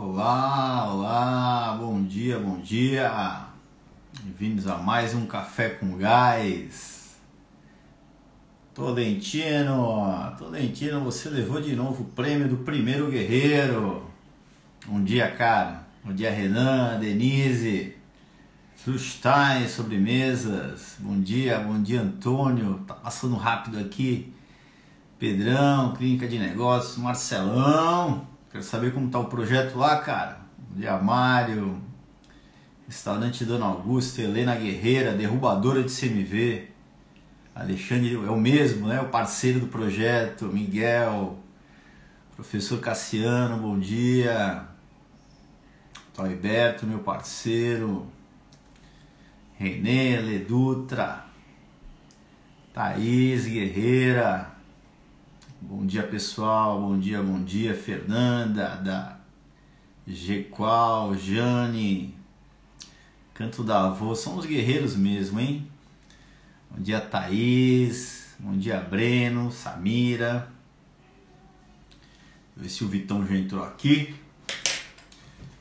Olá, olá, bom dia, bom dia. Bem-vindos a mais um Café com Gás. Tolentino, Tolentino, você levou de novo o prêmio do primeiro guerreiro. Bom dia, cara. Bom dia, Renan, Denise, Sustein, sobremesas. Bom dia, bom dia, Antônio. Tá passando rápido aqui. Pedrão, Clínica de Negócios, Marcelão. Quero saber como tá o projeto lá, cara. Dia, Mário. Restaurante Dona Augusta, Helena Guerreira, derrubadora de CMV. Alexandre é o mesmo, né? O parceiro do projeto, Miguel. Professor Cassiano, bom dia. Toiberto, meu parceiro. Renê, Ledutra. Thaís Guerreira. Bom dia, pessoal. Bom dia, bom dia, Fernanda, da Gequal, Jane, Canto da Avô. São os guerreiros mesmo, hein? Bom dia, Thaís. Bom dia, Breno, Samira. Ver se o Vitão já entrou aqui.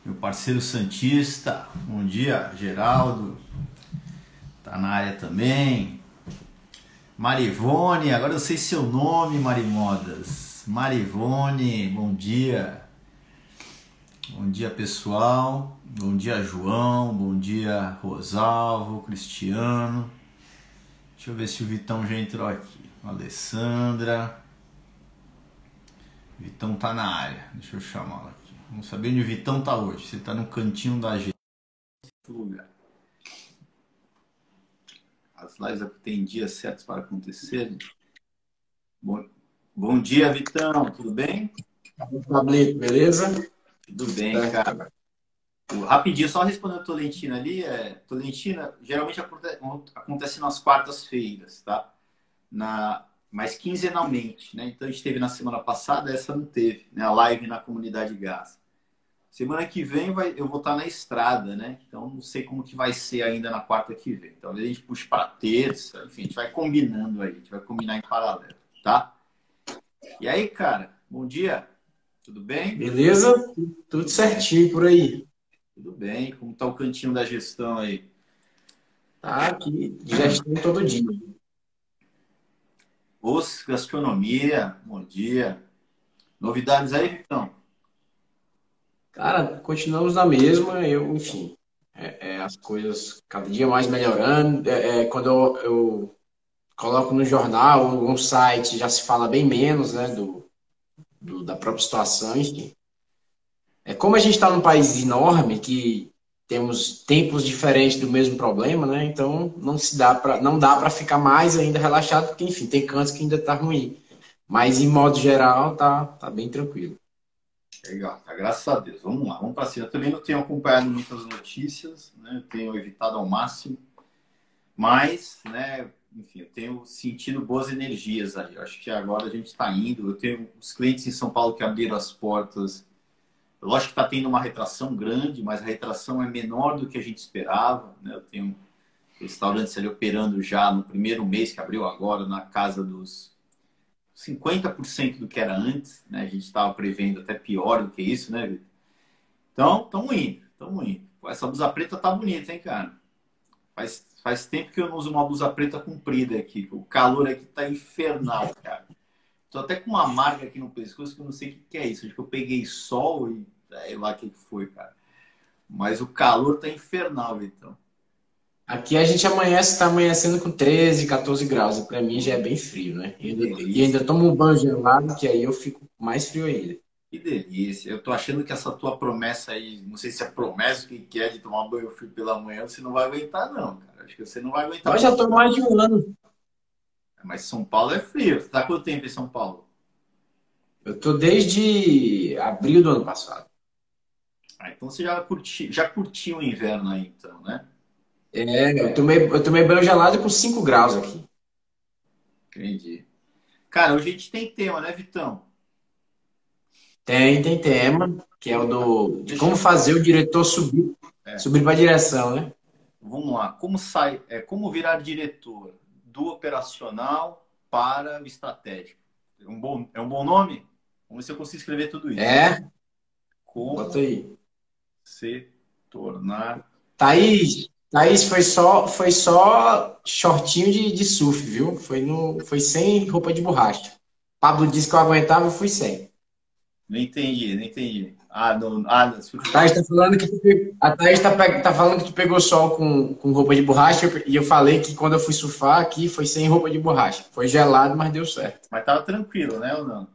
Meu parceiro Santista. Bom dia, Geraldo. Tá na área também. Marivone, agora eu sei seu nome, Marimodas. Marivone, bom dia. Bom dia, pessoal. Bom dia, João. Bom dia, Rosalvo, Cristiano. Deixa eu ver se o Vitão já entrou aqui. Alessandra. Vitão tá na área. Deixa eu chamá-lo aqui. Vamos saber onde o Vitão tá hoje. Ele tá no cantinho da agenda. lugar. Lives têm dias certos para acontecer. Bom, bom dia, Vitão. Tudo bem? Pablito, beleza? Tudo bem, cara. Rapidinho, só respondendo a Tolentina ali. É, Tolentina geralmente acontece, nas quartas-feiras, tá? Na, mas quinzenalmente, né? Então a gente teve na semana passada, essa não teve, né? A live na comunidade Gás. Semana que vem vai, eu vou estar na estrada, né? Então não sei como que vai ser ainda na quarta que vem. Talvez a gente puxe para terça, enfim, a gente vai combinando aí, a gente vai combinar em paralelo, tá? E aí, cara, bom dia. Tudo bem? Beleza? Tudo certinho por aí. Tudo bem. Como tá o cantinho da gestão aí? Tá aqui, gestão todo dia. Os gastronomia, bom dia. Novidades aí, Vitão? Cara, continuamos na mesma, eu, enfim, é, é, as coisas cada dia mais melhorando. É, é quando eu, eu, coloco no jornal ou no site, já se fala bem menos, né, do, do da própria situação, enfim. É como a gente está num país enorme que temos tempos diferentes do mesmo problema, né? Então não se dá para não dá para ficar mais ainda relaxado, porque enfim, tem cantos que ainda tá ruim. Mas em modo geral tá tá bem tranquilo. Legal, tá, graças a Deus. Vamos lá, vamos para cima. Eu também não tenho acompanhado muitas notícias, né? tenho evitado ao máximo, mas, né, enfim, eu tenho sentido boas energias aí. Eu acho que agora a gente está indo. Eu tenho os clientes em São Paulo que abriram as portas. Lógico que está tendo uma retração grande, mas a retração é menor do que a gente esperava. Né? Eu tenho restaurantes ali operando já no primeiro mês que abriu agora, na casa dos 50% do que era antes, né? A gente estava prevendo até pior do que isso, né, Vitor? Então, estamos indo, estamos indo. Essa blusa preta tá bonita, hein, cara? Faz, faz tempo que eu não uso uma blusa preta comprida aqui. O calor aqui tá infernal, cara. Tô até com uma marca aqui no pescoço que eu não sei o que, que é isso. Acho que eu peguei sol e sei lá o que, que foi, cara. Mas o calor tá infernal, então. Aqui a gente amanhece, está amanhecendo com 13, 14 graus. Para mim já é bem frio, né? E ainda, e ainda tomo um banho gelado, que aí eu fico mais frio ainda. Que delícia. Eu tô achando que essa tua promessa aí, não sei se é promessa que quer de tomar banho frio pela manhã, você não vai aguentar, não, cara. Acho que você não vai aguentar. Eu já tô mais de um ano. Mas São Paulo é frio. Você tá quanto tempo em São Paulo? Eu tô desde abril do ano passado. Ah, então você já curtiu, já curtiu o inverno aí, então, né? É, eu tomei, eu tomei banho gelado com 5 graus aqui. Entendi. Cara, hoje a gente tem tema, né, Vitão? Tem, tem tema, que é o do de como fazer o diretor subir, é. subir para a direção, né? Vamos lá. Como sai, é como virar diretor do operacional para o estratégico? É um bom, é um bom nome? Vamos ver se eu consigo escrever tudo isso. É. Como Bota aí. se tornar. Thaís, Thaís foi só, foi só shortinho de, de surf, viu? Foi, no, foi sem roupa de borracha. Pablo disse que eu aguentava, eu fui sem. Não entendi, não entendi. Ah, não, ah, não. Thaís tá falando que tu, a Thaís tá, tá, falando que tu pegou sol com, com roupa de borracha e eu falei que quando eu fui surfar aqui foi sem roupa de borracha. Foi gelado, mas deu certo. Mas tava tranquilo, né, ou não?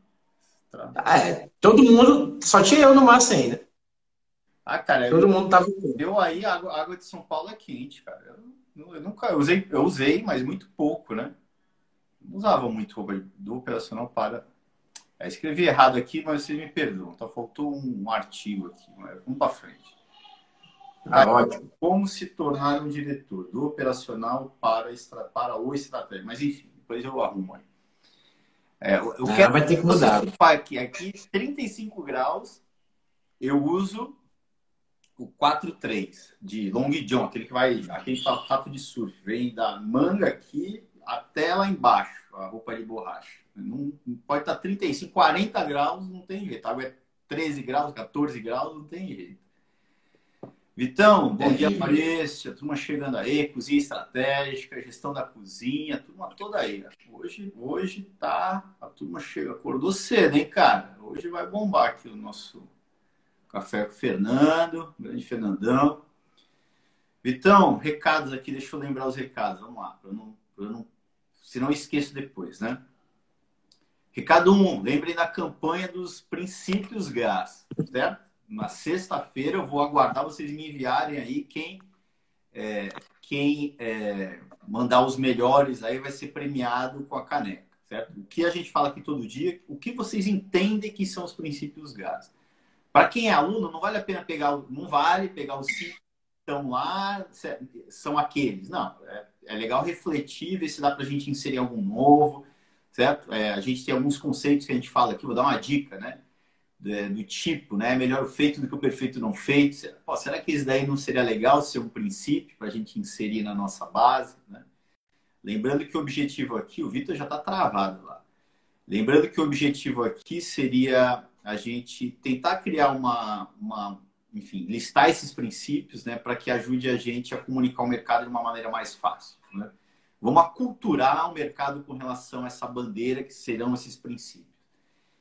Tá. É, todo mundo, só tinha eu no mar ainda. Ah, cara, todo eu, mundo tava. Eu aí, a água, água de São Paulo é quente, cara. Eu, eu nunca eu usei, eu usei, mas muito pouco, né? Não usava muito roupa do operacional para eu escrevi errado aqui, mas vocês me perdoam. Então faltou um artigo aqui. Vamos para frente. Ah, ótimo. Como se tornar um diretor do operacional para, extra, para o estratégia. Mas enfim, depois eu arrumo aí. É, eu ah, quero vai ter que mudar. Aqui, aqui, 35 graus, eu uso o 4-3 de Long John, aquele que vai, aquele fato de surf. Vem da manga aqui até lá embaixo, a roupa de borracha. Não, pode estar 35, 40 graus, não tem jeito. A água é 13 graus, 14 graus, não tem jeito. Vitão, bom dia, Maurício. Turma chegando aí, cozinha estratégica, gestão da cozinha, turma toda aí. Hoje, hoje tá. A turma chega, acordou cedo, hein, cara? Hoje vai bombar aqui o nosso café com o Fernando, grande Fernandão. Vitão, recados aqui, deixa eu lembrar os recados. Vamos lá, para não, pra não, se não esqueço depois, né? Recado 1, um, lembrem da campanha dos princípios gás, certo? Na sexta-feira eu vou aguardar vocês me enviarem aí quem, é, quem é, mandar os melhores aí vai ser premiado com a caneca, certo? O que a gente fala aqui todo dia, o que vocês entendem que são os princípios gás. Para quem é aluno, não vale a pena pegar, não vale pegar os cinco que estão lá, são aqueles. Não, é, é legal refletir, ver se dá para a gente inserir algum novo certo? É, a gente tem alguns conceitos que a gente fala aqui, vou dar uma dica, né? Do, tipo, né? Melhor o feito do que o perfeito não feito. Pô, será que isso daí não seria legal ser um princípio para a gente inserir na nossa base, né? Lembrando que o objetivo aqui, o Vitor já está travado lá. Lembrando que o objetivo aqui seria a gente tentar criar uma, uma enfim, listar esses princípios, né, para que ajude a gente a comunicar o mercado de uma maneira mais fácil. Né? Vamos aculturar o mercado com relação a essa bandeira que serão esses princípios.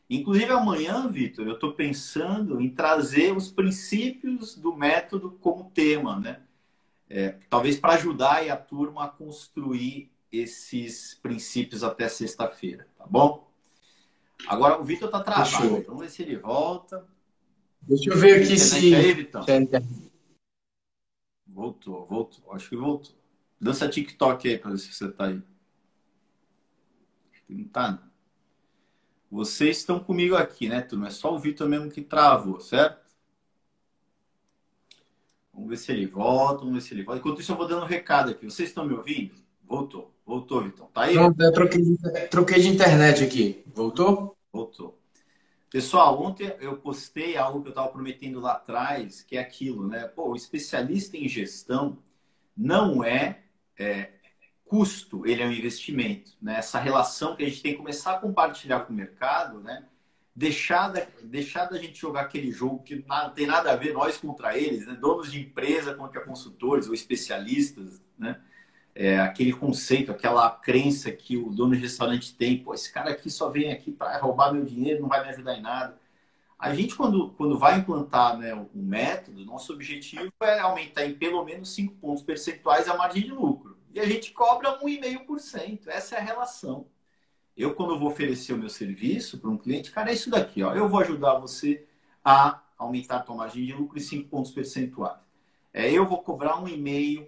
Inclusive, amanhã, Vitor, eu estou pensando em trazer os princípios do método como tema, né? É, talvez para ajudar a turma a construir esses princípios até sexta-feira, tá bom? Agora, o Vitor está travado, então vamos ver se ele volta. Deixa eu ver aqui se... Aí, Vitão? Voltou, voltou. Acho que voltou. Dança TikTok aí para ver se você tá aí. Não tá, não. Vocês estão comigo aqui, né, turma? É só o Vitor mesmo que travou, certo? Vamos ver se ele volta, vamos ver se ele volta. Enquanto isso, eu vou dando um recado aqui. Vocês estão me ouvindo? Voltou. Voltou, Vitor. Tá aí? Pronto, eu troquei, troquei de internet aqui. Voltou? Voltou. Pessoal, ontem eu postei algo que eu estava prometendo lá atrás, que é aquilo, né? Pô, o especialista em gestão não é é, custo, ele é um investimento. Né? Essa relação que a gente tem que começar a compartilhar com o mercado, né? deixar, da, deixar da gente jogar aquele jogo que não tem nada a ver nós contra eles, né? donos de empresa contra consultores ou especialistas, né? É, aquele conceito, aquela crença que o dono de restaurante tem, pô, esse cara aqui só vem aqui para roubar meu dinheiro, não vai me ajudar em nada. A gente, quando, quando vai implantar né, o método, nosso objetivo é aumentar em pelo menos 5 pontos percentuais a margem de lucro. E a gente cobra 1,5%. Essa é a relação. Eu, quando vou oferecer o meu serviço para um cliente, cara, é isso daqui. Ó, eu vou ajudar você a aumentar a tua margem de lucro em 5 pontos percentuais. É, eu vou cobrar 1,5%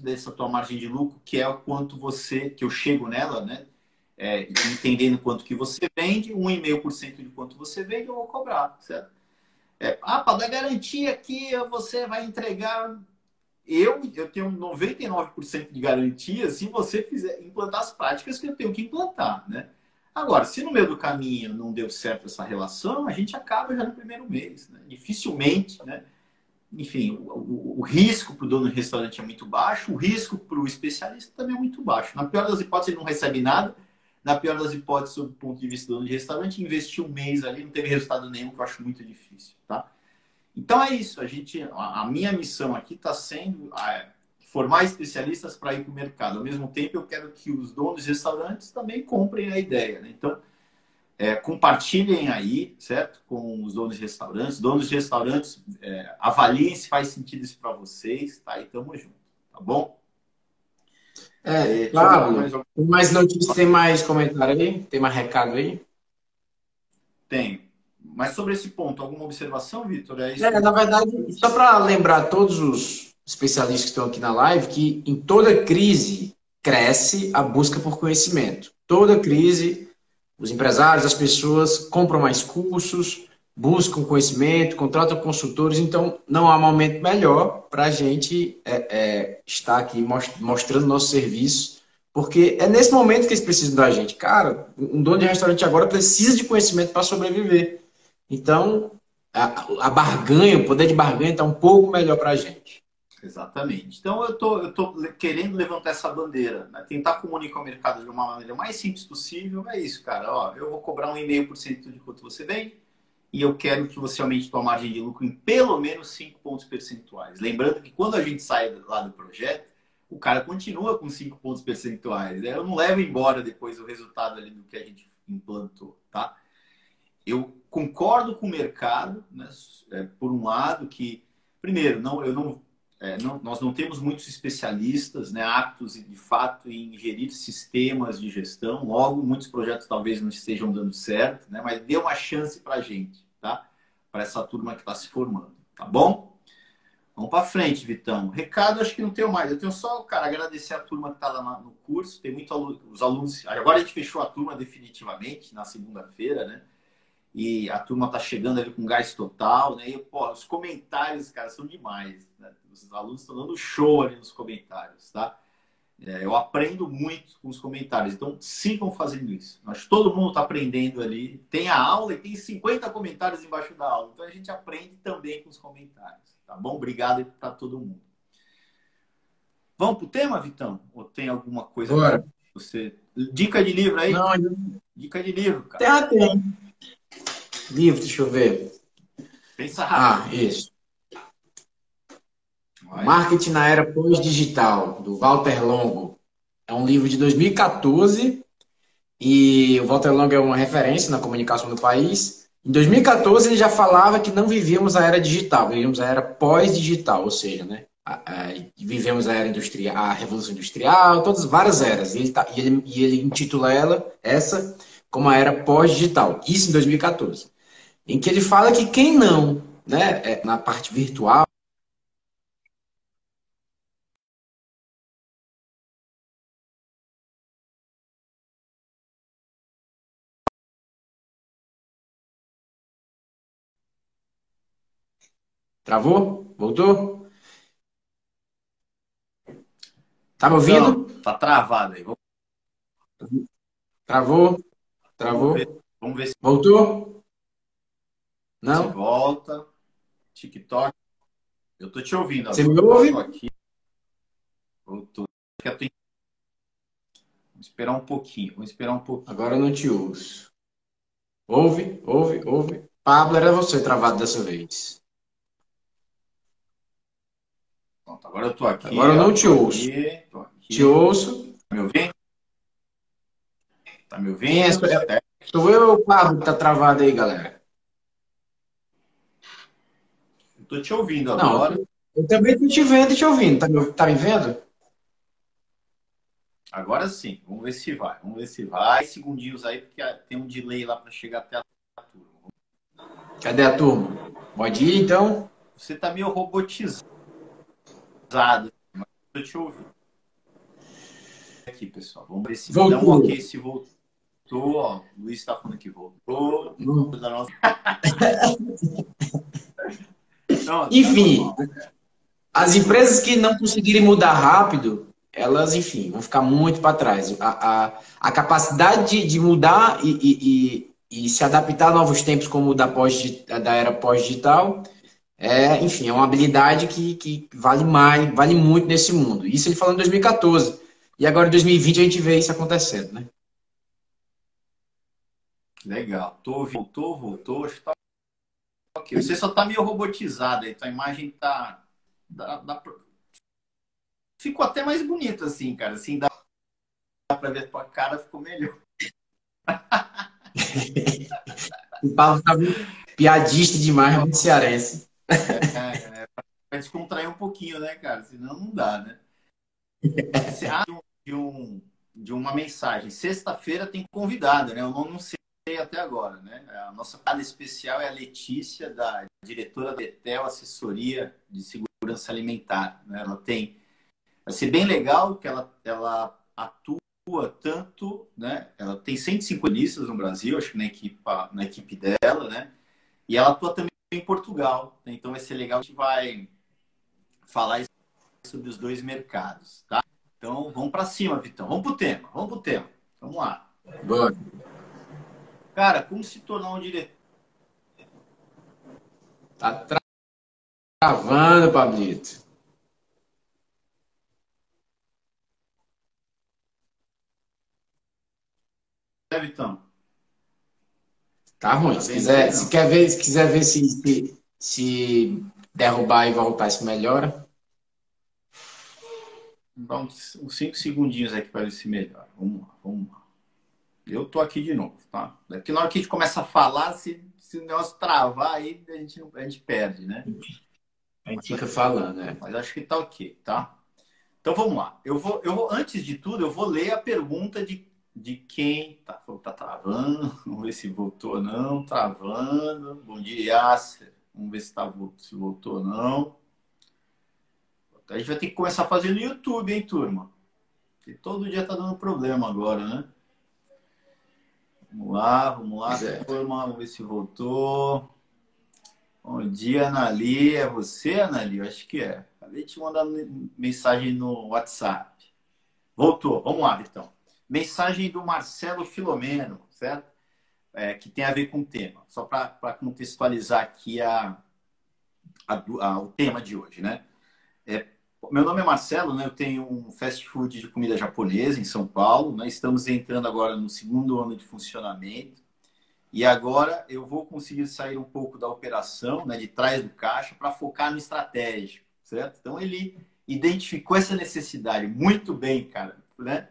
dessa tua margem de lucro, que é o quanto você, que eu chego nela, né? é, entendendo quanto que você vende, 1,5% de quanto você vende, eu vou cobrar, certo? É, ah, para dar garantia que você vai entregar. Eu, eu tenho 99% de garantia se você fizer implantar as práticas que eu tenho que implantar, né? Agora, se no meio do caminho não deu certo essa relação, a gente acaba já no primeiro mês. Né? Dificilmente, né? Enfim, o, o, risco para o dono do restaurante é muito baixo, o risco para o especialista também é muito baixo. Na pior das hipóteses, ele não recebe nada, na pior das hipóteses, sob o ponto de vista do dono de restaurante, investir um mês ali, não teve resultado nenhum, que eu acho muito difícil, tá? Então é isso. A gente, a, minha missão aqui está sendo formar especialistas para ir para o mercado. Ao mesmo tempo, eu quero que os donos de restaurantes também comprem a ideia. Né? Então, é, compartilhem aí, certo? Com os donos de restaurantes. Donos de restaurantes, é, avaliem se faz sentido isso para vocês, tá? E tamo junto, tá bom? É, é claro. Mais... Tem mais notícias, tem mais comentário aí? Tem mais recado aí? Tem. Mas sobre esse ponto, alguma observação, Vitor? É, é, na verdade, só para lembrar todos os especialistas que estão aqui na live que em toda crise cresce a busca por conhecimento. Toda crise, os empresários, as pessoas compram mais cursos, buscam conhecimento, contratam consultores, então não há momento melhor para a gente é, é, estar aqui mostrando nosso serviço, porque é nesse momento que eles precisam da gente. Cara, um dono de restaurante agora precisa de conhecimento para sobreviver. Então, a, a barganha, o poder de barganha está um pouco melhor para a gente. Exatamente. Então, eu tô, eu tô querendo levantar essa bandeira, né? tentar comunicar o mercado de uma maneira mais simples possível. É isso, cara. Ó, eu vou cobrar um e meio por cento de quanto você vende e eu quero que você aumente sua margem de lucro em pelo menos 5 pontos percentuais. Lembrando que quando a gente sai lá do projeto, o cara continua com 5 pontos percentuais. Né? Eu não levo embora depois o resultado ali do que a gente implantou, tá? Eu concordo com o mercado, né? é, por um lado, que, primeiro, não, eu não, é, não, nós não temos muitos especialistas né, aptos, de fato, em gerir sistemas de gestão. Logo, muitos projetos talvez não estejam dando certo, né, mas dê uma chance para a gente, tá? Para essa turma que está se formando, tá bom? Vamos para frente, Vitão. Recado, acho que não tenho mais. Eu tenho só, cara, agradecer a turma que está lá no curso. Tem muito aluno, os alunos. Agora a gente fechou a turma definitivamente na segunda-feira, né? E a turma tá chegando ali com gás total, né? E, pô, os comentários, cara, são demais. Né? Os alunos estão dando show ali nos comentários, tá? É, eu aprendo muito com os comentários, então sigam fazendo isso. Acho que todo mundo está aprendendo ali. Tem a aula e tem 50 comentários embaixo da aula. Então a gente aprende também com os comentários. Tá bom? Obrigado para todo mundo. Vamos para o tema, Vitão? Ou tem alguma coisa? Bora. Você... Dica de livro aí? Não, Dica de livro, cara. Tem, tem. Livro, deixa eu ver. Pensa rápido. Ah, isso. Marketing na Era Pós-Digital, do Walter Longo. É um livro de 2014 e o Walter Longo é uma referência na comunicação do país. Em 2014 ele já falava que não vivíamos a era digital, vivíamos a era pós-digital, ou seja, né, a, a, vivemos a era industrial, a revolução industrial, todas várias eras. E ele, tá, e ele, e ele intitula ela essa como a era pós-digital. Isso em 2014, em que ele fala que quem não, né, é, na parte virtual Travou? Voltou? Tá me ouvindo? Não, tá travado aí. Travou? Travou? Vamos ver, vamos ver se voltou. Não? Se volta. TikTok. Eu tô te ouvindo. Você me ouve? Aqui. Voltou. Vamos esperar um pouquinho. Vamos esperar um pouquinho. Agora eu não te ouço. Ouve, ouve, ouve. Pablo, era você travado dessa vez. Pronto, agora eu tô aqui. Agora eu não te ouço. Aqui, te ouço. Tá me ouvindo? Tá me ouvindo? É, sou eu ou o Pablo que tá travado aí, galera? Eu tô te ouvindo agora. Não, eu também tô te vendo e te ouvindo. Tá me, tá me vendo? Agora sim. Vamos ver se vai. Vamos ver se vai. Segundinhos aí, porque tem um delay lá para chegar até a turma. Cadê a turma? Pode ir, então? Você tá meio robotizado pesado, mas eu te ouvi. Aqui, pessoal. Vamos ver se voltou. dá um ok se voltou. Ó, o Luiz está falando que voltou. Da nossa... Não, enfim, tá as empresas que não conseguirem mudar rápido, elas, enfim, vão ficar muito para trás. A, a, a capacidade de, de mudar e, e, e, e, se adaptar a novos tempos, como o da, pós, da era pós-digital, é, enfim, é uma habilidade que, que vale mais, vale muito nesse mundo. Isso ele falou em 2014. E agora em 2020 a gente vê isso acontecendo, né? Legal. Tô, voltou, voltou. Está Ok, você só tá meio robotizado aí, tua imagem tá. Dá, dá... Ficou até mais bonita assim, cara. Assim, dá pra ver a tua cara, ficou melhor. o Paulo tá piadista demais, muito cearense. É, pra descontrair um pouquinho, né, cara? Senão não dá, né? Você de, um, de uma mensagem. Sexta-feira tem convidada, né? Eu não, sei até agora, né? A nossa convidada especial é a Letícia, da diretora da ETEL Assessoria de Segurança Alimentar. Né? Ela tem... Vai ser bem legal que ela, ela atua tanto, né? Ela tem 105 listas no Brasil, acho que na equipe, na equipe dela, né? E ela atua também em Portugal. Né? Então vai ser legal, a gente vai falar sobre os dois mercados, tá? Então vamos para cima, Vitão. Vamos pro tema, vamos pro tema. Vamos lá. Boa. Cara, como se tornar um diretor? Tá travando, Pablito. É, Vitão? Tá ruim. Se, quiser, se, quer ver, se quiser ver se, se, se derrubar e voltar, isso melhora. Dá uns, uns cinco segundinhos aqui para ver se melhora. Vamos lá, vamos lá. Eu tô aqui de novo, tá? Porque na hora que a gente começa a falar, se, se o negócio travar, aí a gente, a gente perde, né? A gente fica falando, né? Mas acho que tá ok, tá? Então vamos lá. Eu vou, eu vou, antes de tudo, eu vou ler a pergunta de de quem tá, tá travando. Vamos ver se voltou ou não. Travando. Bom dia, Yasser. Vamos ver se, tá, se voltou ou não. A gente vai ter que começar a fazer no YouTube, hein, turma? Porque todo dia tá dando problema agora, né? Vamos lá, vamos lá, é. turma. Vamos ver se voltou. Bom dia, Anali. É você, Anali? Eu acho que é. Acabei de te mandar mensagem no WhatsApp. Voltou. Vamos lá, então. Mensagem do Marcelo Filomeno, certo? É, que tem a ver com o tema. Só para contextualizar aqui a, a, a, o tema de hoje, né? É, meu nome é Marcelo, né? Eu tenho um fast food de comida japonesa em São Paulo. Né? Estamos entrando agora no segundo ano de funcionamento. E agora eu vou conseguir sair um pouco da operação, né, de trás do caixa, para focar no estratégico, certo? Então ele identificou essa necessidade muito bem, cara, né?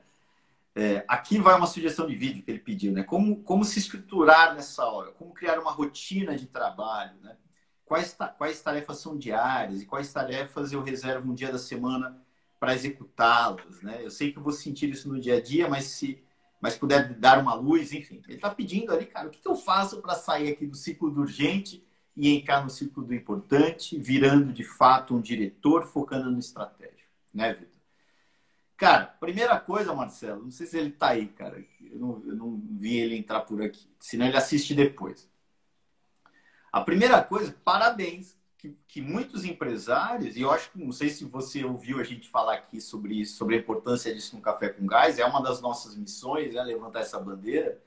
É, aqui vai uma sugestão de vídeo que ele pediu, né? Como, como se estruturar nessa hora, como criar uma rotina de trabalho, né? Quais, quais tarefas são diárias e quais tarefas eu reservo um dia da semana para executá-las, né? Eu sei que eu vou sentir isso no dia a dia, mas se mas puder dar uma luz, enfim. Ele está pedindo ali, cara, o que, que eu faço para sair aqui do ciclo do urgente e entrar no ciclo do importante, virando de fato um diretor focando no estratégico, né, Vitor? Cara, primeira coisa, Marcelo, não sei se ele tá aí, cara. Eu não, eu não vi ele entrar por aqui. Senão ele assiste depois. A primeira coisa, parabéns. Que, que, muitos empresários, e eu acho que não sei se você ouviu a gente falar aqui sobre isso, sobre a importância disso no Café com Gás, é uma das nossas missões, né, levantar essa bandeira.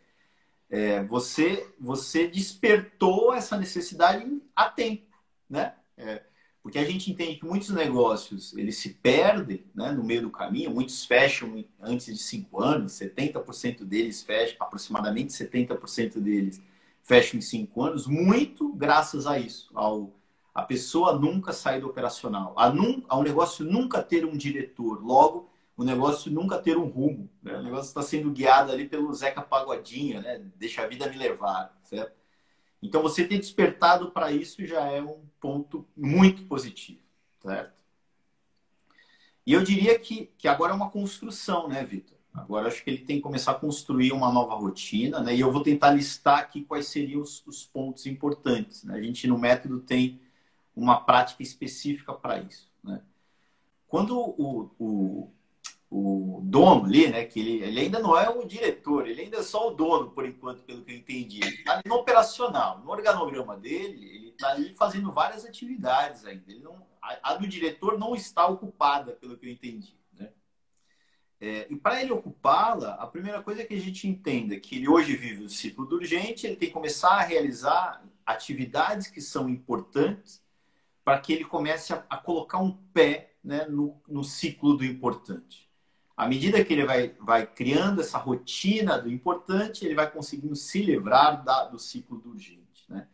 É, você, você despertou essa necessidade a tempo, né? É, porque a gente entende que muitos negócios eles se perdem né, no meio do caminho, muitos fecham antes de cinco anos, 70% deles fecham, aproximadamente 70% deles fecham em cinco anos, muito graças a isso, ao a pessoa nunca sair do operacional, a num, ao negócio nunca ter um diretor, logo o negócio nunca ter um rumo, né? o negócio está sendo guiado ali pelo Zeca Pagodinha, né? deixa a vida me levar, certo? Então, você ter despertado para isso já é um ponto muito positivo, certo? E eu diria que, que agora é uma construção, né, Vitor? Agora acho que ele tem que começar a construir uma nova rotina, né? E eu vou tentar listar aqui quais seriam os, os pontos importantes. Né? A gente no método tem uma prática específica para isso, né? Quando o, o, o dono ali, né? Que ele, ele ainda não é o diretor, ele ainda é só o dono, por enquanto, pelo que eu entendi. Ele está no operacional, no organograma dele, ele está ali fazendo várias atividades ainda. Ele não, a, a do diretor não está ocupada, pelo que eu entendi. Né? É, e para ele ocupá-la, a primeira coisa é que a gente entenda que ele hoje vive o ciclo do urgente, ele tem que começar a realizar atividades que são importantes para que ele comece a, a colocar um pé né, no, no ciclo do importante. À medida que ele vai, vai criando essa rotina do importante, ele vai conseguindo se livrar da, do ciclo do urgente. Né?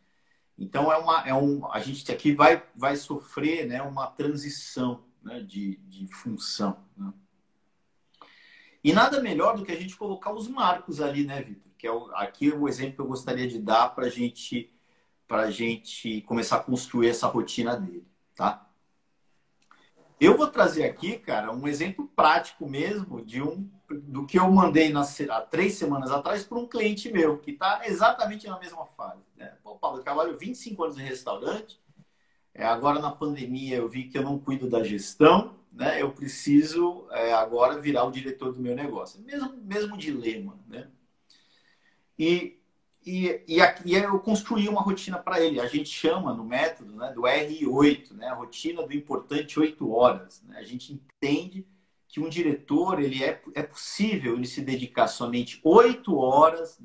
Então é uma, é um, a gente aqui vai, vai sofrer né, uma transição né, de, de função. Né? E nada melhor do que a gente colocar os marcos ali, né, Vitor? Que é o, aqui é o exemplo que eu gostaria de dar para gente, a gente começar a construir essa rotina dele, tá? Eu vou trazer aqui, cara, um exemplo prático mesmo de um do que eu mandei nas, há três semanas atrás para um cliente meu, que está exatamente na mesma fase. Né? Pô, Paulo, eu trabalho 25 anos em restaurante, é, agora na pandemia eu vi que eu não cuido da gestão, né? eu preciso é, agora virar o diretor do meu negócio. Mesmo, mesmo dilema. Né? E e, e, eu construí uma rotina para ele. A gente chama no método né, do R8, né, a rotina do importante 8 horas. Né? A gente entende que um diretor ele é, é possível ele se dedicar somente 8 horas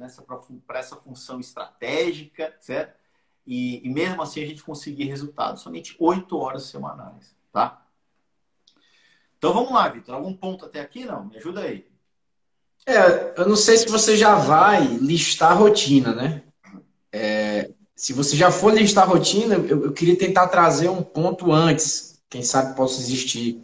para essa função estratégica, certo? E, e, mesmo assim a gente conseguir resultados, somente 8 horas semanais, tá? Então vamos lá, Vitor. Algum ponto até aqui? Não? Me ajuda aí. É, eu não sei se você já vai listar a rotina, né? É, se você já for listar a rotina, eu, eu, queria tentar trazer um ponto antes, quem sabe possa existir.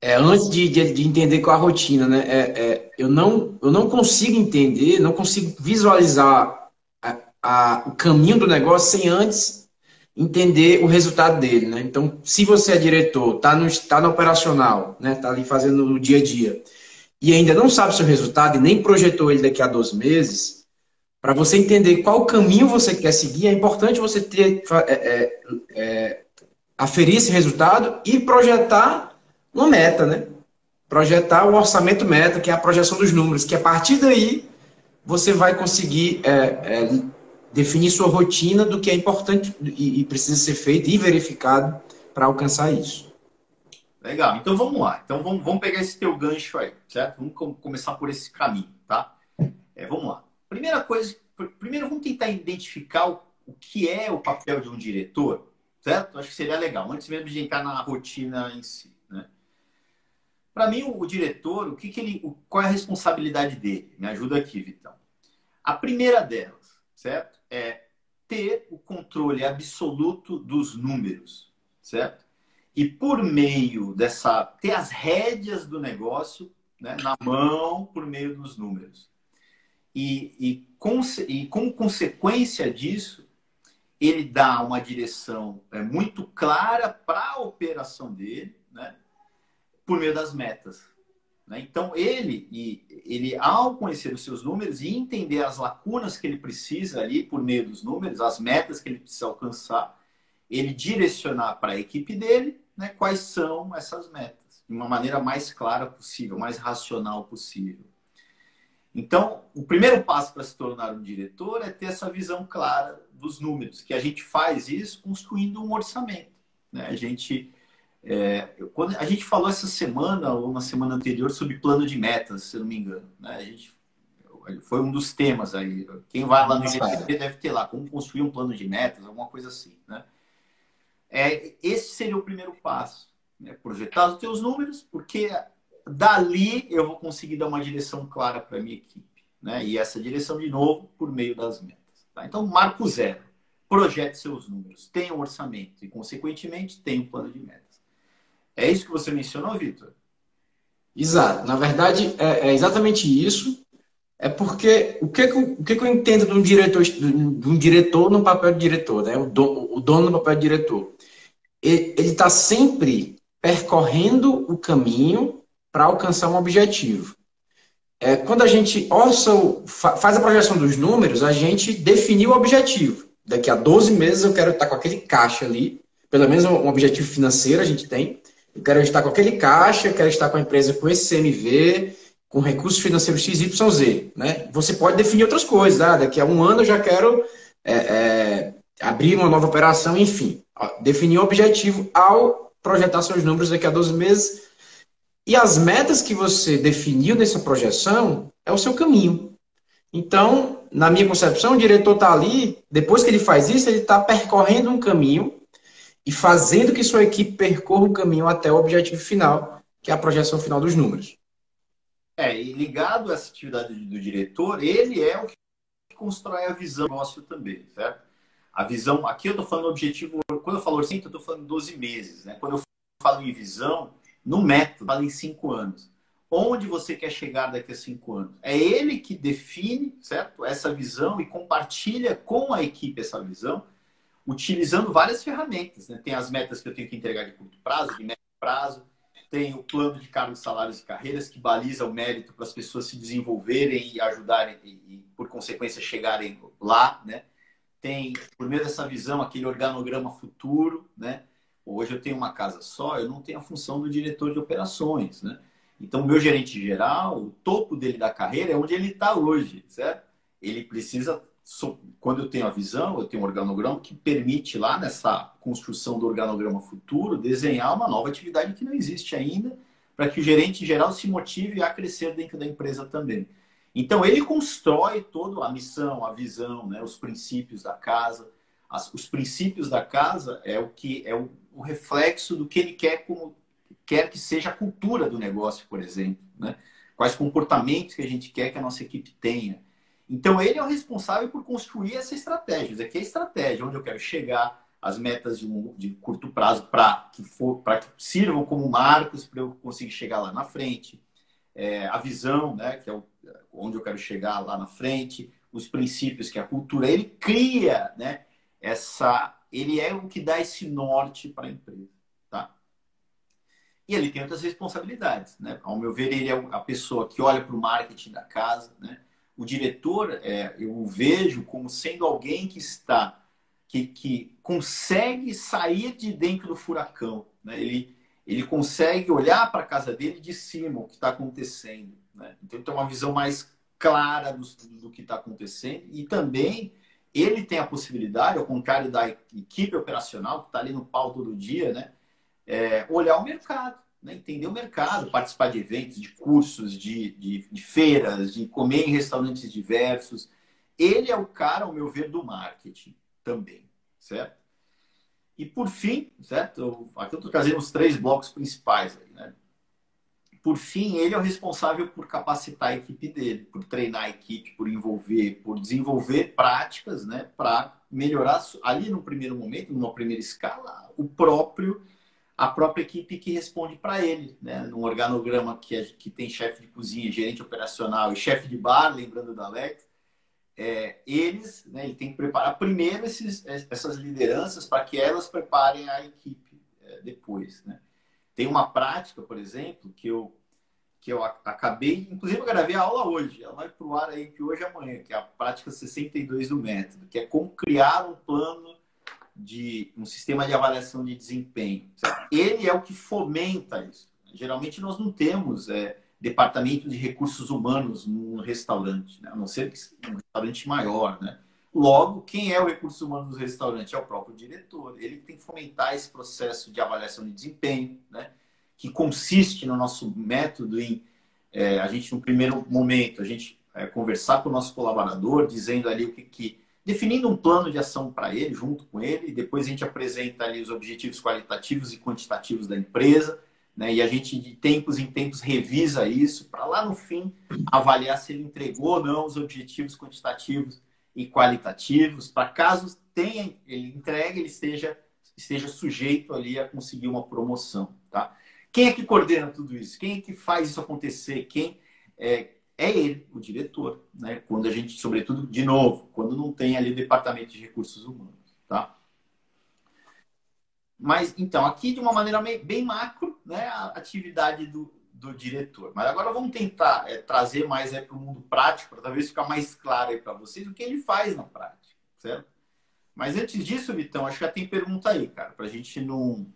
É, antes de, de, de, entender qual a rotina, né? É, é, eu, não, eu não consigo entender, não consigo visualizar a, a, o caminho do negócio sem antes entender o resultado dele, né? Então, se você é diretor, está no, tá no operacional, né? Tá ali fazendo o dia a dia e ainda não sabe seu resultado e nem projetou ele daqui a 12 meses, para você entender qual caminho você quer seguir, é importante você ter é, é, é, aferir esse resultado e projetar uma meta, né? Projetar o orçamento meta, que é a projeção dos números, que a partir daí você vai conseguir é, é, definir sua rotina do que é importante e, e precisa ser feito e verificado para alcançar isso. Legal. Então vamos lá. Então vamos, vamos pegar esse teu gancho aí, certo? Vamos começar por esse caminho, tá? É, vamos lá. Primeira coisa, primeiro vamos tentar identificar o, o que é o papel de um diretor, certo? Acho que seria legal, antes mesmo de entrar na rotina em si, né? Para mim, o, o, diretor, o que, que ele, o, qual é a responsabilidade dele? Me ajuda aqui, Vitão. A primeira delas, certo? É ter o controle absoluto dos números, certo? E por meio dessa ter as rédeas do negócio né, na mão por meio dos números e, e, com, e com consequência disso ele dá uma direção é, muito clara para a operação dele né, por meio das metas né? então ele ele ao conhecer os seus números e entender as lacunas que ele precisa ali por meio dos números as metas que ele precisa alcançar ele direcionar para a equipe dele né, quais são essas metas, de uma maneira mais clara possível, mais racional possível. Então, o primeiro passo para se tornar um diretor é ter essa visão clara dos números, que a gente faz isso construindo um orçamento. Né? A gente é, quando a gente falou essa semana ou na semana anterior sobre plano de metas, se não me engano, né? A gente foi um dos temas aí. Quem vai lá no GTP deve ter lá como construir um plano de metas, alguma coisa assim, né? É, esse seria o primeiro passo. Né? Projetar os teus números, porque dali eu vou conseguir dar uma direção clara para a minha equipe. Né? E essa direção, de novo, por meio das metas. Tá? Então, marco zero. Projete seus números. Tenha um orçamento e, consequentemente, tenha um plano de metas. É isso que você mencionou, Vitor? Exato. Na verdade, é, é, exatamente isso. É porque o que, o que eu entendo de um diretor, de um diretor no papel de diretor, né? o, dono, o dono no papel de diretor? ele está sempre percorrendo o caminho para alcançar um objetivo. É, quando a gente faz a projeção dos números, a gente definiu o objetivo. Daqui a 12 meses eu quero estar com aquele caixa ali, pelo menos um objetivo financeiro a gente tem. Eu quero estar com aquele caixa, eu quero estar com a empresa com esse CMV, com recursos financeiros XYZ. Né? Você pode definir outras coisas. Ah, daqui a um ano eu já quero é, é, abrir uma nova operação, enfim. Definir um objetivo ao projetar seus números daqui a 12 meses. E as metas que você definiu nessa projeção é o seu caminho. Então, na minha concepção, o diretor está ali, depois que ele faz isso, ele está percorrendo um caminho e fazendo que sua equipe percorra o caminho até o objetivo final, que é a projeção final dos números. É, e ligado a essa atividade do diretor, ele é o que constrói a visão do negócio também, certo? A visão, aqui eu estou falando objetivo, quando eu falo orçamento, eu estou falando 12 meses. Né? Quando eu falo em visão, no método, falo em 5 anos. Onde você quer chegar daqui a 5 anos? É ele que define, certo? Essa visão e compartilha com a equipe essa visão, utilizando várias ferramentas. Né? Tem as metas que eu tenho que entregar de curto prazo, de médio prazo, tem o plano de cargos, salários e carreiras, que baliza o mérito para as pessoas se desenvolverem e ajudarem, e, e, por consequência, chegarem lá, né? Tem, por meio dessa visão, aquele organograma futuro, né? Hoje eu tenho uma casa só, eu não tenho a função do diretor de operações, né? Então, meu gerente geral, o topo dele da carreira é onde ele está hoje, certo? Ele precisa quando eu tenho a visão, eu tenho um organograma que permite lá nessa construção do organograma futuro desenhar uma nova atividade que não existe ainda, para que o gerente geral se motive a crescer dentro da empresa também. Então ele constrói toda a missão, a visão, né, os princípios da casa. As, os princípios da casa é o que é o, o, reflexo do que ele quer como quer que seja a cultura do negócio, por exemplo, né? Quais comportamentos que a gente quer que a nossa equipe tenha então, ele é o responsável por construir essa estratégia. Isso aqui é a estratégia, onde eu quero chegar, as metas de, um, de curto prazo para que, que sirvam como marcos para eu conseguir chegar lá na frente. É, a visão, né, que é o, onde eu quero chegar lá na frente. Os princípios, que é a cultura. Ele cria né, essa... Ele é o que dá esse norte para a empresa. Tá? E ele tem outras responsabilidades. Né? Ao meu ver, ele é a pessoa que olha para o marketing da casa, né? O diretor, é, eu o vejo como sendo alguém que está, que, que consegue sair de dentro do furacão. Né? Ele, ele consegue olhar para a casa dele de cima, o que está acontecendo. Né? Então, ele tem uma visão mais clara do, do que está acontecendo e também ele tem a possibilidade, ao contrário da equipe operacional, que está ali no pau todo dia, né? É, olhar o mercado né, entender o mercado, participar de eventos, de cursos, de, de, de, feiras, de comer em restaurantes diversos. Ele é o cara, ao meu ver, do marketing também, certo? E por fim, certo? Aqui eu estou trazendo os três blocos principais aí, né? Por fim, ele é o responsável por capacitar a equipe dele, por treinar a equipe, por envolver, por desenvolver práticas, né, para melhorar ali no primeiro momento, numa primeira escala, o próprio a própria equipe que responde para ele, né? Num organograma que, é, que tem chefe de cozinha, gerente operacional e chefe de bar, lembrando da Alex, é, eles, né, ele tem que preparar primeiro esses, essas lideranças para que elas preparem a equipe é, depois, né? Tem uma prática, por exemplo, que eu que eu acabei, inclusive eu gravei a aula hoje, ela vai para o ar aí que hoje e amanhã, que é a prática 62 do método, que é como criar um plano de um sistema de avaliação de desempenho. Ele é o que fomenta isso. Geralmente nós não temos é, departamento de recursos humanos num restaurante, né? a não ser que um restaurante maior. Né? Logo, quem é o recurso humano do restaurante? É o próprio diretor. Ele tem que fomentar esse processo de avaliação de desempenho, né? que consiste no nosso método em é, a gente, no primeiro momento, a gente é, conversar com o nosso colaborador, dizendo ali o que, que definindo um plano de ação para ele, junto com ele, e depois a gente apresenta ali os objetivos qualitativos e quantitativos da empresa, né? E a gente de tempos em tempos revisa isso para lá no fim avaliar se ele entregou ou não os objetivos quantitativos e qualitativos, para caso tenha ele entregue, ele esteja esteja sujeito ali a conseguir uma promoção, tá? Quem é que coordena tudo isso? Quem é que faz isso acontecer? Quem é, é ele, o diretor, né? Quando a gente, sobretudo, de novo, quando não tem ali o departamento de recursos humanos, tá? Mas, então, aqui de uma maneira bem macro, né, a atividade do, do diretor. Mas agora vamos tentar é, trazer mais é, para o mundo prático, para talvez ficar mais claro para vocês o que ele faz na prática, certo? Mas antes disso, Vitão, acho que já tem pergunta aí, cara, para a gente não.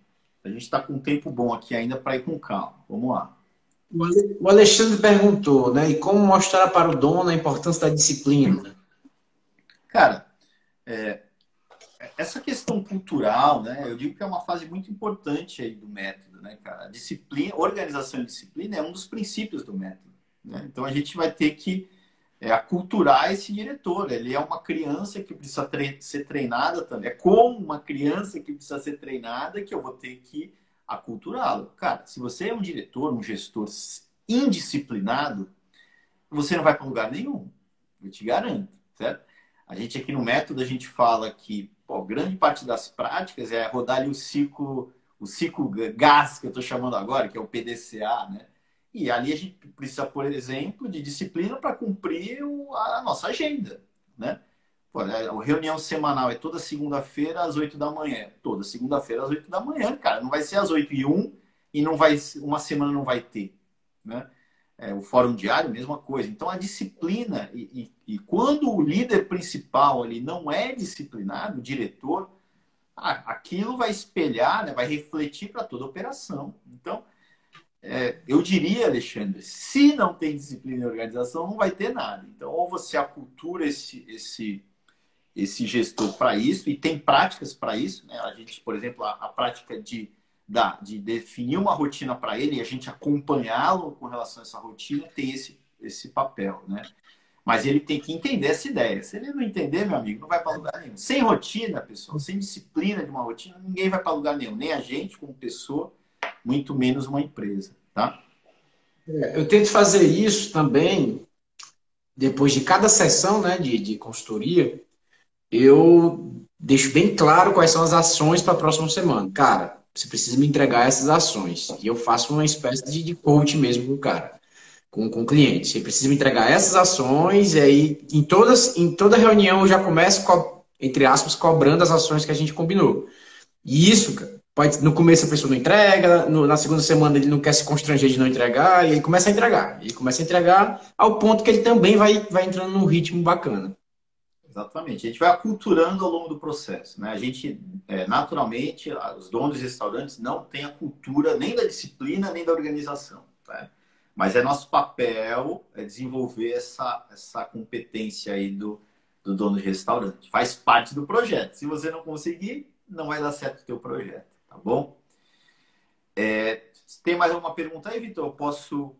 A gente está com um tempo bom aqui ainda para ir com calma. Vamos lá. O Alexandre perguntou, né? E como mostrar para o dono a importância da disciplina? Cara, é, essa questão cultural, né? Eu digo que é uma fase muito importante aí do método, né, cara? A disciplina, organização e disciplina é um dos princípios do método. Né? Então a gente vai ter que é, aculturar esse diretor. Ele é uma criança que precisa tre ser treinada também. É como uma criança que precisa ser treinada que eu vou ter que aculturá-lo. Cara, se você é um diretor, um gestor indisciplinado, você não vai para lugar nenhum. Eu te garanto, certo? A gente aqui no método, a gente fala que pô, grande parte das práticas é rodar ali o ciclo, o ciclo gás que eu estou chamando agora, que é o PDCA, né? E ali a gente precisa, por exemplo, de disciplina para cumprir a nossa agenda, né? Né, a reunião semanal é toda segunda-feira às 8 da manhã. Toda segunda-feira às 8 da manhã, cara. Não vai ser às 8 e 1 e não vai, uma semana não vai ter, né? É, o fórum diário, mesma coisa. Então, a disciplina, e, e, e, quando o líder principal ali não é disciplinado, o diretor, aquilo vai espelhar, né, vai refletir para toda a operação. Então, é, eu diria, Alexandre, se não tem disciplina e organização, não vai ter nada. Então, ou você acultura esse, esse, esse gestor para isso, e tem práticas para isso. Né? A gente, por exemplo, a, a prática de da, de definir uma rotina para ele e a gente acompanhá-lo com relação a essa rotina tem esse, esse papel, né? Mas ele tem que entender essa ideia. Se ele não entender, meu amigo, não vai para lugar nenhum. Sem rotina, pessoal, sem disciplina de uma rotina, ninguém vai para lugar nenhum. Nem a gente, como pessoa, muito menos uma empresa, tá? É, eu tento fazer isso também depois de cada sessão né, de, de consultoria. Eu deixo bem claro quais são as ações para a próxima semana. Cara, você precisa me entregar essas ações. E eu faço uma espécie de, de coach mesmo com o cara, com, com o cliente. Você precisa me entregar essas ações, e aí em, todas, em toda reunião eu já começo, entre aspas, cobrando as ações que a gente combinou. E isso, pode, no começo a pessoa não entrega, no, na segunda semana ele não quer se constranger de não entregar, e ele começa a entregar. Ele começa a entregar ao ponto que ele também vai, vai entrando num ritmo bacana. Exatamente. A gente vai aculturando ao longo do processo. Né? A gente, é, naturalmente, os donos de restaurantes não têm a cultura nem da disciplina, nem da organização. Tá? Mas é nosso papel é desenvolver essa, essa competência aí do, do dono de restaurante. Faz parte do projeto. Se você não conseguir, não vai dar certo o teu projeto. Tá bom? É, tem mais alguma pergunta aí, Vitor? Posso...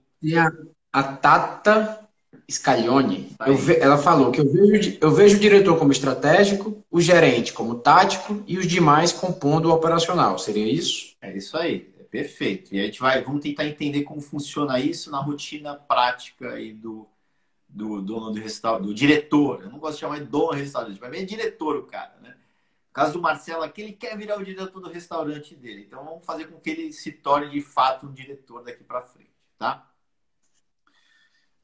A, a Tata Scaglione, ve, ela falou que eu vejo, eu vejo o diretor como estratégico, o gerente como tático e os demais compondo o operacional. Seria isso? É isso aí, é perfeito. E a gente vai, vamos tentar entender como funciona isso na rotina prática aí do, do dono do restaurante, do diretor. Eu não gosto de chamar de dono do restaurante, mas é diretor o cara, né? No caso do Marcelo aqui, ele quer virar o diretor do restaurante dele. Então vamos fazer com que ele se torne de fato um diretor daqui para frente, tá?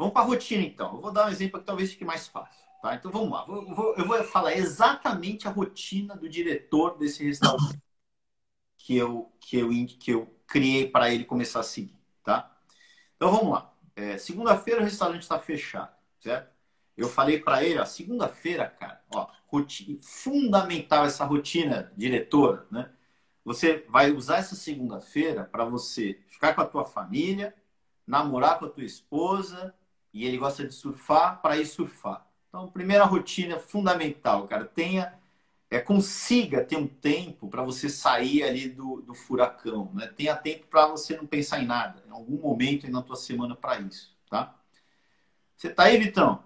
Vamos para a rotina, então. Eu vou dar um exemplo que talvez fique mais fácil. Tá? Então vamos lá. Eu vou, eu vou falar exatamente a rotina do diretor desse restaurante que eu, que eu, que eu criei para ele começar a seguir. Tá? Então vamos lá. É, segunda-feira o restaurante está fechado, certo? Eu falei para ele, ó, segunda-feira, cara, ó, rotina, fundamental essa rotina, diretora, né? Você vai usar essa segunda-feira para você ficar com a tua família, namorar com a tua esposa, e ele gosta de surfar para ir surfar. Então, primeira rotina fundamental, cara, tenha é, consiga ter um tempo para você sair ali do, do furacão, né? Tenha tempo para você não pensar em nada, em algum momento na tua semana para isso, tá? Você tá aí, Vitão?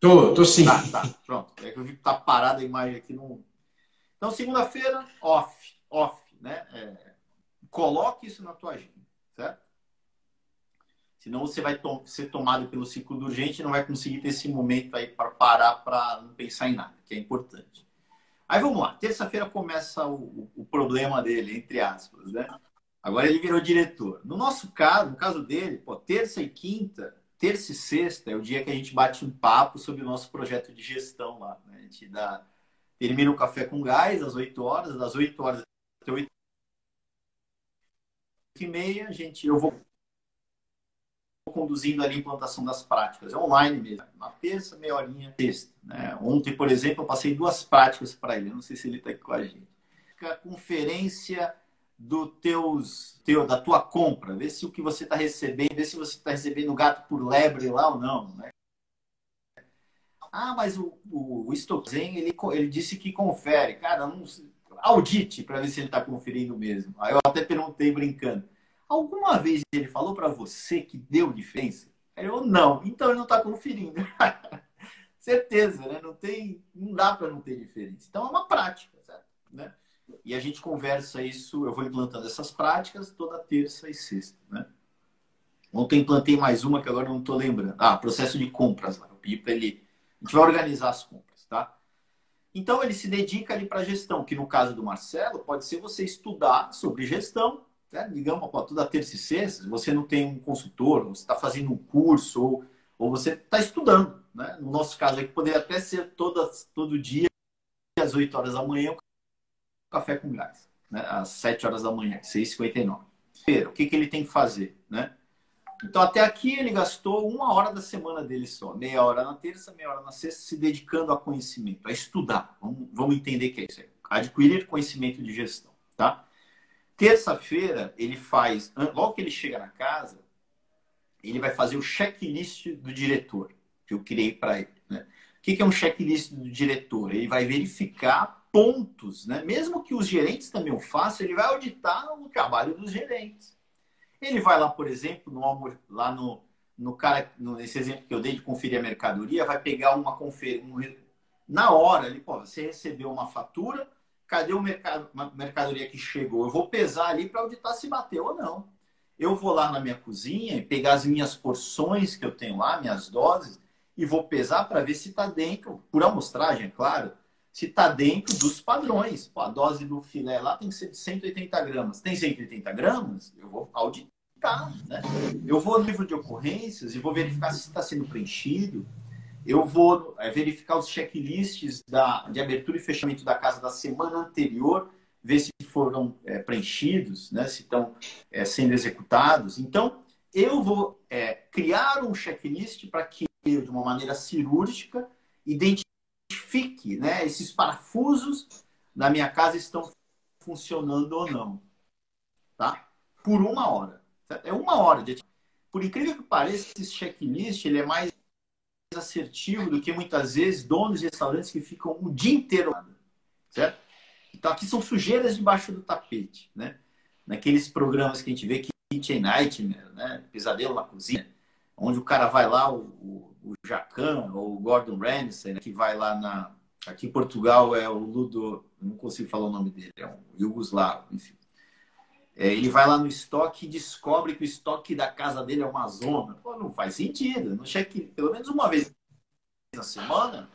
Tô, tô sim. Tá, tá, pronto. É que eu vi que tá parada a imagem aqui no. Então, segunda-feira, off, off, né? É, coloque isso na tua agenda, certo? Senão você vai to ser tomado pelo ciclo do urgente e não vai conseguir ter esse momento aí para parar para não pensar em nada, que é importante. Aí vamos lá. Terça-feira começa o, o, problema dele, entre aspas, né? Agora ele virou diretor. No nosso caso, no caso dele, pô, terça e quinta, terça e sexta é o dia que a gente bate um papo sobre o nosso projeto de gestão lá. Né? A gente dá, termina o café com gás às 8 horas, das 8 horas até 8 e meia, a gente, eu vou conduzindo ali a implantação das práticas. É online mesmo. Na terça, meia horinha, sexta. Né? Ontem, por exemplo, eu passei duas práticas para ele. não sei se ele está aqui com a gente. A conferência do teus, teu, da tua compra. Vê se o que você está recebendo, vê se você está recebendo gato por lebre lá ou não. Né? Ah, mas o, o, o ele, ele disse que confere. Cara, não, audite para ver se ele está conferindo mesmo. Aí eu até perguntei brincando. Alguma vez ele falou para você que deu diferença? Eu não. Então ele não está conferindo. Certeza, né? Não tem, não dá para não ter diferença. Então é uma prática, certo? Né? E a gente conversa isso. Eu vou implantando essas práticas toda terça e sexta, né? Ontem implantei mais uma que agora não estou lembrando. Ah, processo de compras lá. Pedi para ele. A gente vai organizar as compras, tá? Então ele se dedica ali para gestão, que no caso do Marcelo pode ser você estudar sobre gestão, né? digamos, toda terça e sexta, você não tem um consultor, você está fazendo um curso ou, ou você está estudando. Né? No nosso caso aqui, poderia até ser toda, todo dia, às 8 horas da manhã, café com gás, né? às 7 horas da manhã, 6h59. O que, que ele tem que fazer? Né? Então, até aqui ele gastou uma hora da semana dele só. Meia hora na terça, meia hora na sexta, se dedicando a conhecimento, a estudar. Vamos, vamos entender o que é isso. Adquirir conhecimento de gestão, tá? Terça-feira, ele faz, logo que ele chega na casa, ele vai fazer o checklist do diretor, que eu criei para ele. Né? O que é um checklist do diretor? Ele vai verificar pontos, né? mesmo que os gerentes também o façam, ele vai auditar o trabalho dos gerentes. Ele vai lá, por exemplo, no, lá no, no cara, nesse exemplo que eu dei de conferir a mercadoria, vai pegar uma conferência. Um, na hora, ele, pô, você recebeu uma fatura, cadê o mercado, mercadoria que chegou? Eu vou pesar ali para auditar se bateu ou não. Eu vou lá na minha cozinha e pegar as minhas porções que eu tenho lá, minhas doses, e vou pesar para ver se está dentro, por amostragem, é claro, se está dentro dos padrões. Pô, a dose do filé lá tem que ser de 180 gramas. Tem 180 gramas? Eu vou auditar né? Eu vou no livro de ocorrências e vou verificar se está sendo preenchido. Eu vou é, verificar os checklists da, de abertura e fechamento da casa da semana anterior, ver se foram é, preenchidos, né? se estão é, sendo executados. Então, eu vou é, criar um checklist para que eu, de uma maneira cirúrgica, identifique né, esses parafusos na minha casa estão funcionando ou não. Tá? Por uma hora. É uma hora de Por incrível que pareça, esse checklist ele é mais assertivo do que muitas vezes donos de restaurantes que ficam o dia inteiro. Certo? Então aqui são sujeiras debaixo do tapete, né? Naqueles programas que a gente vê Kitchen Nightmare, né? Pesadelo na cozinha, onde o cara vai lá, o, o, o Jacan ou o Gordon Ramsay, né? que vai lá na... Aqui em Portugal é o Ludo... Não consigo falar o nome dele, é um Yugoslavo, enfim. É, ele vai lá no estoque e descobre que o estoque da casa dele é uma zona. Pô, não faz sentido. No cheque, pelo menos uma vez na semana,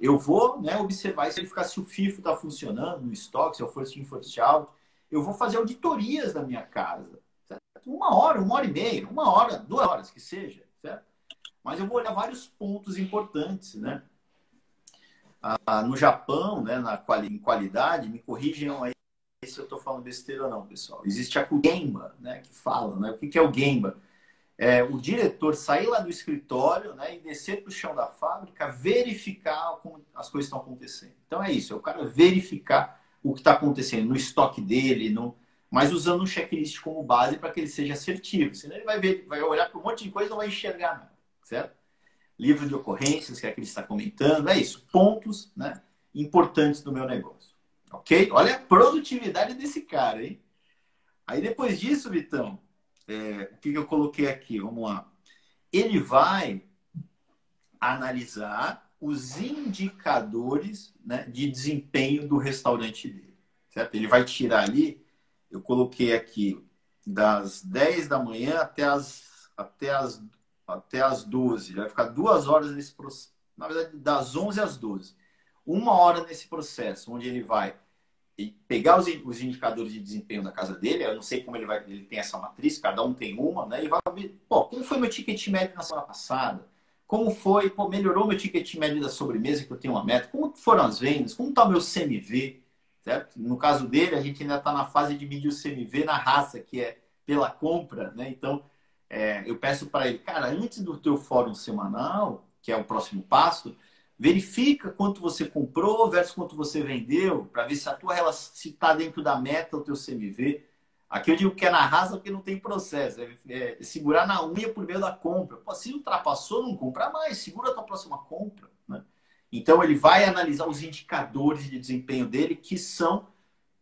eu vou né, observar se ele ficar se o FIFO está funcionando no estoque, se eu for in first out. Eu vou fazer auditorias da minha casa. Certo? Uma hora, uma hora e meia, uma hora, duas horas que seja. Certo? Mas eu vou olhar vários pontos importantes, né? Ah, no Japão, né, na em qualidade, me corrijam aí se eu estou falando besteira ou não, pessoal. Existe a Gemba, né, que fala, né? O que, que é o Gemba? É o diretor sair lá do escritório né, e descer para o chão da fábrica, verificar como as coisas estão acontecendo. Então é isso, é o cara verificar o que está acontecendo no estoque dele, no... mas usando um checklist como base para que ele seja assertivo. Senão ele vai ver, vai olhar para um monte de coisa e não vai enxergar nada, certo? Livro de ocorrências, que é que ele está comentando, é isso, pontos né, importantes do meu negócio. Ok? Olha a produtividade desse cara, hein? Aí depois disso, Vitão, é, o que, que eu coloquei aqui? Vamos lá. Ele vai analisar os indicadores né, de desempenho do restaurante dele. Certo? Ele vai tirar ali, eu coloquei aqui, das 10 da manhã até as, até as, até as 12. Ele vai ficar duas horas nesse processo. Na verdade, das 11 às 12. Uma hora nesse processo, onde ele vai pegar os, os, indicadores de desempenho da casa dele, eu não sei como ele vai, ele tem essa matriz, cada um tem uma, né? E vai ver, pô, como foi meu ticket médio na semana passada? Como foi, pô, melhorou meu ticket médio da sobremesa, que eu tenho uma meta? Como foram as vendas? Como está o meu CMV? Certo? No caso dele, a gente ainda está na fase de medir o CMV na raça, que é pela compra, né? Então, é, eu peço para ele, cara, antes do teu fórum semanal, que é o próximo passo, Verifica quanto você comprou versus quanto você vendeu, para ver se a tua relação está dentro da meta, o teu CMV. Aqui eu digo que é na rasa porque não tem processo. É, é, segurar na unha por meio da compra. Pô, se ultrapassou, não compra mais. Segura a tua próxima compra. Né? Então ele vai analisar os indicadores de desempenho dele, que são,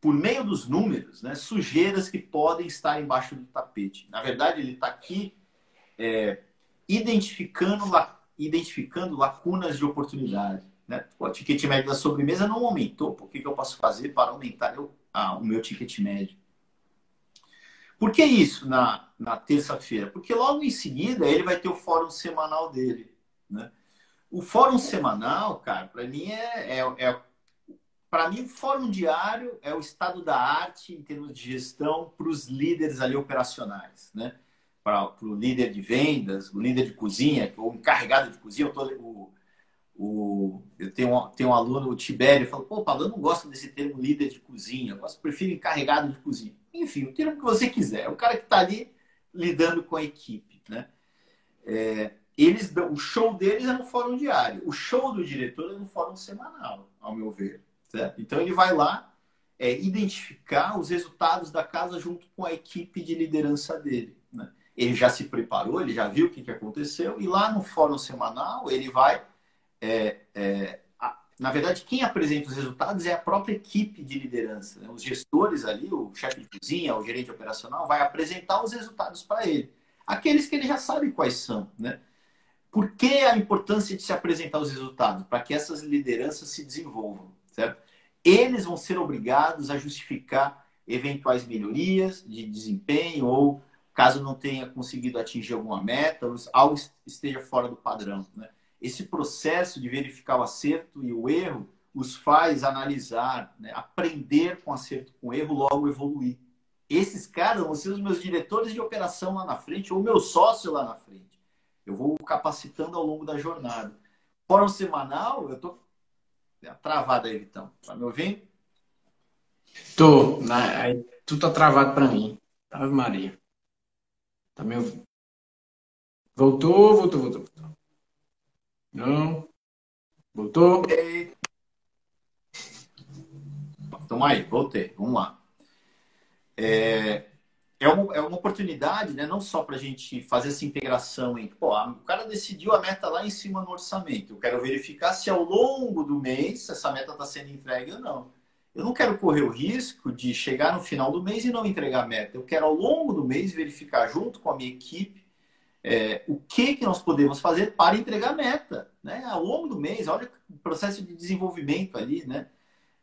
por meio dos números, né, sujeiras que podem estar embaixo do tapete. Na verdade, ele está aqui é, identificando identificando lacunas de oportunidade. Né? O ticket médio da sobremesa não aumentou. Por que, que eu posso fazer para aumentar eu, ah, o meu ticket médio? Por que isso na, na terça-feira? Porque logo em seguida ele vai ter o fórum semanal dele. Né? O fórum semanal, cara, para mim é, é, é, para mim, o fórum diário é o estado da arte em termos de gestão para os líderes ali operacionais, né? Para o líder de vendas, o líder de cozinha, o encarregado de cozinha, eu, tô, o, o, eu tenho, um, tenho um aluno, o Tibério, falou, pô, Paulo, eu não gosto desse termo líder de cozinha, eu prefiro encarregado de cozinha. Enfim, o termo que você quiser, é o cara que está ali lidando com a equipe, né? É, eles o show deles é no fórum diário, o show do diretor é no fórum semanal, ao meu ver. Certo? Então ele vai lá é, identificar os resultados da casa junto com a equipe de liderança dele. Ele já se preparou, ele já viu o que, que aconteceu e lá no fórum semanal ele vai é, é, na verdade, quem apresenta os resultados é a própria equipe de liderança. Né? Os gestores ali, o chefe de cozinha, o gerente operacional, vai apresentar os resultados para ele. Aqueles que ele já sabe quais são. Né? Por que a importância de se apresentar os resultados? Para que essas lideranças se desenvolvam. Certo? Eles vão ser obrigados a justificar eventuais melhorias de desempenho ou caso não tenha conseguido atingir alguma meta, algo esteja fora do padrão. Né? Esse processo de verificar o acerto e o erro os faz analisar, né? aprender com acerto com erro, logo evoluir. Esses caras vão ser os meus diretores de operação lá na frente, ou meu sócio lá na frente. Eu vou capacitando ao longo da jornada. Fórum semanal, eu estou travado aí, Vitão. Tá me ouvindo? Tô. Na, aí, tu tá travado para mim. Ave Maria. Tá me ouvindo? Voltou, voltou, voltou, voltou. Não. Voltou? Ei. Toma aí, voltei. Vamos lá. É, é, uma, é uma oportunidade, né, não só para a gente fazer essa integração entre, pô, o cara decidiu a meta lá em cima no orçamento. Eu quero verificar se ao longo do mês essa meta está sendo entregue ou não. Eu não quero correr o risco de chegar no final do mês e não entregar a meta. Eu quero ao longo do mês verificar junto com a minha equipe é, o que, que nós podemos fazer para entregar a meta. Né? Ao longo do mês, olha o processo de desenvolvimento ali, né?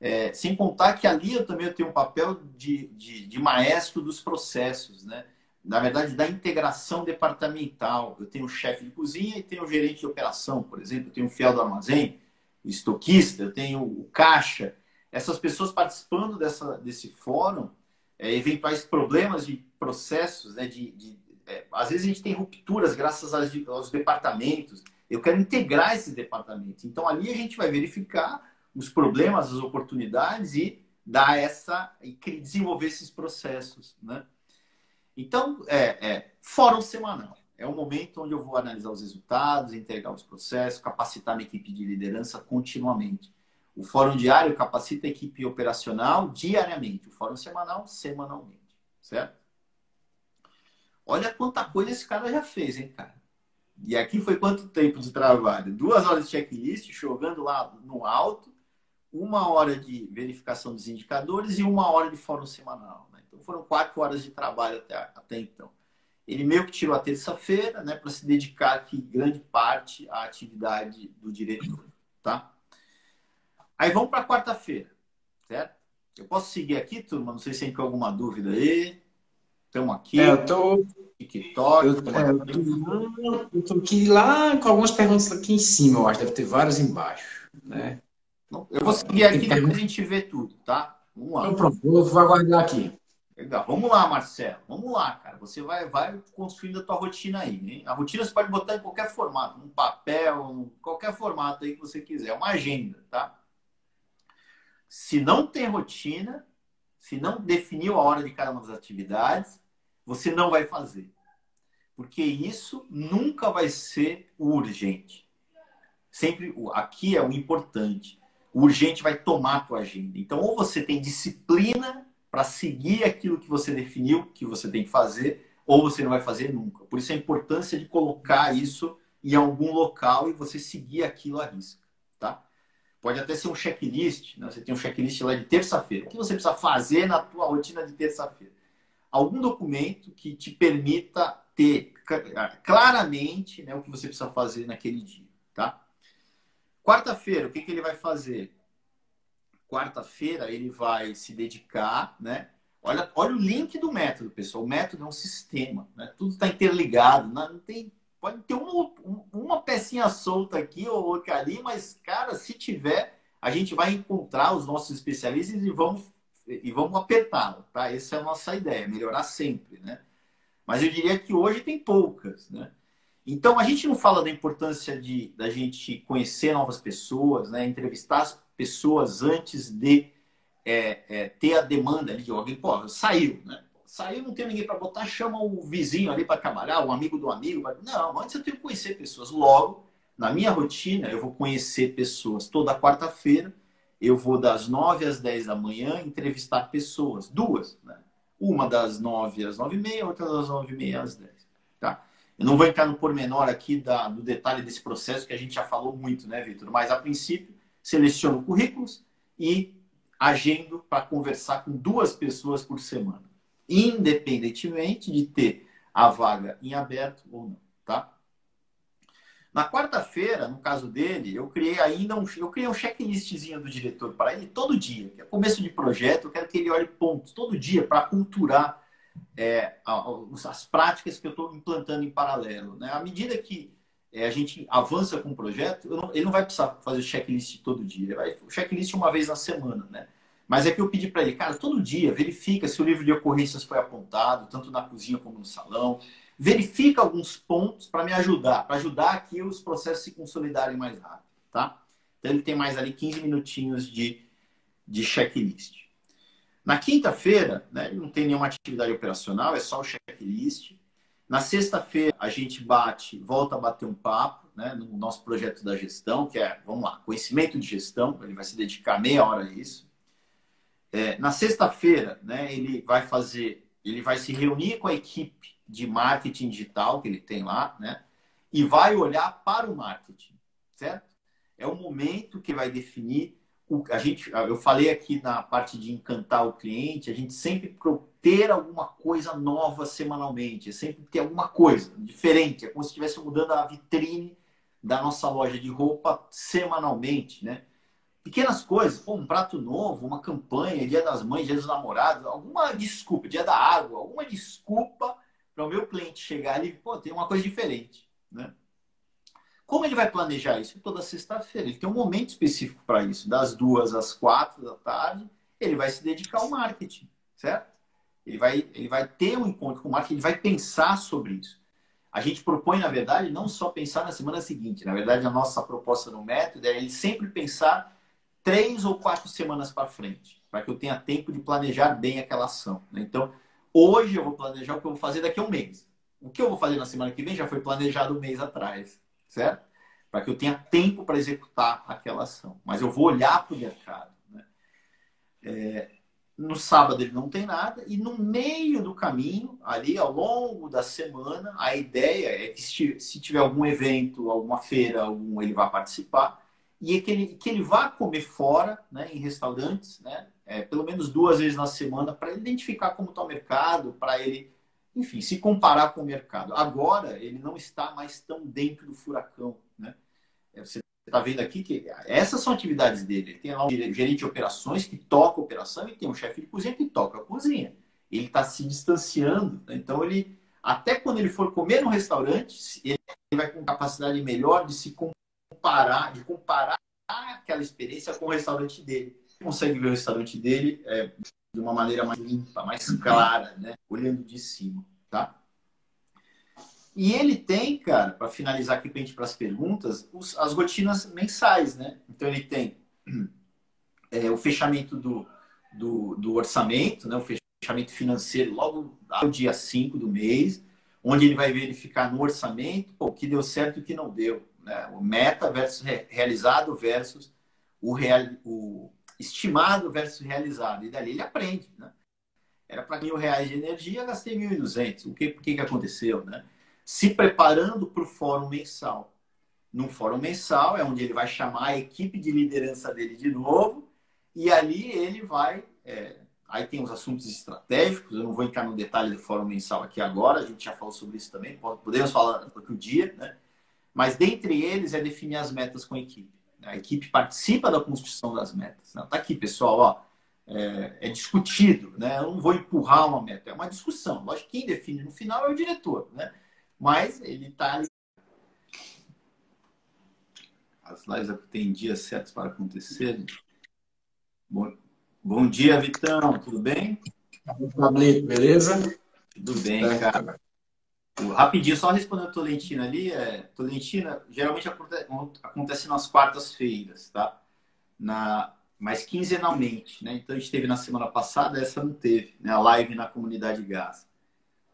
É, sem contar que ali eu também tenho um papel de, de, de, maestro dos processos, né? Na verdade, da integração departamental. Eu tenho o chefe de cozinha e tenho o gerente de operação, por exemplo. Eu tenho o fiel do armazém, o estoquista, eu tenho o caixa. Essas pessoas participando dessa, desse fórum, é, eventuais problemas de processos, né? De, de é, às vezes a gente tem rupturas graças aos, aos departamentos. Eu quero integrar esses departamentos. Então, ali a gente vai verificar os problemas, as oportunidades e dar essa e desenvolver esses processos, né? Então, é, é fórum semanal. É o momento onde eu vou analisar os resultados, entregar os processos, capacitar minha equipe de liderança continuamente. O fórum diário capacita a equipe operacional diariamente. O fórum semanal, semanalmente. Certo? Olha quanta coisa esse cara já fez, hein, cara? E aqui foi quanto tempo de trabalho? Duas horas de checklist, jogando lá no alto, uma hora de verificação dos indicadores e uma hora de fórum semanal. Né? Então foram quatro horas de trabalho até, até então. Ele meio que tirou a terça-feira né, para se dedicar aqui grande parte à atividade do diretor. Tá? Aí vamos para quarta-feira, certo? Eu posso seguir aqui, turma? Não sei se tem alguma dúvida aí. Estamos aqui. É, eu tô. TikTok. Eu, é, eu, tô, eu tô aqui lá com algumas perguntas aqui em cima, eu acho. Deve ter várias embaixo. Né? Eu vou seguir aqui depois a gente vê tudo, tá? Vamos lá. Então pronto, eu vou aguardar aqui. Legal. Vamos lá, Marcelo. Vamos lá, cara. Você vai, vai construindo a tua rotina aí. Hein? A rotina você pode botar em qualquer formato, num papel, qualquer formato aí que você quiser. É uma agenda, tá? Se não tem rotina, se não definiu a hora de cada uma das atividades, você não vai fazer. Porque isso nunca vai ser o urgente. Sempre aqui é o importante. O urgente vai tomar a tua agenda. Então, ou você tem disciplina para seguir aquilo que você definiu que você tem que fazer, ou você não vai fazer nunca. Por isso a importância de colocar isso em algum local e você seguir aquilo à risca? Pode até ser um checklist, né? Você tem um checklist lá de terça-feira. O que você precisa fazer na tua rotina de terça-feira? Algum documento que te permita ter claramente né, o que você precisa fazer naquele dia, tá? Quarta-feira, o que, que ele vai fazer? Quarta-feira ele vai se dedicar, né? Olha, olha o link do método, pessoal. O método é um sistema, né? Tudo está interligado. Não tem, pode ter uma, uma pecinha solta aqui ou outra ali, mas, cara, se tiver, a gente vai encontrar os nossos especialistas e vamos, e vamos apertá-lo, tá? Essa é a nossa ideia, melhorar sempre, né? Mas eu diria que hoje tem poucas, né? Então, a gente não fala da importância de da gente conhecer novas pessoas, né? entrevistar as pessoas antes de é, é, ter a demanda de alguém. Pô, saiu, né? Saiu, não tem ninguém para botar, chama o vizinho ali para trabalhar, o amigo do amigo. Não, antes eu tenho que conhecer pessoas. Logo, na minha rotina, eu vou conhecer pessoas toda quarta-feira. Eu vou das 9 às 10 da manhã entrevistar pessoas, duas, né? Uma das 9 às 9 e meia, outra das 9 e meia às 10. Tá? Eu não vou entrar no pormenor aqui da, do detalhe desse processo que a gente já falou muito, né, Vitor? Mas a princípio, seleciono currículos e agendo para conversar com duas pessoas por semana, independentemente de ter a vaga em aberto ou não, tá? Na quarta-feira, no caso dele, eu criei ainda um, eu criei um checklistzinho do diretor para ele todo dia. Que é começo de projeto, eu quero que ele olhe pontos todo dia para culturar é, as práticas que eu estou implantando em paralelo. Né? À medida que é, a gente avança com o projeto, não, ele não vai precisar fazer checklist todo dia. Vai, o checklist uma vez na semana, né? Mas é que eu pedi para ele, cara, todo dia verifica se o livro de ocorrências foi apontado, tanto na cozinha como no salão. Verifica alguns pontos para me ajudar, para ajudar aqui os processos se consolidarem mais rápido, tá? Então ele tem mais ali 15 minutinhos de, de checklist. Na quinta-feira, né, não tem nenhuma atividade operacional, é só o checklist. Na sexta-feira, a gente bate, volta a bater um papo né, no nosso projeto da gestão, que é, vamos lá, conhecimento de gestão, ele vai se dedicar meia hora a isso. É, na sexta-feira, né, ele vai fazer, ele vai se reunir com a equipe de marketing digital que ele tem lá, né, e vai olhar para o marketing, certo? É o momento que vai definir a gente, eu falei aqui na parte de encantar o cliente, a gente sempre ter alguma coisa nova semanalmente, é sempre ter alguma coisa diferente, é como se estivesse mudando a vitrine da nossa loja de roupa semanalmente, né? Pequenas coisas, pô, um prato novo, uma campanha, dia das mães, dia dos namorados, alguma desculpa, dia da água, alguma desculpa para o meu cliente chegar ali, pô, tem uma coisa diferente, né? Como ele vai planejar isso? Toda sexta-feira. Ele tem um momento específico para isso. Das duas às quatro da tarde, ele vai se dedicar ao marketing, certo? Ele vai, ele vai ter um encontro com o marketing, ele vai pensar sobre isso. A gente propõe, na verdade, não só pensar na semana seguinte. Na verdade, a nossa proposta no método é ele sempre pensar três ou quatro semanas para frente, para que eu tenha tempo de planejar bem aquela ação. Né? Então, hoje eu vou planejar o que eu vou fazer daqui a um mês. O que eu vou fazer na semana que vem já foi planejado um mês atrás certo? Para que eu tenha tempo para executar aquela ação. Mas eu vou olhar para o mercado. Né? É, no sábado ele não tem nada, e no meio do caminho, ali ao longo da semana, a ideia é que se tiver algum evento, alguma feira, algum, ele vai participar, e é que ele, que ele vá comer fora, né, em restaurantes, né, é, pelo menos duas vezes na semana, para identificar como está o mercado, para ele enfim, se comparar com o mercado. Agora, ele não está mais tão dentro do furacão. Né? É, você está vendo aqui que essas são atividades dele. Ele tem lá um gerente de operações que toca a operação e tem um chefe de cozinha que toca a cozinha. Ele está se distanciando. Né? Então, ele até quando ele for comer no restaurante, ele vai com capacidade melhor de se comparar, de comparar aquela experiência com o restaurante dele. Ele consegue ver o restaurante dele é, de uma maneira mais limpa, mais clara, né? olhando de cima, tá? E ele tem, cara, para finalizar aqui para para as perguntas, os, as rotinas mensais, né? Então ele tem é, o fechamento do, do, do, orçamento, né? o fechamento financeiro logo no dia 5 do mês, onde ele vai verificar no orçamento pô, o que deu certo e o que não deu. Né? O meta versus realizado versus o, real, o, estimado versus realizado. E dali ele aprende, né? Era para mil reais de energia, gastei 1.200. O que, que, que aconteceu, né? Se preparando para o fórum mensal. No fórum mensal é onde ele vai chamar a equipe de liderança dele de novo e ali ele vai... É... aí tem os assuntos estratégicos, eu não vou entrar no detalhe do fórum mensal aqui agora, a gente já falou sobre isso também, podemos falar outro dia, né? Mas dentre eles é definir as metas com a equipe. A equipe participa da construção das metas. Está aqui, pessoal, ó, é, é, discutido, né? Eu não vou empurrar uma meta, é uma discussão. Lógico que quem define no final é o diretor, né? Mas ele está as lives têm dias certos para acontecer. Bom, bom dia, Vitão, tudo bem? Pablito, beleza? Tudo bem, cara. Rapidinho, só respondendo a Tolentina ali, é, Tolentina geralmente acontece nas quartas-feiras, tá? Na, mas quinzenalmente, né? Então a gente teve na semana passada, essa não teve, né? A live na comunidade gás.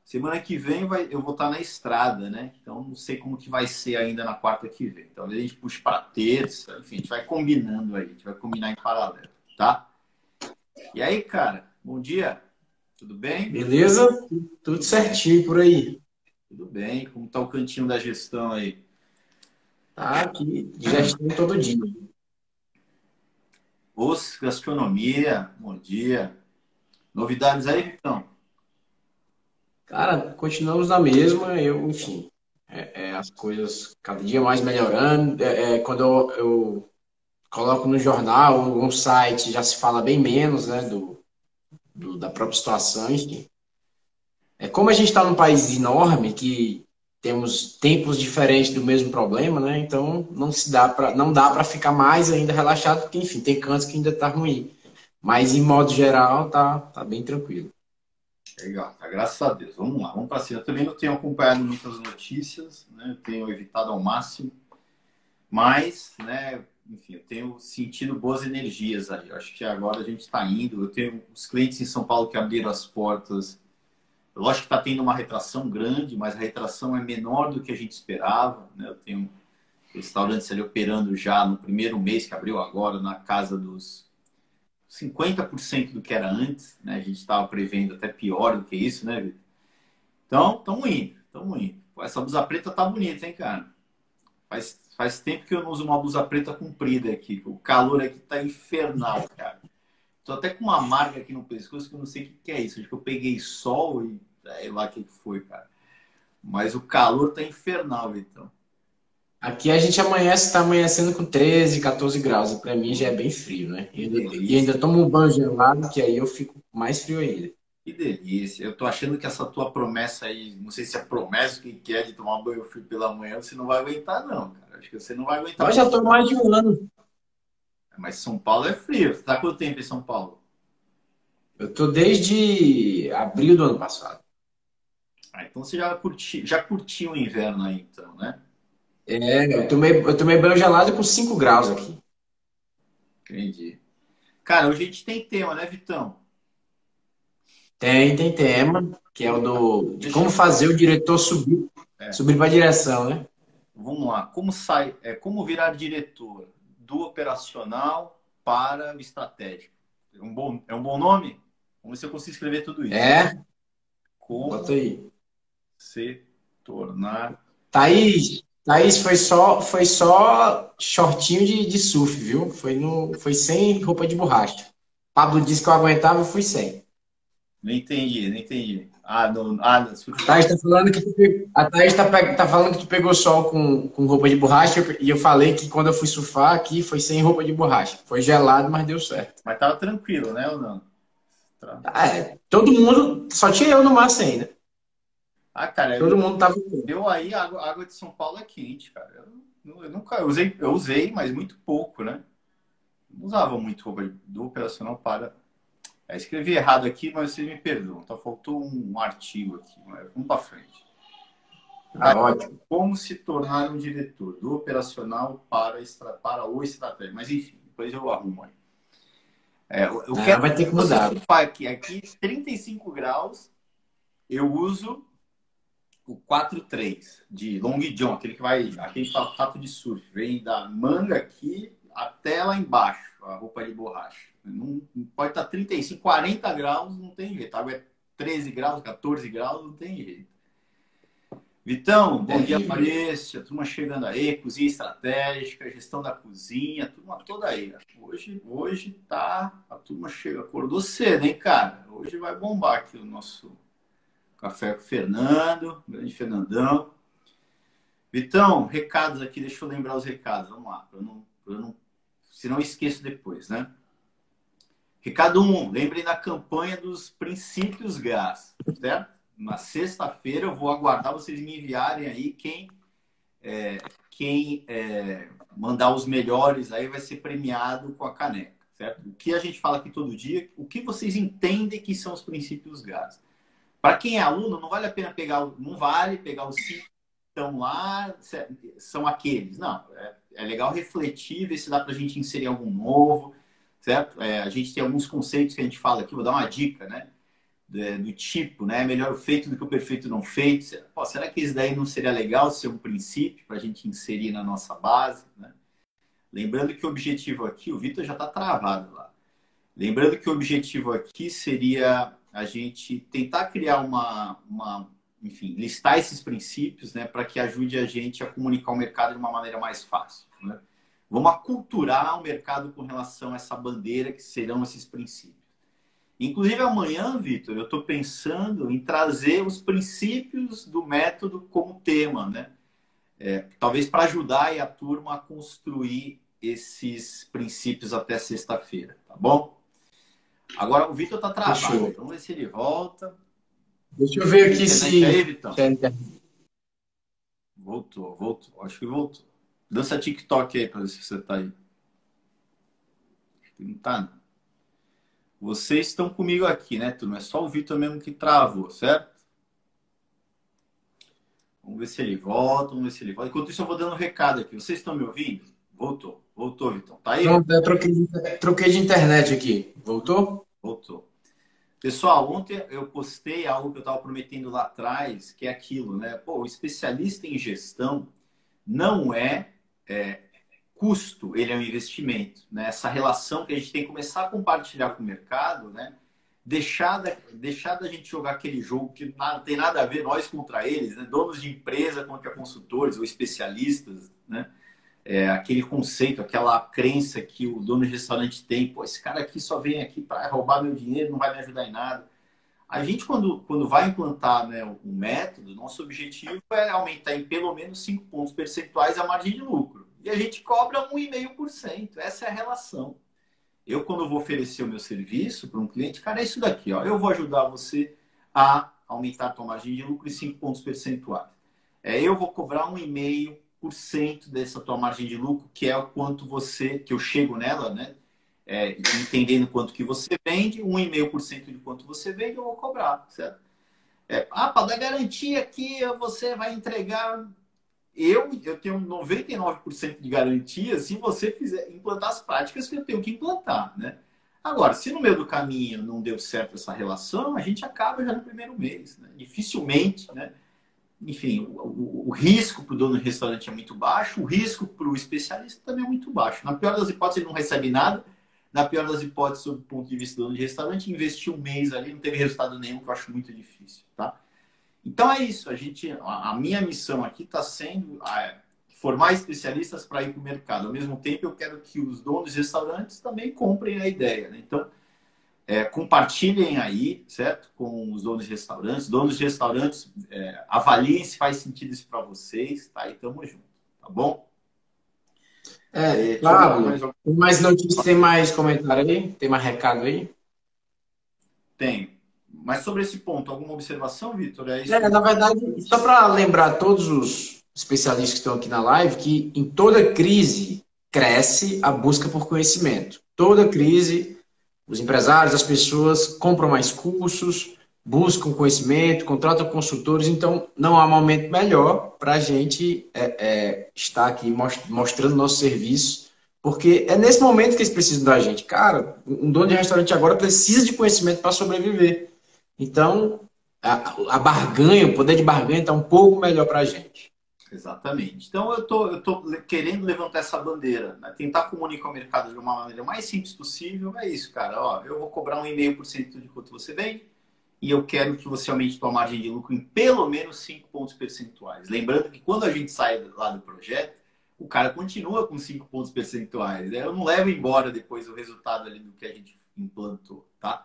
Semana que vem vai, eu vou estar na estrada, né? Então não sei como que vai ser ainda na quarta que vem. Então a gente puxa para terça, enfim, a gente vai combinando aí, a gente vai combinar em paralelo, tá? E aí, cara, bom dia. Tudo bem? Beleza? Tudo certinho por aí. Tudo bem. Como tá o cantinho da gestão aí? Tá aqui, gestão todo dia. Os gastronomia, bom dia. Novidades aí, Vitão? Cara, continuamos na mesma. Eu, enfim, é, é, as coisas cada dia mais melhorando. É, é quando eu, eu, coloco no jornal ou no site, já se fala bem menos, né, do, do da própria situação, enfim. É como a gente está num país enorme que temos tempos diferentes do mesmo problema, né? Então não se dá para não dá para ficar mais ainda relaxado, porque enfim tem cantos que ainda tá ruim. Mas em modo geral tá tá bem tranquilo. Legal, tá, graças a Deus. Vamos lá, vamos para cima. Eu também não tenho acompanhado muitas notícias, né? tenho evitado ao máximo, mas, né, enfim, eu tenho sentido boas energias aí. Eu acho que agora a gente está indo. Eu tenho os clientes em São Paulo que abriram as portas. Lógico que está tendo uma retração grande, mas a retração é menor do que a gente esperava. Né? Eu tenho restaurantes ali operando já no primeiro mês que abriu agora, na casa dos 50% do que era antes, né? A gente estava prevendo até pior do que isso, né, Vitor? Então, estamos indo, estamos indo. Essa blusa preta tá bonita, hein, cara? Faz, faz tempo que eu não uso uma blusa preta comprida aqui. O calor aqui tá infernal, cara. Tô até com uma marca aqui no pescoço que eu não sei o que, que é isso. Acho que eu peguei sol e sei lá o que foi, cara. Mas o calor tá infernal, então. Aqui a gente amanhece, está amanhecendo com 13, 14 graus. E para mim já é bem frio, né? E ainda, e ainda tomo um banho gelado, que aí eu fico mais frio ainda. Que delícia. Eu tô achando que essa tua promessa aí, não sei se é promessa que quer de tomar banho frio pela manhã, você não vai aguentar, não, cara. Acho que você não vai aguentar. Eu já tô mais de um ano. Mas São Paulo é frio. Você tá quanto tempo em São Paulo? Eu tô desde abril do ano passado. Ah, então você já curtiu, já curtiu o inverno aí, então, né? É, eu tomei, eu tomei banho gelado com 5 graus aqui. Entendi. Cara, hoje a gente tem tema, né, Vitão? Tem, tem tema, que é o do de como fazer o diretor subir, é. subir para a direção, né? Vamos lá. Como sai, é, como virar diretor do operacional para o estratégico? É um bom, é um bom nome? Vamos ver se eu consigo escrever tudo isso. É. Como Bota aí. se tornar. Thaís, Thaís, foi só, foi só shortinho de, de surf, viu? Foi, no, foi sem roupa de borracha. Pablo disse que eu aguentava, eu fui sem. Não entendi, não entendi. Ah, no, ah, surf. A Thaís tá falando que tu, a Thaís tá, tá falando que tu pegou sol com, com roupa de borracha e eu falei que quando eu fui surfar aqui foi sem roupa de borracha. Foi gelado, mas deu certo. Mas tava tranquilo, né, ou não? Ah, é, todo mundo, só tinha eu no mar sem, né? Ah, cara, todo eu, mundo tava. Deu aí, a água, a água de São Paulo é quente, cara. Eu, eu nunca eu usei, eu usei, mas muito pouco, né? Não usava muito roupa do operacional para. É, escrevi errado aqui, mas vocês me perdoam. Então faltou um artigo aqui. Vamos para frente. Ah, ótimo. Como se tornar um diretor do operacional para, extra, para o estratégia. Mas enfim, depois eu arrumo aí. É, eu ah, quero vai ter que mudar. Aqui, aqui, 35 graus, eu uso o 4-3 de Long John, aquele que vai, aquele fato de surf, vem da manga aqui até lá embaixo, a roupa de borracha. Não, pode estar 35, 40 graus, não tem jeito. A água é 13 graus, 14 graus, não tem jeito. Vitão, bom dia, Aparência. Turma chegando aí, cozinha estratégica, gestão da cozinha, turma toda aí. Hoje, hoje tá. A turma chega, acordou cedo, hein, cara? Hoje vai bombar aqui o nosso Café com o Fernando, grande Fernandão. Vitão, recados aqui, deixa eu lembrar os recados, vamos lá, para não, não, se não esqueço depois, né? Recado 1, um, da campanha dos princípios gás, certo? Na sexta-feira eu vou aguardar vocês me enviarem aí quem é, quem é, mandar os melhores aí vai ser premiado com a caneca, certo? O que a gente fala aqui todo dia, o que vocês entendem que são os princípios GAS. Para quem é aluno, não vale a pena pegar, não vale pegar os cinco que estão lá, são aqueles. Não, é, é legal refletir, ver se dá para a gente inserir algum novo, certo? É, a gente tem alguns conceitos que a gente fala aqui, vou dar uma dica, né? do tipo, né? Melhor o feito do que o perfeito não feito. Pô, será que isso daí não seria legal ser um princípio para a gente inserir na nossa base? Né? Lembrando que o objetivo aqui, o Vitor já está travado lá. Lembrando que o objetivo aqui seria a gente tentar criar uma, uma enfim, listar esses princípios, né, para que ajude a gente a comunicar o mercado de uma maneira mais fácil. Né? Vamos aculturar o mercado com relação a essa bandeira que serão esses princípios. Inclusive, amanhã, Vitor, eu estou pensando em trazer os princípios do método como tema, né? É, talvez para ajudar a turma a construir esses princípios até sexta-feira, tá bom? Agora o Vitor está travado, então vamos ver se ele volta. Deixa eu ver aqui se. Aí? Voltou, voltou. Acho que voltou. Dança TikTok aí para ver se você está aí. Não está, não. Vocês estão comigo aqui, né, turma? É só o Vitor mesmo que travou, certo? Vamos ver se ele volta, vamos ver se ele volta. Enquanto isso, eu vou dando um recado aqui. Vocês estão me ouvindo? Voltou. Voltou, Vitor. Tá aí? Pronto, eu troquei, troquei de internet aqui. Voltou? Voltou. Pessoal, ontem eu postei algo que eu estava prometendo lá atrás, que é aquilo, né? Pô, o especialista em gestão não é, é custo, ele é um investimento. Né? Essa relação que a gente tem que começar a compartilhar com o mercado, né? deixar, da, deixar da gente jogar aquele jogo que não tem nada a ver nós contra eles, né? donos de empresa contra consultores ou especialistas, né? É, aquele conceito, aquela crença que o dono de restaurante tem, pô, esse cara aqui só vem aqui para roubar meu dinheiro, não vai me ajudar em nada. A gente, quando, quando vai implantar né, um método, nosso objetivo é aumentar em pelo menos 5 pontos percentuais a margem de lucro e a gente cobra 1,5%. Essa é a relação. Eu, quando vou oferecer o meu serviço para um cliente, cara, é isso daqui. Ó. Eu vou ajudar você a aumentar a tua margem de lucro em 5 pontos percentuais. É, eu vou cobrar 1,5% dessa tua margem de lucro, que é o quanto você, que eu chego nela, né? É, entendendo quanto que você vende, 1,5% de quanto você vende, eu vou cobrar, certo? É, ah, para dar garantia que você vai entregar eu, eu tenho 99% de garantia se você fizer implantar as práticas que eu tenho que implantar, né? Agora, se no meio do caminho não deu certo essa relação, a gente acaba já no primeiro mês. Né? Dificilmente, né? enfim, o, o, o risco para o dono do restaurante é muito baixo, o risco para o especialista também é muito baixo. Na pior das hipóteses, ele não recebe nada. Na pior das hipóteses, sob o ponto de vista do dono de restaurante, investiu um mês ali, não teve resultado nenhum, que eu acho muito difícil. Tá? Então é isso. A gente, a minha missão aqui está sendo formar especialistas para ir para o mercado. Ao mesmo tempo, eu quero que os donos de restaurantes também comprem a ideia. Né? Então, é, compartilhem aí, certo? Com os donos de restaurantes. Donos de restaurantes, é, avaliem se faz sentido isso para vocês, tá? E tamo junto, tá bom? É, é claro. Mais notícias, tem mais comentário aí? Tem mais recado aí? Tem. Mas sobre esse ponto, alguma observação, Vitor? É, é, na verdade, só para lembrar todos os especialistas que estão aqui na live que em toda crise cresce a busca por conhecimento. Toda crise, os empresários, as pessoas compram mais cursos, buscam conhecimento, contratam consultores, então não há momento melhor para a gente é, é, estar aqui mostrando nosso serviço, porque é nesse momento que eles precisam da gente. Cara, um dono de restaurante agora precisa de conhecimento para sobreviver. Então, a, a barganha, o poder de barganha está um pouco melhor para a gente. Exatamente. Então, eu tô, estou tô querendo levantar essa bandeira, né? tentar comunicar o mercado de uma maneira mais simples possível. É isso, cara. Ó, eu vou cobrar um 1,5% de quanto você vende e eu quero que você aumente sua margem de lucro em pelo menos 5 pontos percentuais. Lembrando que quando a gente sai lá do projeto, o cara continua com 5 pontos percentuais. Né? Eu não levo embora depois o resultado ali do que a gente implantou, tá?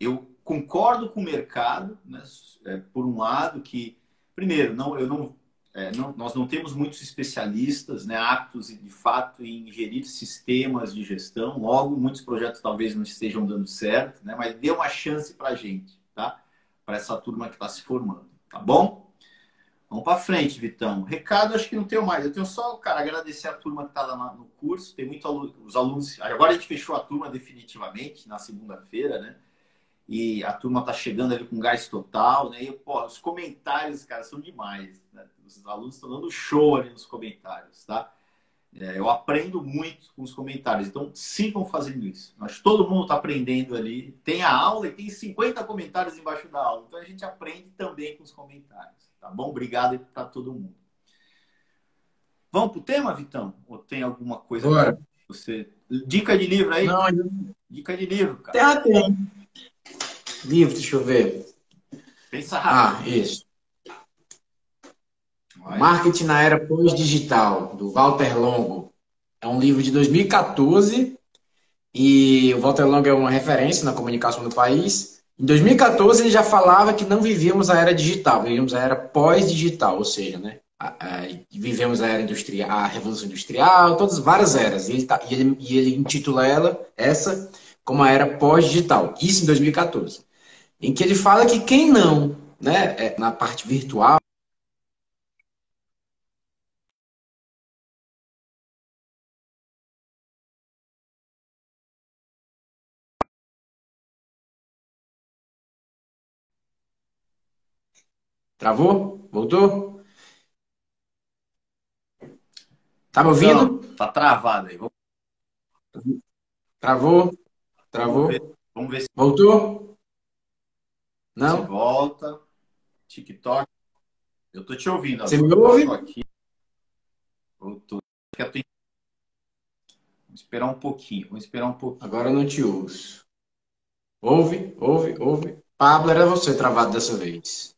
Eu concordo com o mercado, né, é, por um lado, que, primeiro, não, eu não, é, não, nós não temos muitos especialistas né, aptos, de fato, em gerir sistemas de gestão. Logo, muitos projetos talvez não estejam dando certo, né, mas dê uma chance para a gente? Para essa turma que está se formando. Tá bom? Vamos para frente, Vitão. Recado, acho que não tenho mais. Eu tenho só, cara, agradecer a turma que está lá no curso. Tem muito aluno, os alunos. Agora a gente fechou a turma definitivamente na segunda-feira, né? E a turma tá chegando ali com gás total, né? E pô, os comentários, cara, são demais. Né? Os alunos estão dando show ali nos comentários, tá? É, eu aprendo muito com os comentários, então sigam fazendo isso. Acho que todo mundo está aprendendo ali. Tem a aula e tem 50 comentários embaixo da aula, então a gente aprende também com os comentários. Tá bom? Obrigado para todo mundo. Vamos para o tema, Vitão? Ou tem alguma coisa Bora. você. Dica de livro aí? Não, Dica de livro, cara. Tem, tem. Livro, deixa eu ver. Pensa rápido. Ah, isso. Marketing na Era Pós-Digital, do Walter Longo. É um livro de 2014 e o Walter Longo é uma referência na comunicação do país. Em 2014 ele já falava que não vivíamos a era digital, vivíamos a era pós-digital, ou seja, né, a, a, vivemos a era industrial, a revolução industrial, todas várias eras. E ele, tá, e ele, e ele intitula ela essa como a era pós-digital. Isso em 2014, em que ele fala que quem não, né, é, na parte virtual Travou? Voltou? Tá me ouvindo? Não, tá travado aí. Travou? Travou? Vamos ver, vamos ver se Voltou? Não? volta. TikTok. Eu tô te ouvindo. Você me ouve? Aqui. Voltou. Vamos esperar um pouquinho. Vamos esperar um pouquinho. Agora eu não te ouço. Ouve, ouve, ouve. Pablo, era você travado dessa vez.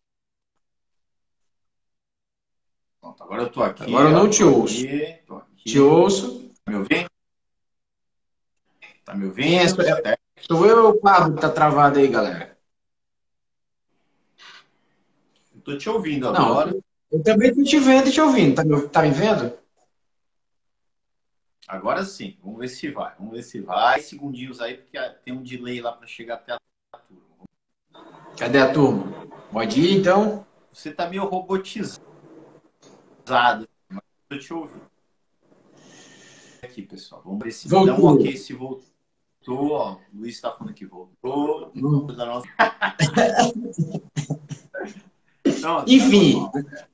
Pronto, agora eu tô aqui. Agora eu não te ouço. aqui, aqui. Te ouço. Tá me ouvindo? Tá me Quem é? ouvindo? Sou eu ou o Pablo que tá travado aí, galera? Eu tô te ouvindo Não, agora. eu também tô te vendo e te ouvindo. Tá me, tá me vendo? Agora sim. Vamos ver se vai. Vamos ver se vai. Segundinhos aí, porque tem um delay lá para chegar até a turma. Cadê a turma? Pode ir, então? Você tá meio robotizado, mas eu te ouvi. Aqui, pessoal. Vamos ver se dá um Voltou. ok se voltou. Ó, o Luiz tá falando que voltou. Hum. Da nossa... Não, Enfim. tá.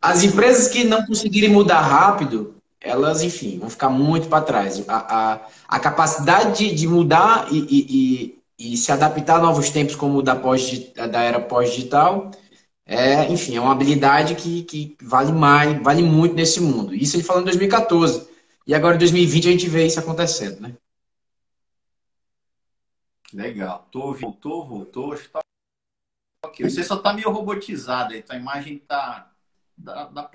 As empresas que não conseguirem mudar rápido, elas, enfim, vão ficar muito para trás. A, a, a capacidade de, de mudar e, e, e, e se adaptar a novos tempos, como o da, pós, da era pós-digital, é, enfim, é uma habilidade que, que vale mais, vale muito nesse mundo. Isso ele falou em 2014. E agora em 2020 a gente vê isso acontecendo, né? Legal. Tô, voltou, voltou. Tá ok. Você só tá meio robotizado aí. Tua imagem tá. Dá, dá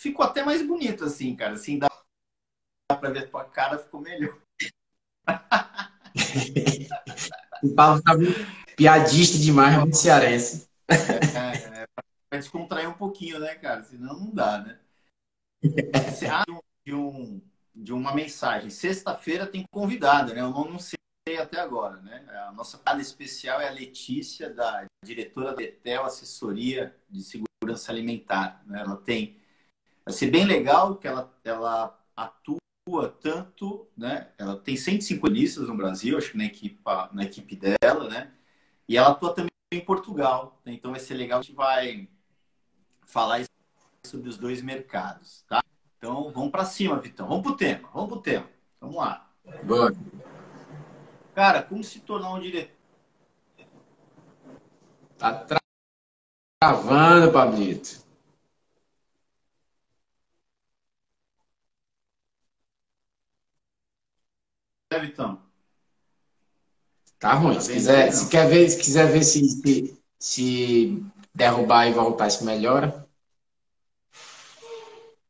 Ficou até mais bonito assim, cara. Assim, dá, dá pra ver a tua cara, ficou melhor. O Paulo tá piadista demais, muito cearense. É, é, pra descontrair um pouquinho, né, cara? Senão não dá, né? Você abre um- de, um, de uma mensagem. Sexta-feira tem convidada, né? Eu não, não sei até agora, né? A nossa convidada especial é a Letícia, da diretora da Etel Assessoria de Segurança Alimentar. né? Ela tem. Vai ser bem legal que ela, ela atua tanto, né? Ela tem 105 listas no Brasil, acho que na equipe, na equipe dela, né? E ela atua também em Portugal. né? Então vai ser legal, a gente vai falar sobre os dois mercados, tá? Então vamos para cima, Vitão. Vamos pro tema, vamos pro tema. Vamos lá. Boa. Cara, como se tornar um diretor? Tá tra- travando, Pablito. né, Vitão? Tá ruim. Tá Se bem, quiser, se quer ver, se quiser ver se, se, se derrubar e voltar, se melhora.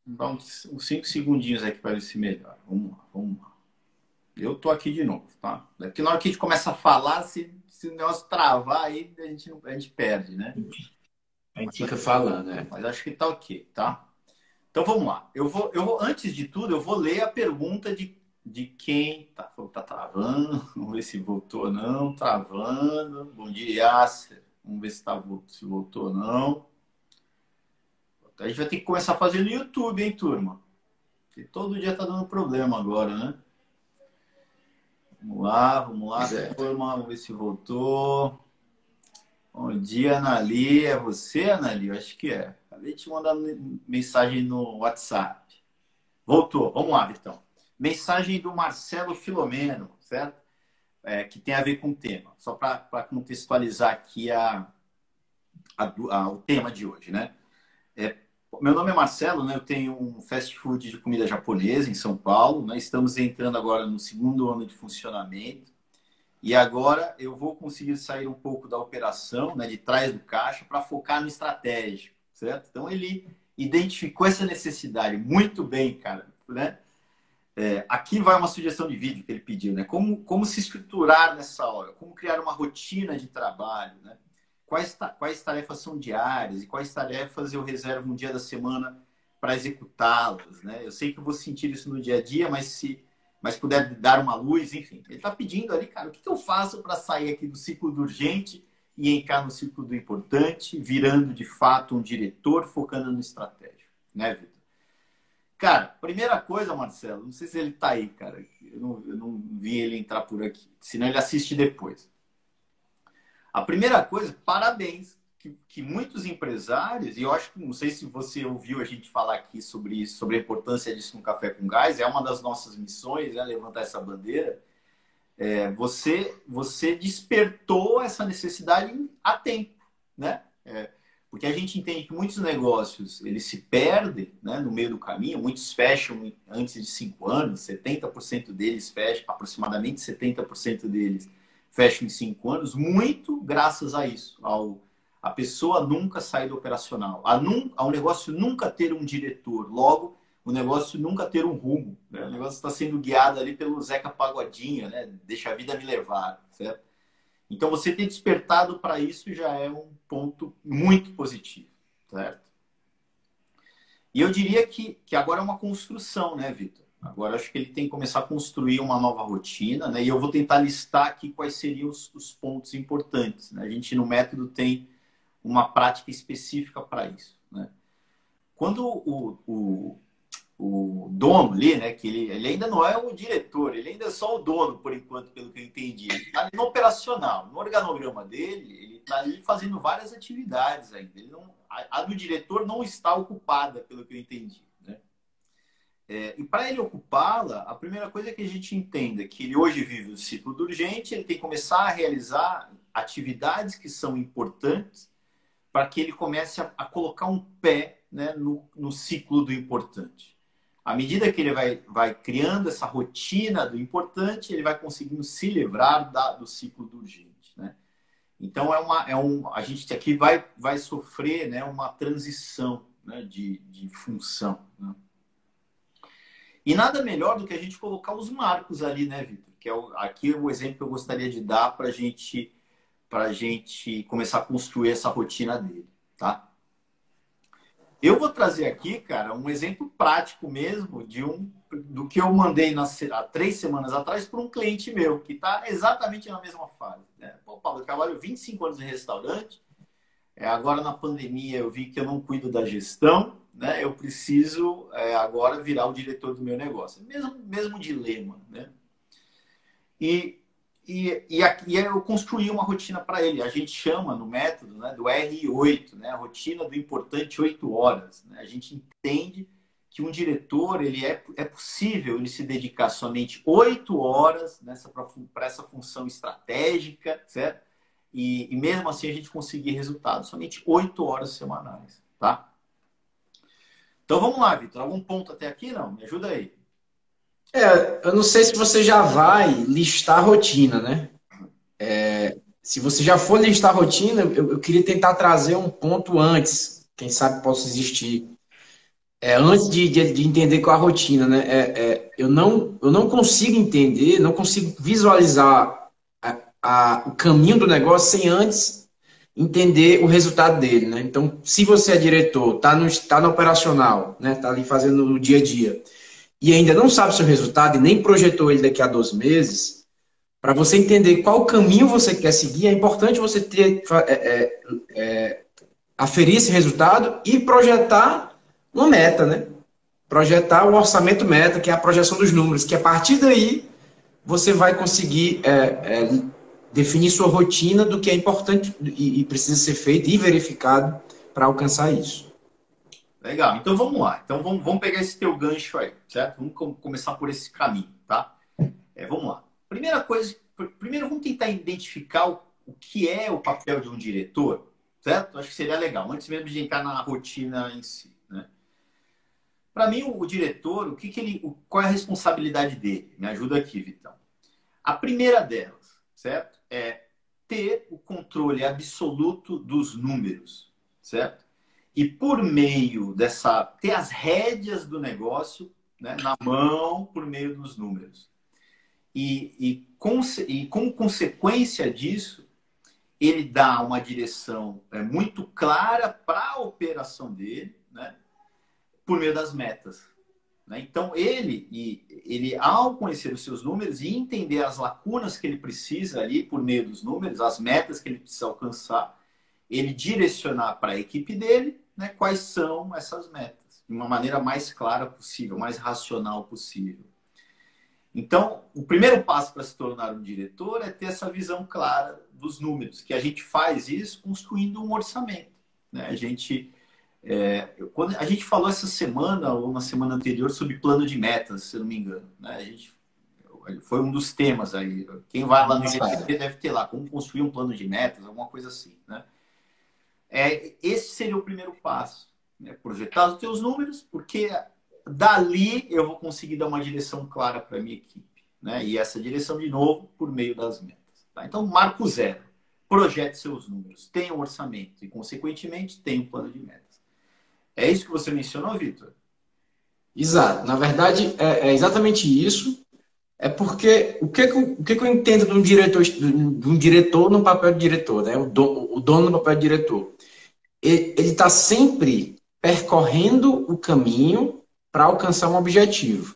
Dá uns uns cinco segundinhos aqui para ver se melhora. Vamos lá, vamos lá. Eu tô aqui de novo, tá? Porque na hora que a gente começa a falar, se, se o negócio travar, aí a gente, a gente perde, né? A gente fica falando, né? Mas acho que tá ok, tá? Então vamos lá. Eu vou, eu vou, antes de tudo, eu vou ler a pergunta de, de quem tá, tá travando. Vamos ver se voltou ou não. Travando. Bom dia, Yasser. Vamos ver se, tá, se voltou ou não. A gente vai ter que começar a fazer no YouTube, hein, turma? Porque todo dia tá dando problema agora, né? Vamos lá, vamos lá, turma. Vamos ver se voltou. Bom dia, Anali. É você, Anali? Eu acho que é. Acabei de te mandar mensagem no WhatsApp. Voltou. Vamos lá, Vitão. Mensagem do Marcelo Filomeno, certo? É, que tem a ver com o tema. Só para contextualizar aqui a, a, a, o tema de hoje, né? É, meu nome é Marcelo, né? Eu tenho um fast food de comida japonesa em São Paulo. Né? Estamos entrando agora no segundo ano de funcionamento. E agora eu vou conseguir sair um pouco da operação, né, de trás do caixa, para focar no estratégico, certo? Então ele identificou essa necessidade muito bem, cara, né? É, aqui vai uma sugestão de vídeo que ele pediu, né? Como, como se estruturar nessa hora, como criar uma rotina de trabalho, né? Quais, quais tarefas são diárias e quais tarefas eu reservo um dia da semana para executá-las, né? Eu sei que eu vou sentir isso no dia a dia, mas se mas puder dar uma luz, enfim. Ele está pedindo ali, cara, o que, que eu faço para sair aqui do ciclo do urgente e entrar no ciclo do importante, virando de fato um diretor focando no estratégico, né, Vitor? Cara, primeira coisa, Marcelo, não sei se ele tá aí, cara. Eu não, eu não vi ele entrar por aqui. Senão ele assiste depois. A primeira coisa, parabéns. Que, que, muitos empresários, e eu acho que não sei se você ouviu a gente falar aqui sobre isso, sobre a importância disso no Café com Gás, é uma das nossas missões, né, levantar essa bandeira. É, você, você despertou essa necessidade a tempo, né? É, porque a gente entende que muitos negócios eles se perdem né, no meio do caminho, muitos fecham antes de cinco anos, 70% deles fecham, aproximadamente 70% deles fecham em cinco anos, muito graças a isso, ao a pessoa nunca sair do operacional, a num, ao negócio nunca ter um diretor, logo o negócio nunca ter um rumo, né? o negócio está sendo guiado ali pelo Zeca Pagodinho, né? deixa a vida me levar, certo? Então, você ter despertado para isso já é um ponto muito positivo, certo? E eu diria que, que agora é uma construção, né, Vitor? Agora acho que ele tem que começar a construir uma nova rotina, né? E eu vou tentar listar aqui quais seriam os, os pontos importantes. Né? A gente no método tem uma prática específica para isso, né? Quando o, o, o dono ali, né? Que ele, ele ainda não é o diretor, ele ainda é só o dono, por enquanto, pelo que eu entendi. Ele está no operacional, no organograma dele, ele está ali fazendo várias atividades ainda. Ele não, a, a, do diretor não está ocupada, pelo que eu entendi. Né? É, e para ele ocupá-la, a primeira coisa é que a gente entenda que ele hoje vive o ciclo do urgente, ele tem que começar a realizar atividades que são importantes para que ele comece a, a colocar um pé né, no, no ciclo do importante à medida que ele vai, vai criando essa rotina do importante, ele vai conseguindo se livrar da, do ciclo do urgente. Né? Então, é uma, é um, a gente aqui vai, vai sofrer né, uma transição né, de, de função. Né? E nada melhor do que a gente colocar os marcos ali, né, Vitor? Que é o, aqui é o exemplo que eu gostaria de dar para gente, a gente começar a construir essa rotina dele, tá? Eu vou trazer aqui, cara, um exemplo prático mesmo de um do que eu mandei nas, há três semanas atrás para um cliente meu, que está exatamente na mesma fase. Né? Pô, Paulo, eu trabalho 25 anos em restaurante, é, agora na pandemia eu vi que eu não cuido da gestão, né? eu preciso é, agora virar o diretor do meu negócio. Mesmo, mesmo dilema. Né? E e, e, e eu construí uma rotina para ele. A gente chama no método né, do R8, né, a rotina do importante 8 horas. Né? A gente entende que um diretor ele é, é possível ele se dedicar somente 8 horas nessa para essa função estratégica, certo? E, e, mesmo assim a gente conseguir resultados, somente 8 horas semanais, tá? Então vamos lá, Vitor. Algum ponto até aqui? Não? Me ajuda aí. É, eu não sei se você já vai listar a rotina, né? É, se você já for listar a rotina, eu, eu, queria tentar trazer um ponto antes, quem sabe possa existir. É, antes de, de, de, entender qual a rotina, né? É, é, eu, não, eu não consigo entender, não consigo visualizar a, a, o caminho do negócio sem antes entender o resultado dele, né? Então, se você é diretor, está no, tá no operacional, né? Tá ali fazendo o dia a dia e ainda não sabe o seu resultado e nem projetou ele daqui a 12 meses, para você entender qual caminho você quer seguir, é importante você ter, é, é, é, aferir esse resultado e projetar uma meta, né? Projetar o orçamento meta, que é a projeção dos números, que a partir daí você vai conseguir é, é, definir sua rotina do que é importante e, e precisa ser feito e verificado para alcançar isso. Legal, então vamos lá. Então vamos, vamos pegar esse teu gancho aí, certo? Vamos começar por esse caminho, tá? É, vamos lá. Primeira coisa, primeiro vamos tentar identificar o, o que é o papel de um diretor, certo? Acho que seria legal, antes mesmo de entrar na rotina em si, né? Para mim, o, o, diretor, o que, que ele, o, qual é a responsabilidade dele? Me ajuda aqui, Vitão. A primeira delas, certo? É ter o controle absoluto dos números, certo? E por meio dessa ter as rédeas do negócio né, na mão por meio dos números e, e, com, e com consequência disso ele dá uma direção é, muito clara para a operação dele né, por meio das metas né? então ele e ele ao conhecer os seus números e entender as lacunas que ele precisa ali por meio dos números as metas que ele precisa alcançar ele direcionar para a equipe dele né, quais são essas metas, de uma maneira mais clara possível, mais racional possível. Então, o primeiro passo para se tornar um diretor é ter essa visão clara dos números, que a gente faz isso construindo um orçamento. Né? A gente é, quando a gente falou essa semana ou na semana anterior sobre plano de metas, se eu não me engano, né? A gente foi um dos temas aí. Quem vai lá no GTP deve ter lá como construir um plano de metas, alguma coisa assim, né? É, esse seria o primeiro passo. Né? Projetar os teus números, porque dali eu vou conseguir dar uma direção clara para a minha equipe. Né? E essa direção, de novo, por meio das metas. Tá? Então, marco zero. Projete seus números. Tenha um orçamento e, consequentemente, tenha um plano de metas. É isso que você mencionou, Vitor? Exato. Na verdade, é, é, exatamente isso. É porque o que, que, eu, o que, que eu entendo de um diretor, de um diretor no papel de diretor, né? o, dono, o dono no papel de diretor? Ele está sempre percorrendo o caminho para alcançar um objetivo.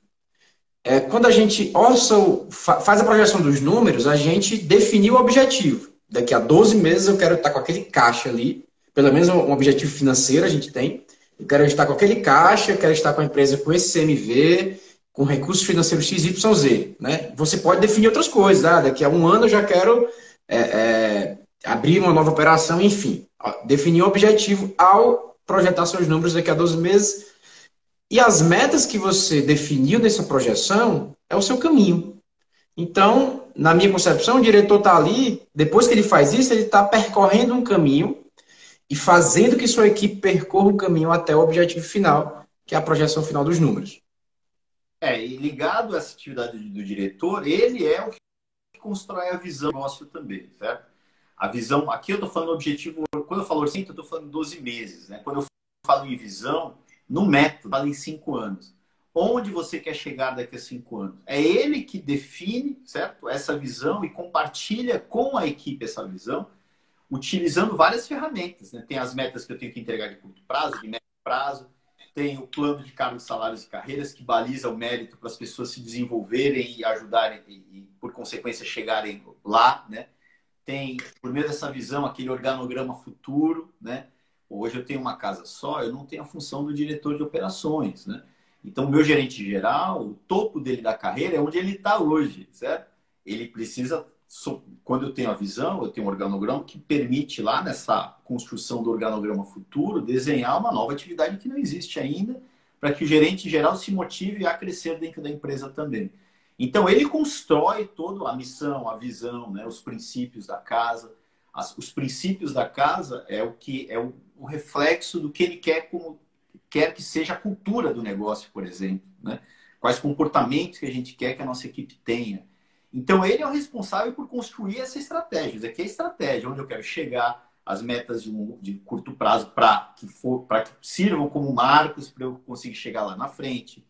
É, quando a gente orça, faz a projeção dos números, a gente definiu o objetivo. Daqui a 12 meses eu quero estar com aquele caixa ali, pelo menos um objetivo financeiro a gente tem. Eu quero estar com aquele caixa, eu quero estar com a empresa com esse CMV, com recursos financeiros XYZ. Né? Você pode definir outras coisas. Ah, daqui a um ano eu já quero é, é, abrir uma nova operação, enfim. Definir o objetivo ao projetar seus números daqui a 12 meses. E as metas que você definiu nessa projeção é o seu caminho. Então, na minha concepção, o diretor está ali, depois que ele faz isso, ele está percorrendo um caminho e fazendo que sua equipe percorra o caminho até o objetivo final, que é a projeção final dos números. É, e ligado essa atividade do diretor, ele é o que constrói a visão do negócio também, certo? A visão, aqui eu estou falando objetivo, quando eu falo orçamento, eu estou falando 12 meses. Né? Quando eu falo em visão, no método, falo em 5 anos. Onde você quer chegar daqui a 5 anos? É ele que define, certo? Essa visão e compartilha com a equipe essa visão, utilizando várias ferramentas. Né? Tem as metas que eu tenho que entregar de curto prazo, de médio prazo, tem o plano de cargos, salários e carreiras, que baliza o mérito para as pessoas se desenvolverem e ajudarem, e, e por consequência, chegarem lá, né? Tem, por meio dessa visão, aquele organograma futuro, né? Hoje eu tenho uma casa só, eu não tenho a função do diretor de operações, né? Então, meu gerente geral, o topo dele da carreira é onde ele está hoje, certo? Ele precisa, quando eu tenho a visão, eu tenho um organograma que permite lá nessa construção do organograma futuro desenhar uma nova atividade que não existe ainda, para que o gerente geral se motive a crescer dentro da empresa também. Então ele constrói toda a missão, a visão, né, os princípios da casa. As, os princípios da casa é o que é o, o, reflexo do que ele quer como quer que seja a cultura do negócio, por exemplo, né? Quais comportamentos que a gente quer que a nossa equipe tenha. Então ele é o responsável por construir essa estratégia. Isso aqui é a estratégia, onde eu quero chegar, as metas de, um, de curto prazo para que for para que sirvam como marcos para eu conseguir chegar lá na frente.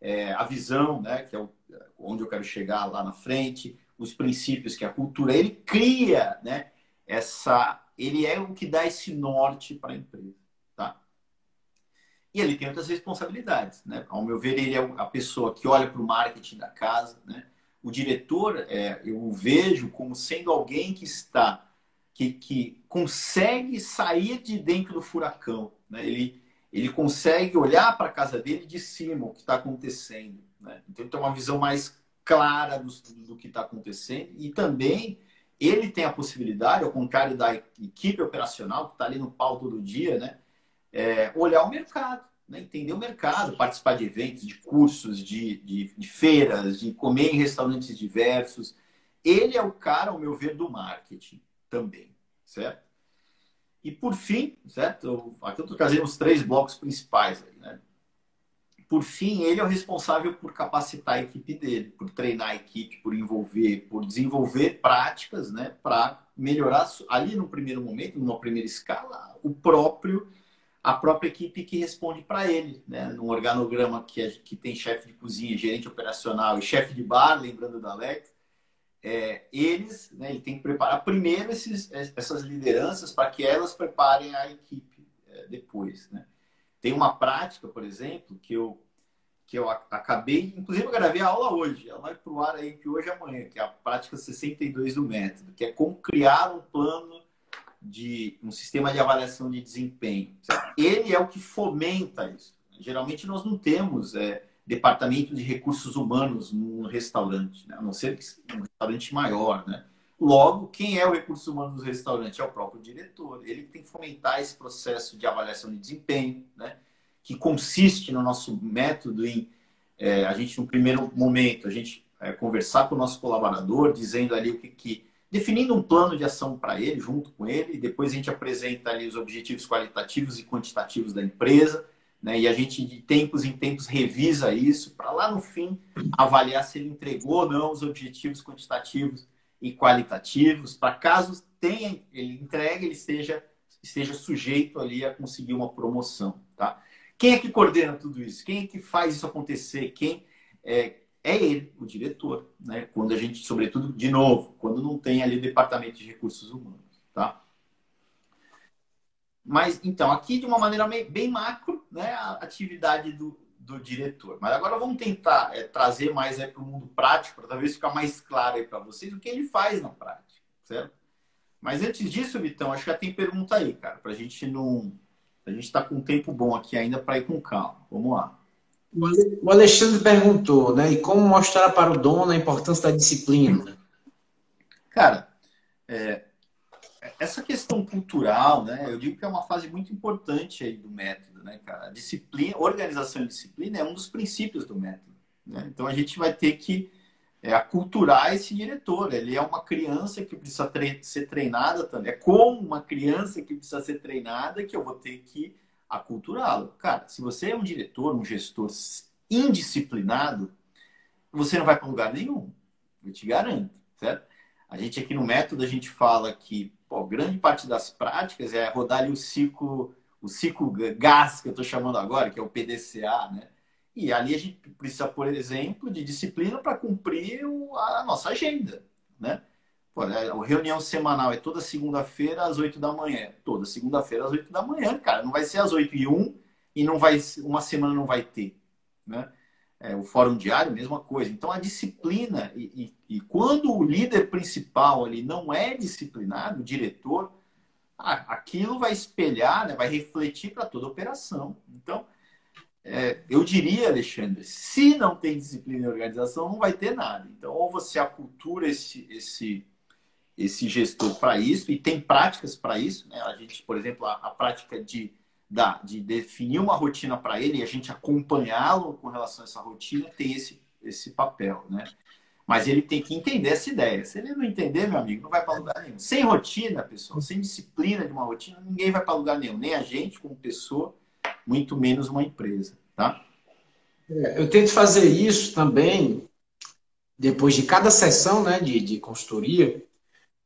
É, a visão, né, que é o onde eu quero chegar lá na frente, os princípios que a cultura, ele cria, né, essa, ele é o que dá esse norte para a empresa, tá? E ele tem outras responsabilidades, né? Ao meu ver, ele é a pessoa que olha para o marketing da casa, né? O diretor, é, eu o vejo como sendo alguém que está que, que consegue sair de dentro do furacão. Né? Ele, ele consegue olhar para a casa dele de cima, o que está acontecendo. Né? Então, ele tem uma visão mais clara do, do que está acontecendo e também ele tem a possibilidade, ao contrário da equipe operacional que está ali no pau todo dia, né? É, olhar o mercado, né? entender o mercado, participar de eventos, de cursos, de, de, de feiras, de comer em restaurantes diversos. Ele é o cara, ao meu ver, do marketing também, certo? E por fim, certo? Aqui eu estou trazendo os três blocos principais. Aí, né? Por fim, ele é o responsável por capacitar a equipe dele, por treinar a equipe, por envolver, por desenvolver práticas, né, para melhorar ali no primeiro momento, numa primeira escala, o próprio a própria equipe que responde para ele, né? Num organograma que, é, que tem chefe de cozinha, gerente operacional e chefe de bar, lembrando da Alex, é, eles, né, ele tem que preparar primeiro esses, essas lideranças para que elas preparem a equipe é, depois, né? Tem uma prática, por exemplo, que eu que eu acabei, inclusive eu gravei a aula hoje, ela vai para o ar aí que hoje e amanhã, que é a prática 62 do método, que é como criar um plano de um sistema de avaliação de desempenho. Ele é o que fomenta isso. Geralmente nós não temos é, departamento de recursos humanos num restaurante, né? a não ser que um restaurante maior, né? Logo, quem é o recurso humano do restaurante? É o próprio diretor. Ele tem que fomentar esse processo de avaliação de desempenho, né? que consiste no nosso método em é, a gente, no primeiro momento, a gente é, conversar com o nosso colaborador, dizendo ali o que, que definindo um plano de ação para ele, junto com ele, e depois a gente apresenta ali os objetivos qualitativos e quantitativos da empresa, né? E a gente, de tempos em tempos, revisa isso para lá no fim avaliar se ele entregou ou não os objetivos quantitativos e qualitativos, para caso tenha, ele entregue, ele esteja, esteja sujeito ali a conseguir uma promoção, tá? Quem é que coordena tudo isso? Quem é que faz isso acontecer? Quem é, é ele, o diretor, né? Quando a gente, sobretudo, de novo, quando não tem ali o departamento de recursos humanos, tá? Mas, então, aqui de uma maneira bem macro, né, a atividade do, do diretor. Mas agora vamos tentar é, trazer mais para o mundo prático, para talvez ficar mais claro aí para vocês o que ele faz na prática, certo? Mas antes disso, Vitão, acho que já tem pergunta aí, cara, para a gente não. A gente está com um tempo bom aqui ainda para ir com calma. Vamos lá. O Alexandre perguntou, né? E como mostrar para o dono a importância da disciplina? Cara, é, essa questão cultural, né? Eu digo que é uma fase muito importante aí do método, né, cara? Disciplina, organização e disciplina é um dos princípios do método. Né? Então a gente vai ter que é, aculturar esse diretor. Ele é uma criança que precisa tre ser treinada também. É como uma criança que precisa ser treinada que eu vou ter que aculturá-lo. Cara, se você é um diretor, um gestor indisciplinado, você não vai para lugar nenhum. Eu te garanto, certo? A gente aqui no método, a gente fala que grande parte das práticas é rodar ali o ciclo, o ciclo gás que eu estou chamando agora, que é o PDCA, né? E ali a gente precisa, por exemplo, de disciplina para cumprir a nossa agenda, né? Pô, né, a reunião semanal é toda segunda-feira às 8 da manhã. Toda segunda-feira às 8 da manhã, cara. Não vai ser às 8 e 1 e não vai, uma semana não vai ter. Né? É, o fórum diário, mesma coisa. Então, a disciplina, e, e, e, quando o líder principal ali não é disciplinado, o diretor, aquilo vai espelhar, né, vai refletir para toda a operação. Então, é, eu diria, Alexandre, se não tem disciplina e organização, não vai ter nada. Então, ou você acultura esse, esse, esse gestor para isso e tem práticas para isso. Né? A gente, por exemplo, a, a prática de, da, de definir uma rotina para ele e a gente acompanhá-lo com relação a essa rotina tem esse, esse papel, né? Mas ele tem que entender essa ideia. Se ele não entender, meu amigo, não vai para lugar nenhum. Sem rotina, pessoal, sem disciplina de uma rotina, ninguém vai para lugar nenhum. Nem a gente, como pessoa, muito menos uma empresa, tá? É, eu tento fazer isso também depois de cada sessão né, de, de consultoria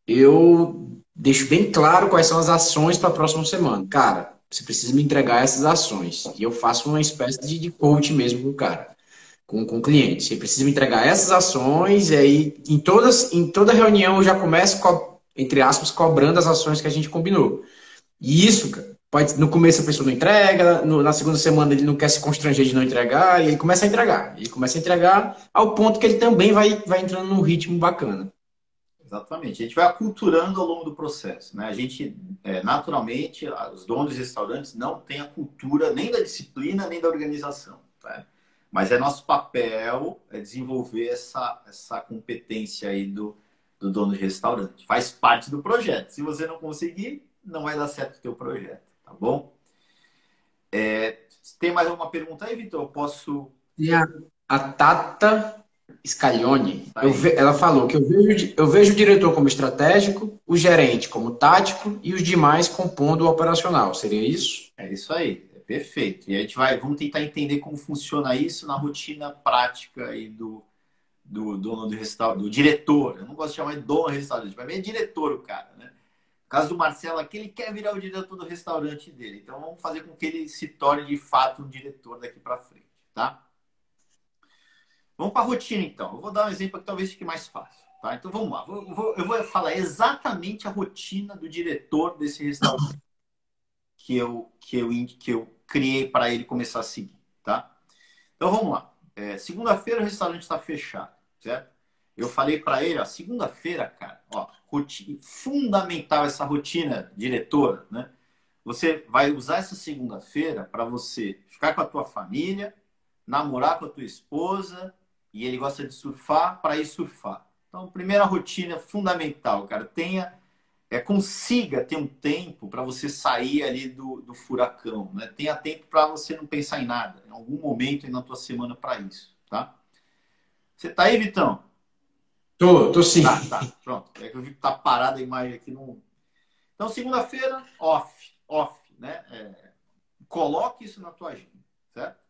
eu deixo bem claro quais são as ações para a próxima semana. Cara, você precisa me entregar essas ações. E eu faço uma espécie de, de coach mesmo com o cara, com, com o cliente. Você precisa me entregar essas ações, e aí em, todas, em toda reunião eu já começo, co entre aspas, cobrando as ações que a gente combinou. E isso, pode, no começo a pessoa não entrega, no, na segunda semana ele não quer se constranger de não entregar, e aí começa a entregar. E começa a entregar ao ponto que ele também vai, vai entrando num ritmo bacana. Exatamente. A gente vai aculturando ao longo do processo. Né? A gente, é, naturalmente, os donos de restaurantes não têm a cultura nem da disciplina, nem da organização. Tá? Mas é nosso papel é desenvolver essa, essa competência aí do, do dono de restaurante. Faz parte do projeto. Se você não conseguir, não vai dar certo o teu projeto, tá bom? É, tem mais alguma pergunta aí, Vitor? Eu posso... E a, a Tata Scaglione, ve, ela falou que eu vejo, eu vejo o diretor como estratégico, o gerente como tático e os demais compondo o operacional. Seria isso? É isso aí, é perfeito. E a gente vai, vamos tentar entender como funciona isso na rotina prática aí do, do dono do restaurante, do diretor. Eu não gosto de chamar de dono do restaurante, mas é diretor o cara, né? No caso do Marcelo aqui, ele quer virar o diretor do restaurante dele. Então vamos fazer com que ele se torne de fato um diretor daqui para frente, tá? Vamos para a rotina, então. Eu vou dar um exemplo que talvez fique mais fácil. Tá? Então vamos lá. Eu vou, eu vou falar exatamente a rotina do diretor desse restaurante que eu, que eu, que eu criei para ele começar a seguir. Tá? Então vamos lá. É, segunda-feira o restaurante está fechado, certo? Eu falei para ele, ó, segunda-feira, cara, ó, rotina, fundamental essa rotina, diretora, né? Você vai usar essa segunda-feira para você ficar com a tua família, namorar com a tua esposa, e ele gosta de surfar para ir surfar. Então, primeira rotina fundamental, cara, tenha é, consiga ter um tempo para você sair ali do, do furacão, né? Tenha tempo para você não pensar em nada, em algum momento aí na tua semana para isso, tá? Você tá aí, Vitão? Tô, tô sim. Tá, tá, pronto. É que eu vi que tá parada a imagem aqui no. Então, segunda-feira, off, off, né? É, coloque isso na tua agenda, certo?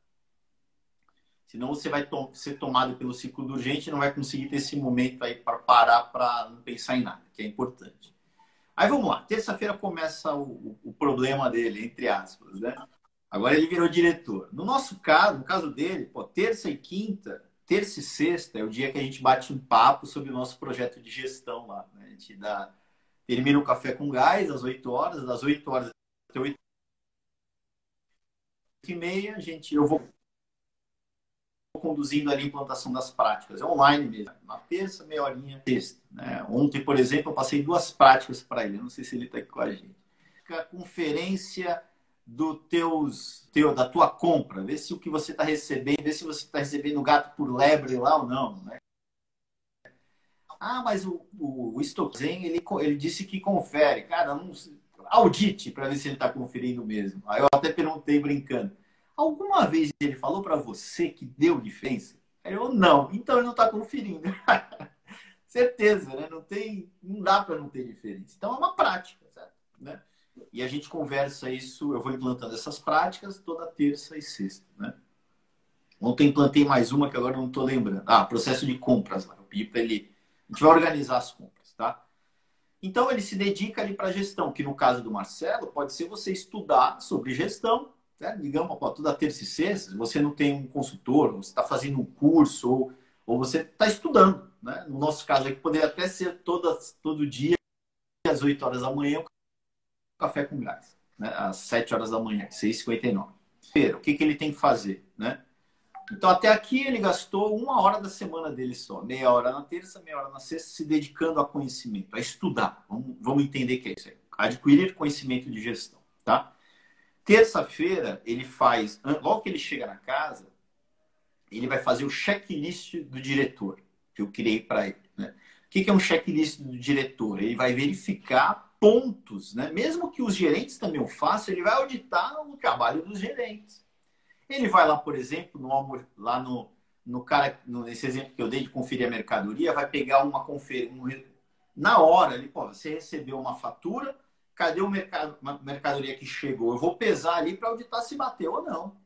Senão você vai to ser tomado pelo ciclo do urgente e não vai conseguir ter esse momento aí para parar para não pensar em nada, que é importante. Aí vamos lá. Terça-feira começa o, o, problema dele, entre aspas, né? Agora ele virou diretor. No nosso caso, no caso dele, pô, terça e quinta, terça e sexta é o dia que a gente bate um papo sobre o nosso projeto de gestão lá. Né? A gente dá, termina o café com gás às 8 horas, das 8 horas até 8 e meia, gente, eu vou conduzindo ali a implantação das práticas. É online mesmo. Na terça, meia horinha. Né? Ontem, por exemplo, eu passei duas práticas para ele. Eu não sei se ele está aqui com a gente. A conferência do teus, teu, da tua compra. Ver se o que você está recebendo, ver se você está recebendo gato por lebre lá ou não. Né? Ah, mas o, o, o ele, ele disse que confere. Cara, não, audite para ver se ele está conferindo mesmo. Aí eu até perguntei brincando Alguma vez ele falou para você que deu diferença? Eu não. Então ele não está conferindo. Certeza, né? Não tem, não dá para não ter diferença. Então é uma prática, certo? Né? E a gente conversa isso. Eu vou implantando essas práticas toda terça e sexta, né? Ontem implantei mais uma que agora não estou lembrando. Ah, processo de compras lá. Eu pedi ele. A gente vai organizar as compras, tá? Então ele se dedica ali para gestão, que no caso do Marcelo pode ser você estudar sobre gestão né? digamos, toda terça e sexta, você não tem um consultor, você está fazendo um curso, ou, ou você está estudando. Né? No nosso caso aqui, poderia até ser todas, todo dia, às 8 horas da manhã, café com gás. Né? Às 7 horas da manhã, 6h59. O que, que ele tem que fazer? Né? Então, até aqui, ele gastou uma hora da semana dele só. Meia hora na terça, meia hora na sexta, se dedicando a conhecimento, a estudar. Vamos, vamos entender o que é isso aí. Adquirir conhecimento de gestão. Tá? Terça-feira, ele faz, logo que ele chega na casa, ele vai fazer o checklist do diretor, que eu criei para ele. Né? O que é um checklist do diretor? Ele vai verificar pontos, né? mesmo que os gerentes também o façam, ele vai auditar o trabalho dos gerentes. Ele vai lá, por exemplo, no, lá no, no cara, nesse exemplo que eu dei de conferir a mercadoria, vai pegar uma conferência. Um, na hora, ele, pô, você recebeu uma fatura, cadê o mercado, mercadoria que chegou? Eu vou pesar ali para auditar se bateu ou não.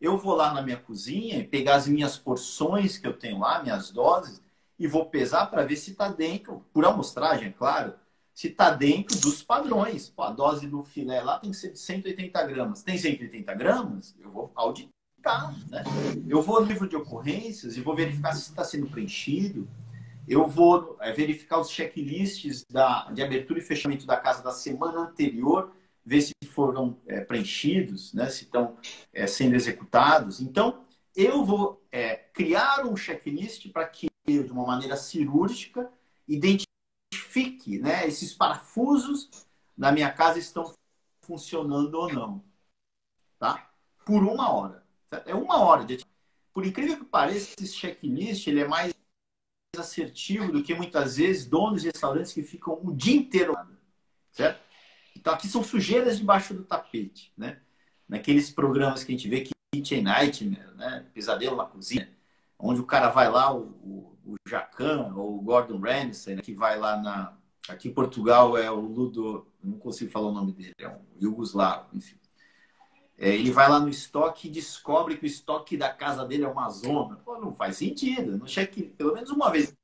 Eu vou lá na minha cozinha e pegar as minhas porções que eu tenho lá, minhas doses, e vou pesar para ver se está dentro, por amostragem, é claro, se está dentro dos padrões. Pô, a dose do filé lá tem que ser de 180 gramas. Tem 180 gramas? Eu vou auditar. Né? Eu vou no livro de ocorrências e vou verificar se está sendo preenchido eu vou é, verificar os checklists da, de abertura e fechamento da casa da semana anterior, ver se foram é, preenchidos, né, se estão é, sendo executados. Então, eu vou é, criar um checklist para que de uma maneira cirúrgica, identifique né? Esses parafusos da minha casa estão funcionando ou não, tá? Por uma hora. É uma hora de por incrível que pareça, esse checklist ele é mais assertivo do que muitas vezes donos de restaurantes que ficam o dia inteiro, certo? Então aqui são sujeiras debaixo do tapete, né? Naqueles programas que a gente vê que Kitchen Nightmare, né? Pesadelo na cozinha, onde o cara vai lá, o, o, o Jacan ou o Gordon Ramsay, né? que vai lá na aqui em Portugal é o Ludo, não consigo falar o nome dele, é um Yugoslavo, enfim. É, ele vai lá no estoque e descobre que o estoque da casa dele é uma zona. Pô, não faz sentido. No cheque, pelo menos uma vez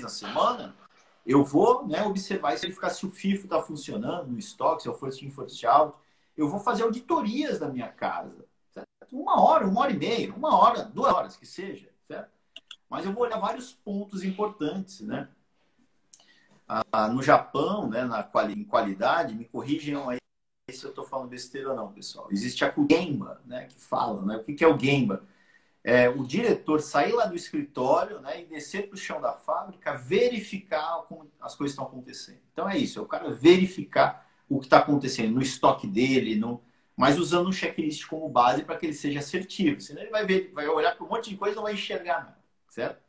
na semana, eu vou né, observar se ele ficar se o FIFO está funcionando no estoque, se eu for in first out. Eu vou fazer auditorias da minha casa. Certo? Uma hora, uma hora e meia, uma hora, duas horas que seja. Certo? Mas eu vou olhar vários pontos importantes. Né? Ah, no Japão, né, na quali em qualidade, me corrijam aí se eu estou falando besteira ou não, pessoal. Existe a Gemba, né, que fala, né? O que, é o Gemba? É o diretor sair lá do escritório né, e descer para o chão da fábrica, verificar como as coisas estão acontecendo. Então é isso, é o cara verificar o que está acontecendo no estoque dele, no... mas usando um checklist como base para que ele seja assertivo. Senão ele vai, ver, vai olhar para um monte de coisa e não vai enxergar nada, certo?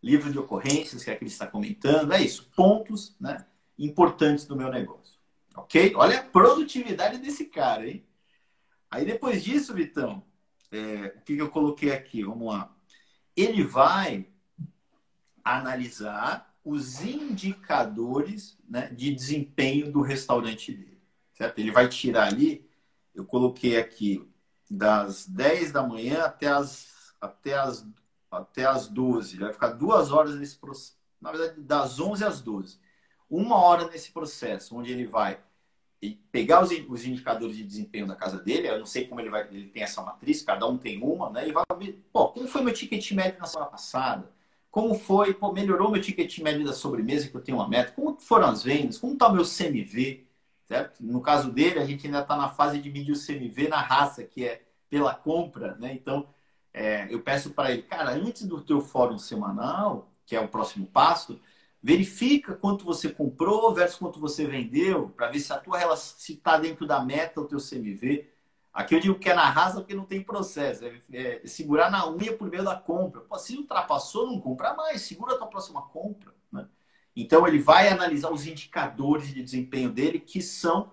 Livro de ocorrências, que é que ele está comentando, é isso. Pontos né, importantes do meu negócio. Ok? Olha a produtividade desse cara, hein? Aí depois disso, Vitão, é, o que, eu coloquei aqui? Vamos lá. Ele vai analisar os indicadores né, de desempenho do restaurante dele. Certo? Ele vai tirar ali, eu coloquei aqui, das 10 da manhã até as, até as, até as 12. Ele vai ficar duas horas nesse processo. Na verdade, das 11 às 12 uma hora nesse processo, onde ele vai pegar os, os indicadores de desempenho da casa dele, eu não sei como ele vai, ele tem essa matriz, cada um tem uma, né? E vai ver, pô, como foi meu ticket médio na semana passada? Como foi, pô, melhorou meu ticket médio da sobremesa, que eu tenho uma meta? Como foram as vendas? Como está o meu CMV? Certo? No caso dele, a gente ainda está na fase de medir o CMV na raça, que é pela compra, né? Então, é, eu peço para ele, cara, antes do teu fórum semanal, que é o próximo passo, Verifica quanto você comprou versus quanto você vendeu, para ver se a tua relação está dentro da meta o teu CMV. Aqui eu digo que é na rasa porque não tem processo. É, é, segurar na unha por meio da compra. Pô, se ultrapassou, não compra mais. Segura a tua próxima compra. Né? Então ele vai analisar os indicadores de desempenho dele, que são,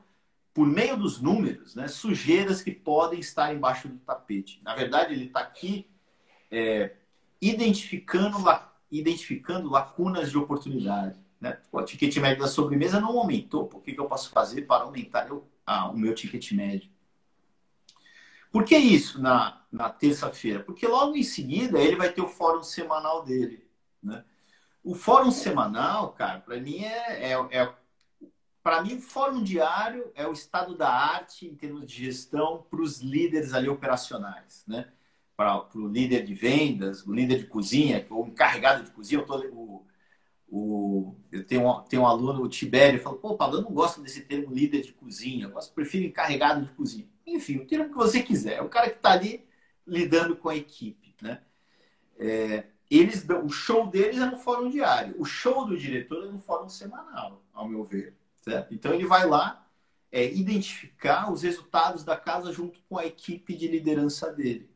por meio dos números, né, sujeiras que podem estar embaixo do tapete. Na verdade, ele está aqui é, identificando identificando lacunas de oportunidade. Né? O ticket médio da sobremesa não aumentou. Por que, que eu posso fazer para aumentar o, ah, o meu ticket médio? Por que isso na, na terça-feira? Porque logo em seguida ele vai ter o fórum semanal dele. Né? O fórum semanal, cara, para mim é, é, é para mim o fórum diário é o estado da arte em termos de gestão para os líderes ali operacionais, né? Para o líder de vendas, o líder de cozinha, ou encarregado de cozinha. Eu, tô, o, o, eu tenho, um, tenho um aluno, o Tibério, falou: pô, Paulo, eu não gosto desse termo líder de cozinha, eu prefiro encarregado de cozinha. Enfim, o termo que você quiser. É o cara que está ali lidando com a equipe. Né? É, eles o show deles é no fórum diário. O show do diretor é no fórum semanal, ao meu ver. Certo? Então ele vai lá é, identificar os resultados da casa junto com a equipe de liderança dele.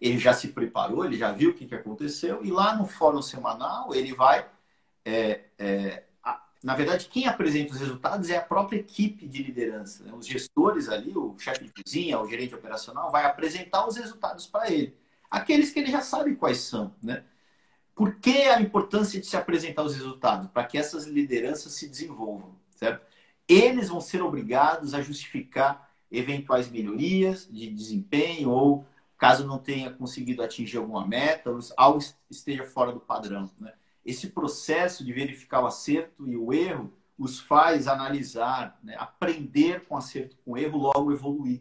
Ele já se preparou, ele já viu o que, que aconteceu, e lá no fórum semanal ele vai. É, é, a, na verdade, quem apresenta os resultados é a própria equipe de liderança. Né? Os gestores ali, o chefe de cozinha, o gerente operacional, vai apresentar os resultados para ele. Aqueles que ele já sabe quais são. Né? Por que a importância de se apresentar os resultados? Para que essas lideranças se desenvolvam. Certo? Eles vão ser obrigados a justificar eventuais melhorias de desempenho ou caso não tenha conseguido atingir alguma meta, algo esteja fora do padrão. Né? Esse processo de verificar o acerto e o erro os faz analisar, né? aprender com acerto com erro, logo evoluir.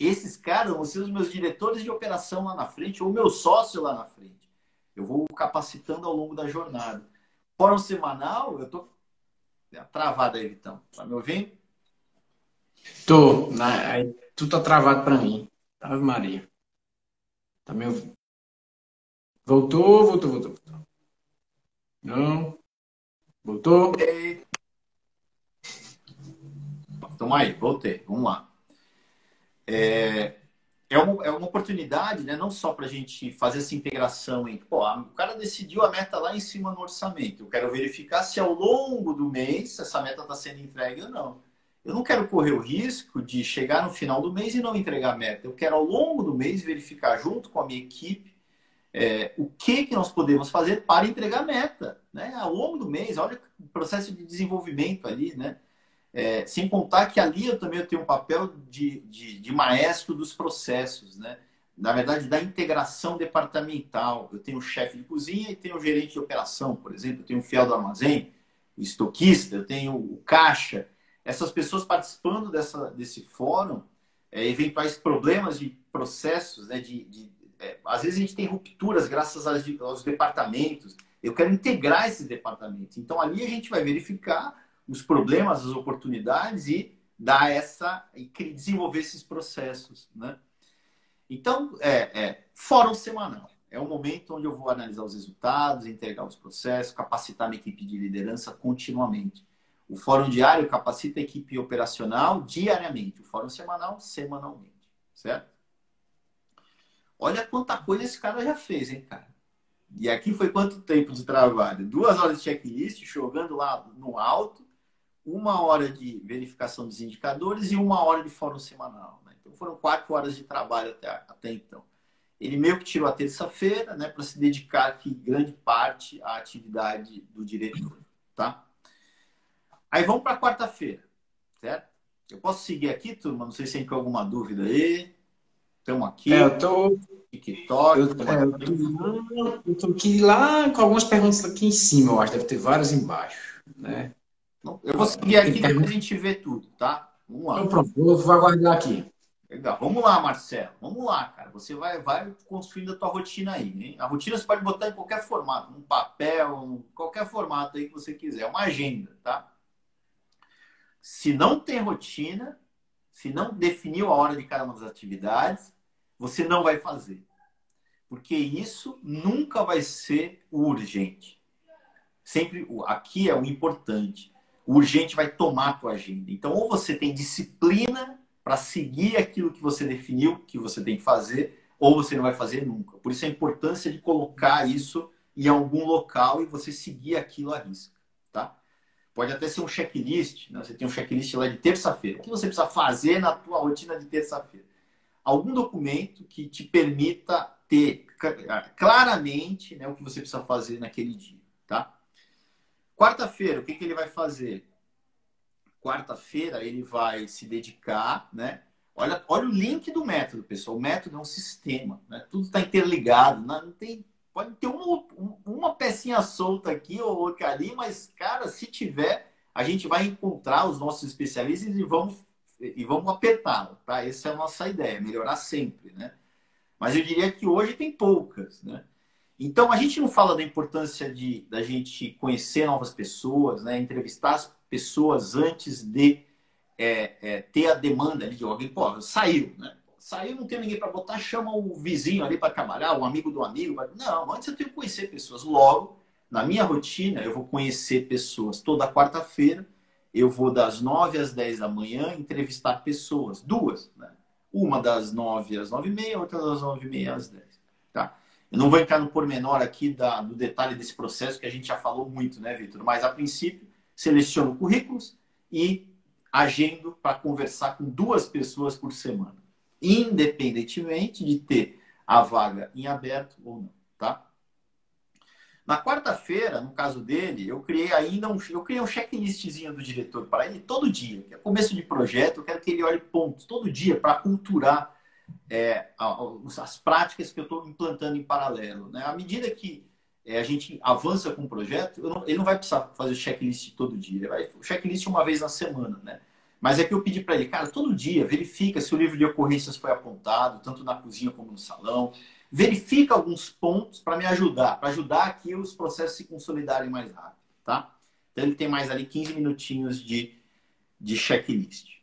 Esses caras vão ser os meus diretores de operação lá na frente, ou meu sócio lá na frente. Eu vou capacitando ao longo da jornada. Fórum semanal, eu tô travado aí, Vitão. Tá me ouvindo? Tô. Né? Tu tá travado para mim. Ave Maria. Tá me ouvindo? Voltou, voltou, voltou, voltou. Não. Voltou? Ei. Então aí, voltei. Vamos lá. É, é, uma, é uma oportunidade, né? Não só para a gente fazer essa integração em. pô, o cara decidiu a meta lá em cima no orçamento. Eu quero verificar se ao longo do mês essa meta está sendo entregue ou não. Eu não quero correr o risco de chegar no final do mês e não entregar a meta. Eu quero, ao longo do mês, verificar junto com a minha equipe é, o que, que nós podemos fazer para entregar a meta. Né? Ao longo do mês, olha o processo de desenvolvimento ali, né? É, sem contar que ali eu também tenho um papel de, de, de, maestro dos processos, né? Na verdade, da integração departamental. Eu tenho o chefe de cozinha e tenho o gerente de operação, por exemplo. Eu tenho o fiel do armazém, o estoquista, eu tenho o caixa. Essas pessoas participando dessa, desse fórum, é, eventuais problemas de processos, né? De, de é, às vezes a gente tem rupturas graças aos, aos departamentos. Eu quero integrar esses departamentos. Então, ali a gente vai verificar os problemas, as oportunidades e dar essa e desenvolver esses processos, né? Então, é, é fórum semanal. É o momento onde eu vou analisar os resultados, entregar os processos, capacitar minha equipe de liderança continuamente. O fórum diário capacita a equipe operacional diariamente. O fórum semanal, semanalmente. Certo? Olha quanta coisa esse cara já fez, hein, cara? E aqui foi quanto tempo de trabalho? Duas horas de checklist, jogando lá no alto, uma hora de verificação dos indicadores e uma hora de fórum semanal. Né? Então foram quatro horas de trabalho até, até então. Ele meio que tirou a terça-feira né, para se dedicar aqui grande parte à atividade do diretor. Tá? Aí vamos para quarta-feira, certo? Eu posso seguir aqui, turma? Não sei se tem alguma dúvida aí. Estamos aqui. É, eu tô. TikTok. Eu, é, eu, tô, eu tô aqui lá com algumas perguntas aqui em cima, eu acho. Deve ter várias embaixo, né? Eu vou seguir aqui depois a gente vê tudo, tá? Vamos lá. Então, pronto, vou aguardar aqui. Legal. Vamos lá, Marcelo. Vamos lá, cara. Você vai, vai construindo a tua rotina aí, hein? A rotina você pode botar em qualquer formato, num papel, qualquer formato aí que você quiser. É uma agenda, tá? Se não tem rotina, se não definiu a hora de cada uma das atividades, você não vai fazer. Porque isso nunca vai ser o urgente. Sempre aqui é o importante o urgente vai tomar a tua agenda. Então, ou você tem disciplina para seguir aquilo que você definiu que você tem que fazer, ou você não vai fazer nunca. Por isso a importância de colocar isso em algum local e você seguir aquilo à risca, tá? Pode até ser um checklist, né? você tem um checklist lá de terça-feira. O que você precisa fazer na tua rotina de terça-feira? Algum documento que te permita ter claramente né, o que você precisa fazer naquele dia, tá? Quarta-feira, o que, que ele vai fazer? Quarta-feira ele vai se dedicar, né? Olha, olha o link do método, pessoal. O método é um sistema, né? Tudo está interligado. Né? Não tem, pode ter uma, uma pecinha solta aqui ou outra ali, mas, cara, se tiver, a gente vai encontrar os nossos especialistas e vamos, e vamos apertá-lo, tá? Essa é a nossa ideia, melhorar sempre, né? Mas eu diria que hoje tem poucas, né? Então, a gente não fala da importância de da gente conhecer novas pessoas, né? entrevistar as pessoas antes de é, é, ter a demanda ali de alguém. Pô, saiu, né? Saiu, não tem ninguém para botar, chama o vizinho ali para trabalhar, o amigo do amigo. Não, antes eu tenho que conhecer pessoas. Logo, na minha rotina, eu vou conhecer pessoas. Toda quarta-feira, eu vou das 9 às 10 da manhã entrevistar pessoas. Duas, né? Uma das 9 às 9 e meia, outra das 9 e meia às 10. Tá? Eu não vou entrar no pormenor aqui da, do detalhe desse processo, que a gente já falou muito, né, Vitor? Mas, a princípio, seleciono currículos e agendo para conversar com duas pessoas por semana, independentemente de ter a vaga em aberto ou não, tá? Na quarta-feira, no caso dele, eu criei ainda um, eu criei um checklistzinho do diretor para ele todo dia, que é começo de projeto, eu quero que ele olhe pontos todo dia para culturar é, as práticas que eu estou implantando em paralelo. Né? À medida que é, a gente avança com o projeto, não, ele não vai precisar fazer checklist todo dia, ele vai checklist uma vez na semana, né? Mas é que eu pedi para ele, cara, todo dia verifica se o livro de ocorrências foi apontado, tanto na cozinha como no salão. Verifica alguns pontos para me ajudar, para ajudar aqui os processos se consolidarem mais rápido, tá? Então ele tem mais ali 15 minutinhos de, de checklist.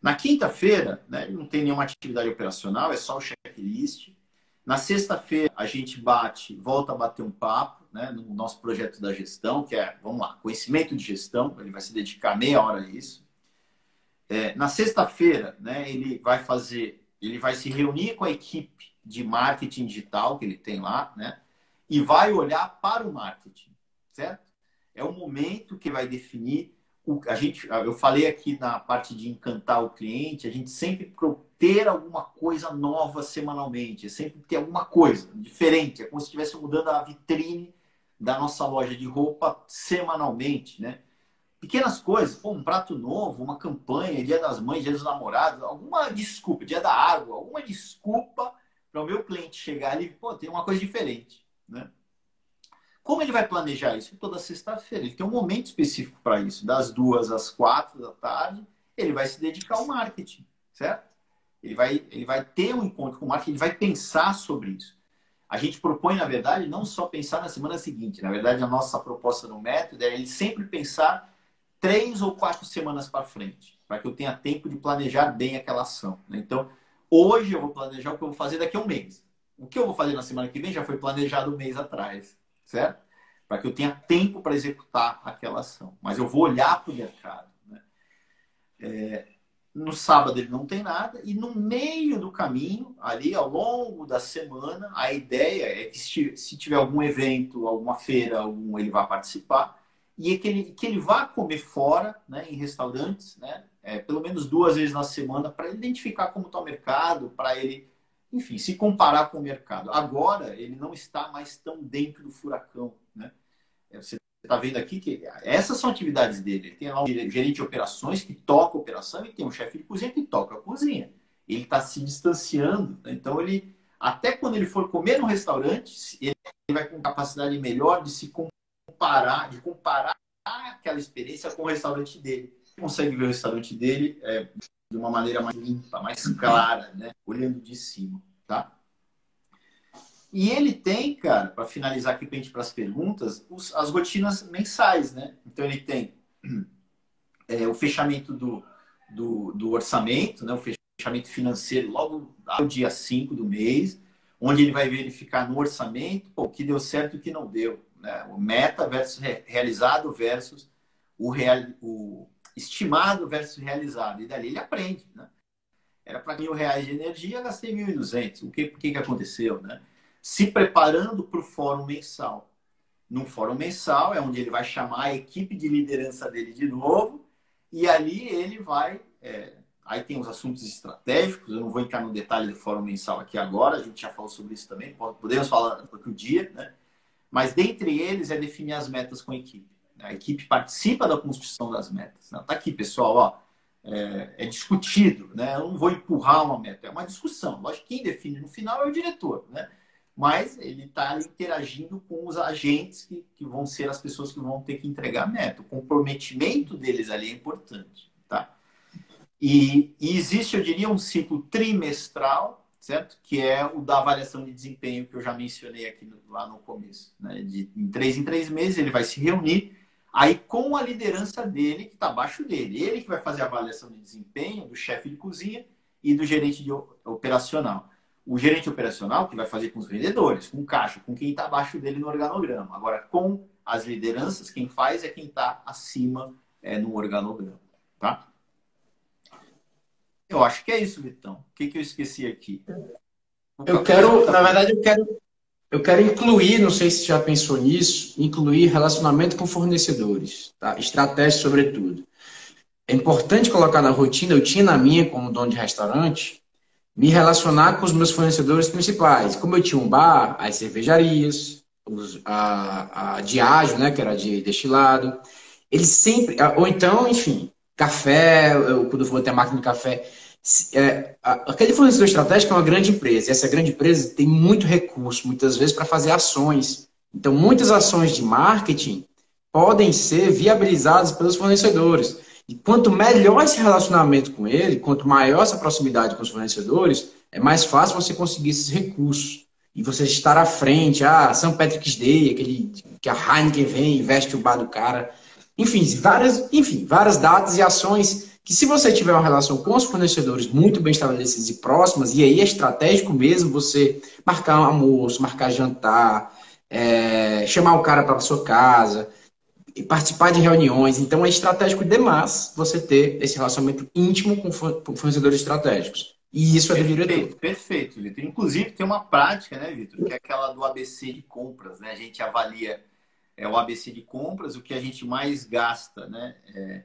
Na quinta-feira, né, não tem nenhuma atividade operacional, é só o checklist. Na sexta-feira, a gente bate, volta a bater um papo né, no nosso projeto da gestão, que é, vamos lá, conhecimento de gestão, ele vai se dedicar meia hora a isso. É, na sexta-feira, né, ele vai fazer, ele vai se reunir com a equipe de marketing digital que ele tem lá, né, e vai olhar para o marketing, certo? É o momento que vai definir o, a gente, eu falei aqui na parte de encantar o cliente, a gente sempre ter alguma coisa nova semanalmente, é sempre ter alguma coisa diferente, é como se estivesse mudando a vitrine da nossa loja de roupa semanalmente, né? Pequenas coisas, pô, um prato novo, uma campanha, dia das mães, dia dos namorados, alguma desculpa, dia da água, alguma desculpa para o meu cliente chegar ali, pô, tem uma coisa diferente, né? Como ele vai planejar isso? Toda sexta-feira. Ele tem um momento específico para isso. Das duas às quatro da tarde, ele vai se dedicar ao marketing, certo? Ele vai, ele vai ter um encontro com o marketing, ele vai pensar sobre isso. A gente propõe, na verdade, não só pensar na semana seguinte. Na verdade, a nossa proposta no método é ele sempre pensar três ou quatro semanas para frente, para que eu tenha tempo de planejar bem aquela ação. Né? Então, hoje eu vou planejar o que eu vou fazer daqui a um mês. O que eu vou fazer na semana que vem já foi planejado um mês atrás certo? Para que eu tenha tempo para executar aquela ação. Mas eu vou olhar para o mercado. Né? É, no sábado ele não tem nada, e no meio do caminho, ali ao longo da semana, a ideia é que se tiver algum evento, alguma feira, algum, ele vai participar, e é que ele, que ele vá comer fora, né, em restaurantes, né, é, pelo menos duas vezes na semana, para identificar como está o mercado, para ele enfim, se comparar com o mercado. Agora, ele não está mais tão dentro do furacão. Né? É, você está vendo aqui que essas são atividades dele. Ele tem lá um gerente de operações que toca a operação e tem um chefe de cozinha que toca a cozinha. Ele está se distanciando. Né? Então, ele até quando ele for comer no restaurante, ele vai com capacidade melhor de se comparar, de comparar aquela experiência com o restaurante dele. Ele consegue ver o restaurante dele é, de uma maneira mais limpa, mais clara, né? Olhando de cima, tá? E ele tem, cara, para finalizar aqui para as perguntas, os, as rotinas mensais, né? Então ele tem é, o fechamento do, do, do, orçamento, né? o fechamento financeiro logo ao dia 5 do mês, onde ele vai verificar no orçamento pô, o que deu certo e o que não deu. Né? O meta versus realizado versus o, real, o, estimado versus realizado. E dali ele aprende, né? Era para mil reais de energia, gastei 1.200. O que, que, que aconteceu, né? Se preparando para o fórum mensal. Num fórum mensal é onde ele vai chamar a equipe de liderança dele de novo e ali ele vai... É... aí tem os assuntos estratégicos, eu não vou entrar no detalhe do fórum mensal aqui agora, a gente já falou sobre isso também, podemos falar outro dia, né? Mas dentre eles é definir as metas com a equipe. A equipe participa da construção das metas. Está aqui, pessoal, ó, é, é, discutido, né? Eu não vou empurrar uma meta, é uma discussão. Lógico que quem define no final é o diretor, né? Mas ele está interagindo com os agentes que, que vão ser as pessoas que vão ter que entregar a meta. O comprometimento deles ali é importante, tá? E, e existe, eu diria, um ciclo trimestral, certo? Que é o da avaliação de desempenho que eu já mencionei aqui no, lá no começo. Né? De, em três em três meses ele vai se reunir Aí, com a liderança dele, que está abaixo dele, ele que vai fazer a avaliação de desempenho do chefe de cozinha e do gerente de operacional. O gerente operacional que vai fazer com os vendedores, com o caixa, com quem está abaixo dele no organograma. Agora, com as lideranças, quem faz é quem está acima é, no organograma. Tá? Eu acho que é isso, Vitão. O que, que eu esqueci aqui? Eu quero, na verdade, eu quero eu quero incluir, não sei se já pensou nisso, incluir relacionamento com fornecedores, tá? estratégia sobretudo. É importante colocar na rotina, eu tinha na minha como dono de restaurante, me relacionar com os meus fornecedores principais. Como eu tinha um bar, as cervejarias, os, a, a Diageo, né, que era de destilado, eles sempre, ou então, enfim, café, eu, quando eu vou ter máquina de café, é, aquele fornecedor estratégico é uma grande empresa. E essa grande empresa tem muito recurso, muitas vezes, para fazer ações. Então, muitas ações de marketing podem ser viabilizadas pelos fornecedores. E quanto melhor esse relacionamento com ele, quanto maior essa proximidade com os fornecedores, é mais fácil você conseguir esses recursos. E você estar à frente, ah, São Patrick's Day, aquele que a Heineken vem e veste o bar do cara. Enfim, várias, enfim, várias datas e ações que se você tiver uma relação com os fornecedores muito bem estabelecidas e próximas, e aí é estratégico mesmo você marcar um almoço, marcar jantar, é, chamar o cara para sua casa, participar de reuniões. Então é estratégico demais você ter esse relacionamento íntimo com fornecedores estratégicos. E isso é do diretor. Perfeito, Vitor. Inclusive tem uma prática, né, Vitor, que é aquela do ABC de compras, né? A gente avalia é, o ABC de compras, o que a gente mais gasta, né? É,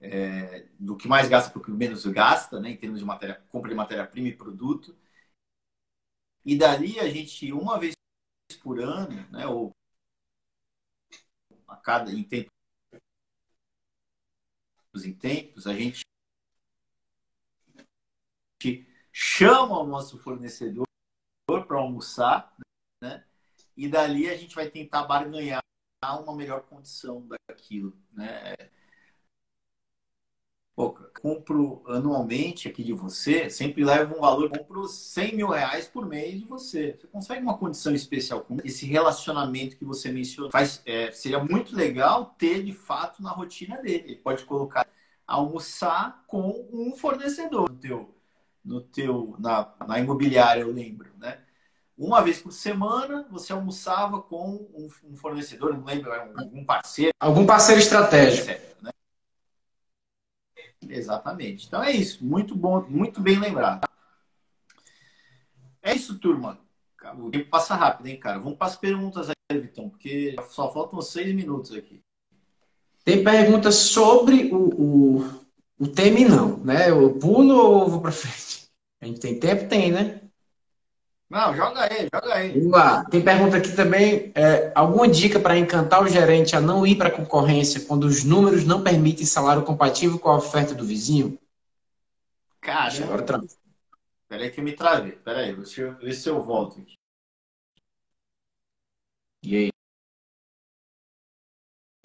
é, do que mais gasta para o que menos gasta, né? Em termos de matéria, compra de matéria-prima e produto. E dali a gente, uma vez por ano, né? Ou a cada em tempos em tempos, a gente chama o nosso fornecedor para almoçar, né? E dali a gente vai tentar barganhar uma melhor condição daquilo, né? Pô, compro anualmente aqui de você, sempre levo um valor, compro 100 mil reais por mês de você. Você consegue uma condição especial com esse relacionamento que você mencionou? Faz, é, seria muito legal ter de fato na rotina dele. Ele pode colocar almoçar com um fornecedor no teu, no teu na, na imobiliária, eu lembro, né? Uma vez por semana você almoçava com um, fornecedor, não lembro, algum parceiro. Algum parceiro estratégico. Etc, né? Exatamente. Então é isso. Muito bom, muito bem lembrado. É isso, turma. O tempo passa rápido, hein, cara? Vamos para as perguntas aí, Vitão, porque só faltam seis minutos aqui. Tem perguntas sobre o, o, o tema e não, né? Eu pulo ou vou para frente? A gente tem tempo? Tem, né? Não, joga aí, joga aí. Vamos lá. Tem pergunta aqui também. É, alguma dica para encantar o gerente a não ir para a concorrência quando os números não permitem salário compatível com a oferta do vizinho? Cara, agora tra... Peraí que eu me travei. Peraí, deixa eu ver se eu volto aqui. E aí?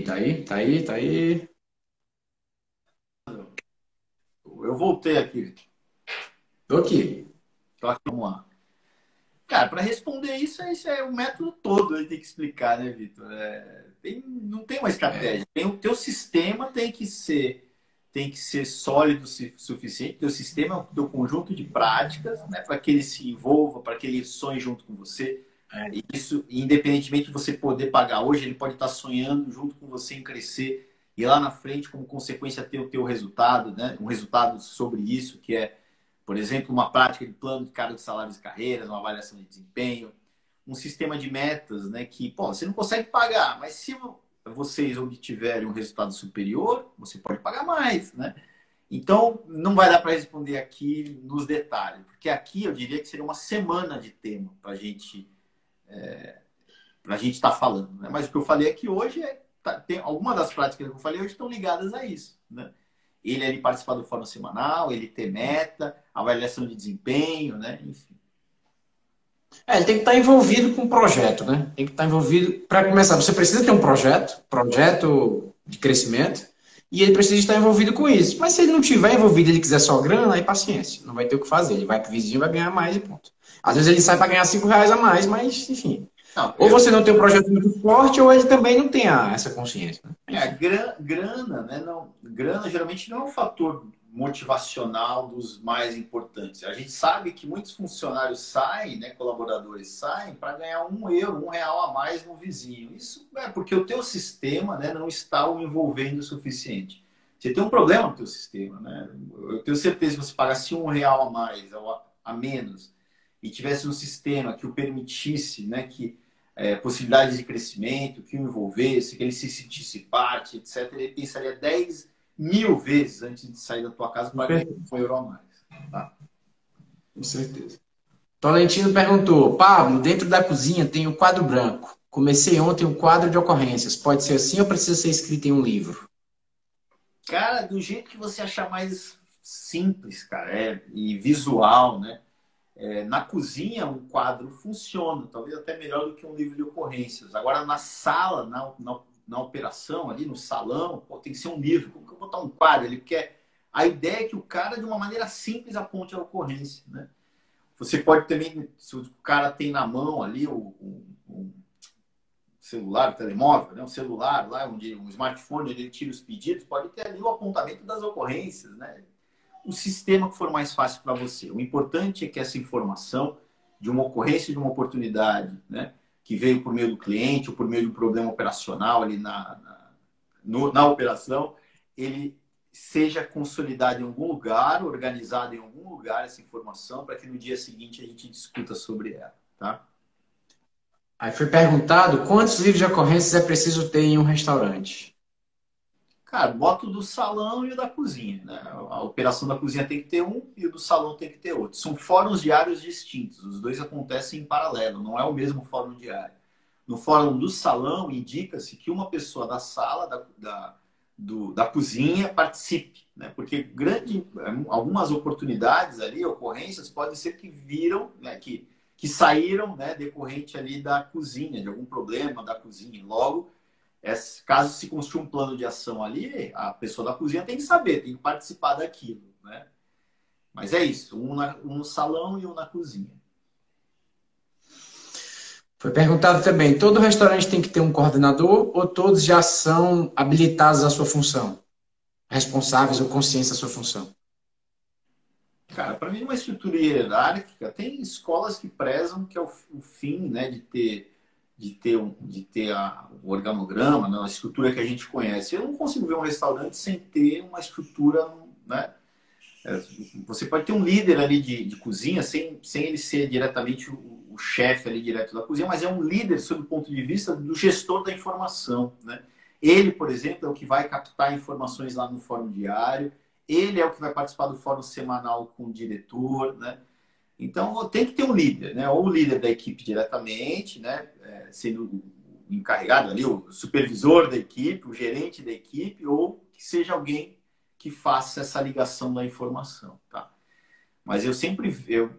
Tá aí? Tá aí? Tá aí? Eu voltei aqui. Tô aqui. Tô aqui, vamos lá. Cara, para responder isso, esse é o método todo, gente tem que explicar, né, Vitor? É, tem, não tem uma estratégia. Tem, o teu sistema tem que ser tem que ser sólido o suficiente. Teu sistema é o teu conjunto de práticas, né, para que ele se envolva, para que ele sonhe junto com você. É. E isso, independentemente de você poder pagar hoje, ele pode estar sonhando junto com você em crescer e lá na frente, como consequência, ter o teu resultado, né? Um resultado sobre isso, que é por exemplo, uma prática de plano de cargo de salários e carreiras, uma avaliação de desempenho, um sistema de metas, né? Que, pô, você não consegue pagar, mas se vocês obtiverem um resultado superior, você pode pagar mais, né? Então, não vai dar para responder aqui nos detalhes, porque aqui eu diria que seria uma semana de tema para gente, é, a gente estar tá falando. Né? Mas o que eu falei aqui hoje é. Tá, tem, algumas das práticas que eu falei hoje estão ligadas a isso. Né? Ele, ele participar do fórum semanal, ele ter meta, avaliação de desempenho, né? Enfim. É, ele tem que estar envolvido com o projeto, né? Tem que estar envolvido. Para começar, você precisa ter um projeto, projeto de crescimento, e ele precisa estar envolvido com isso. Mas se ele não tiver envolvido, ele quiser só grana, aí paciência, não vai ter o que fazer. Ele vai para o vizinho, vai ganhar mais e ponto. Às vezes ele sai para ganhar cinco reais a mais, mas enfim. Não, ou eu... você não tem um projeto muito forte, ou ele também não tem a, essa consciência. Né? É, grana, né? Não, grana geralmente não é um fator motivacional dos mais importantes. A gente sabe que muitos funcionários saem, né, colaboradores saem para ganhar um euro, um real a mais no vizinho. Isso é porque o teu sistema né, não está o envolvendo o suficiente. Você tem um problema no teu sistema. Né? Eu tenho certeza que você pagasse um real a mais, ou a menos, e tivesse um sistema que o permitisse, né, que é, possibilidades de crescimento, que o envolvesse, que ele se sentisse parte, etc., ele pensaria 10 mil vezes antes de sair da tua casa ganhar um euro a mais. Tá? Com certeza. Tolentino perguntou: Pablo, dentro da cozinha tem o um quadro branco. Comecei ontem um quadro de ocorrências. Pode ser assim ou precisa ser escrito em um livro? Cara, do jeito que você achar mais simples, cara, é, e visual, né? É, na cozinha, um quadro funciona, talvez até melhor do que um livro de ocorrências. Agora, na sala, na, na na operação, ali no salão, pô, tem que ser um livro. Como que eu vou botar um quadro? Ele quer. A ideia é que o cara, de uma maneira simples, aponte a ocorrência. Né? Você pode também, se o cara tem na mão ali o, um, celular, o telemóvel, né? um celular lá, onde um smartphone, ele tira os pedidos, pode ter ali o apontamento das ocorrências. Né? O sistema que for mais fácil para você. O importante é que essa informação de uma ocorrência, de uma oportunidade, né? que veio por meio do cliente ou por meio de um problema operacional ali na, na, no, na operação, ele seja consolidado em algum lugar, organizado em algum lugar essa informação, para que no dia seguinte a gente discuta sobre ela, tá? Aí foi perguntado quantos livros de ocorrências é preciso ter em um restaurante. Cara, bota o do salão e o da cozinha. Né? A operação da cozinha tem que ter um e o do salão tem que ter outro. São fóruns diários distintos. Os dois acontecem em paralelo, não é o mesmo fórum diário. No fórum do salão, indica-se que uma pessoa da sala, da, da, do, da cozinha, participe. Né? Porque grande, algumas oportunidades ali, ocorrências, podem ser que viram, né, que, que saíram né, decorrente ali da cozinha, de algum problema da cozinha. Logo, caso se construa um plano de ação ali, a pessoa da cozinha tem que saber, tem que participar daquilo, né? Mas é isso, um, na, um no salão e um na cozinha. Foi perguntado também, todo restaurante tem que ter um coordenador ou todos já são habilitados à sua função? Responsáveis ou conscientes da sua função? Cara, para mim, uma estrutura hierárquica, tem escolas que prezam que é o, o fim né, de ter de ter, de ter a, o organograma, né, a estrutura que a gente conhece. Eu não consigo ver um restaurante sem ter uma estrutura, né? É, você pode ter um líder ali de, de cozinha sem, sem ele ser diretamente o, o chefe ali direto da cozinha, mas é um líder sob o ponto de vista do gestor da informação, né? Ele, por exemplo, é o que vai captar informações lá no fórum diário, ele é o que vai participar do fórum semanal com o diretor, né? Então, tem que ter um líder, né? Ou o líder da equipe diretamente, né? É, sendo encarregado ali, o supervisor da equipe, o gerente da equipe, ou que seja alguém que faça essa ligação da informação, tá? Mas eu sempre... Eu,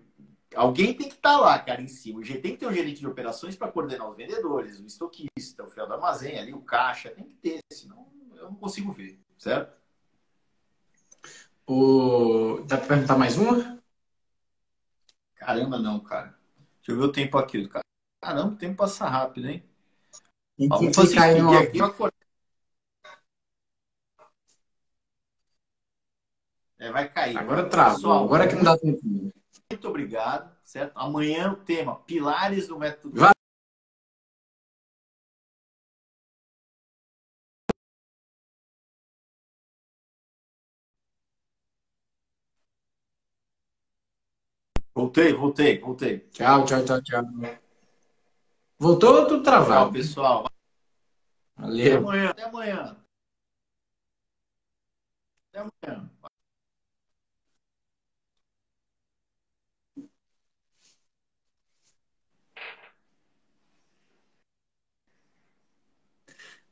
alguém tem que estar tá lá, cara, em cima. Tem que ter um gerente de operações para coordenar os vendedores, o estoquista, o fiel do armazém, ali, o caixa. Tem que ter, senão eu não consigo ver, certo? O... Dá para perguntar mais uma? Caramba, não, cara. Deixa eu ver o tempo aqui, cara. Caramba, o tempo passa rápido, hein? E Vamos fazer isso aqui. É, vai cair. Agora trava. Pessoal, agora que não dá tempo. Muito obrigado, certo? Amanhã o tema Pilares do Método. Vai. Voltei, voltei, voltei. Tchau, tchau, tchau, tchau. Voltou ou tudo travado? Tchau, pessoal. Valeu. Até amanhã. Até amanhã. Até amanhã.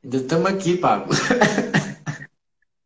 Ainda estamos aqui, Pablo.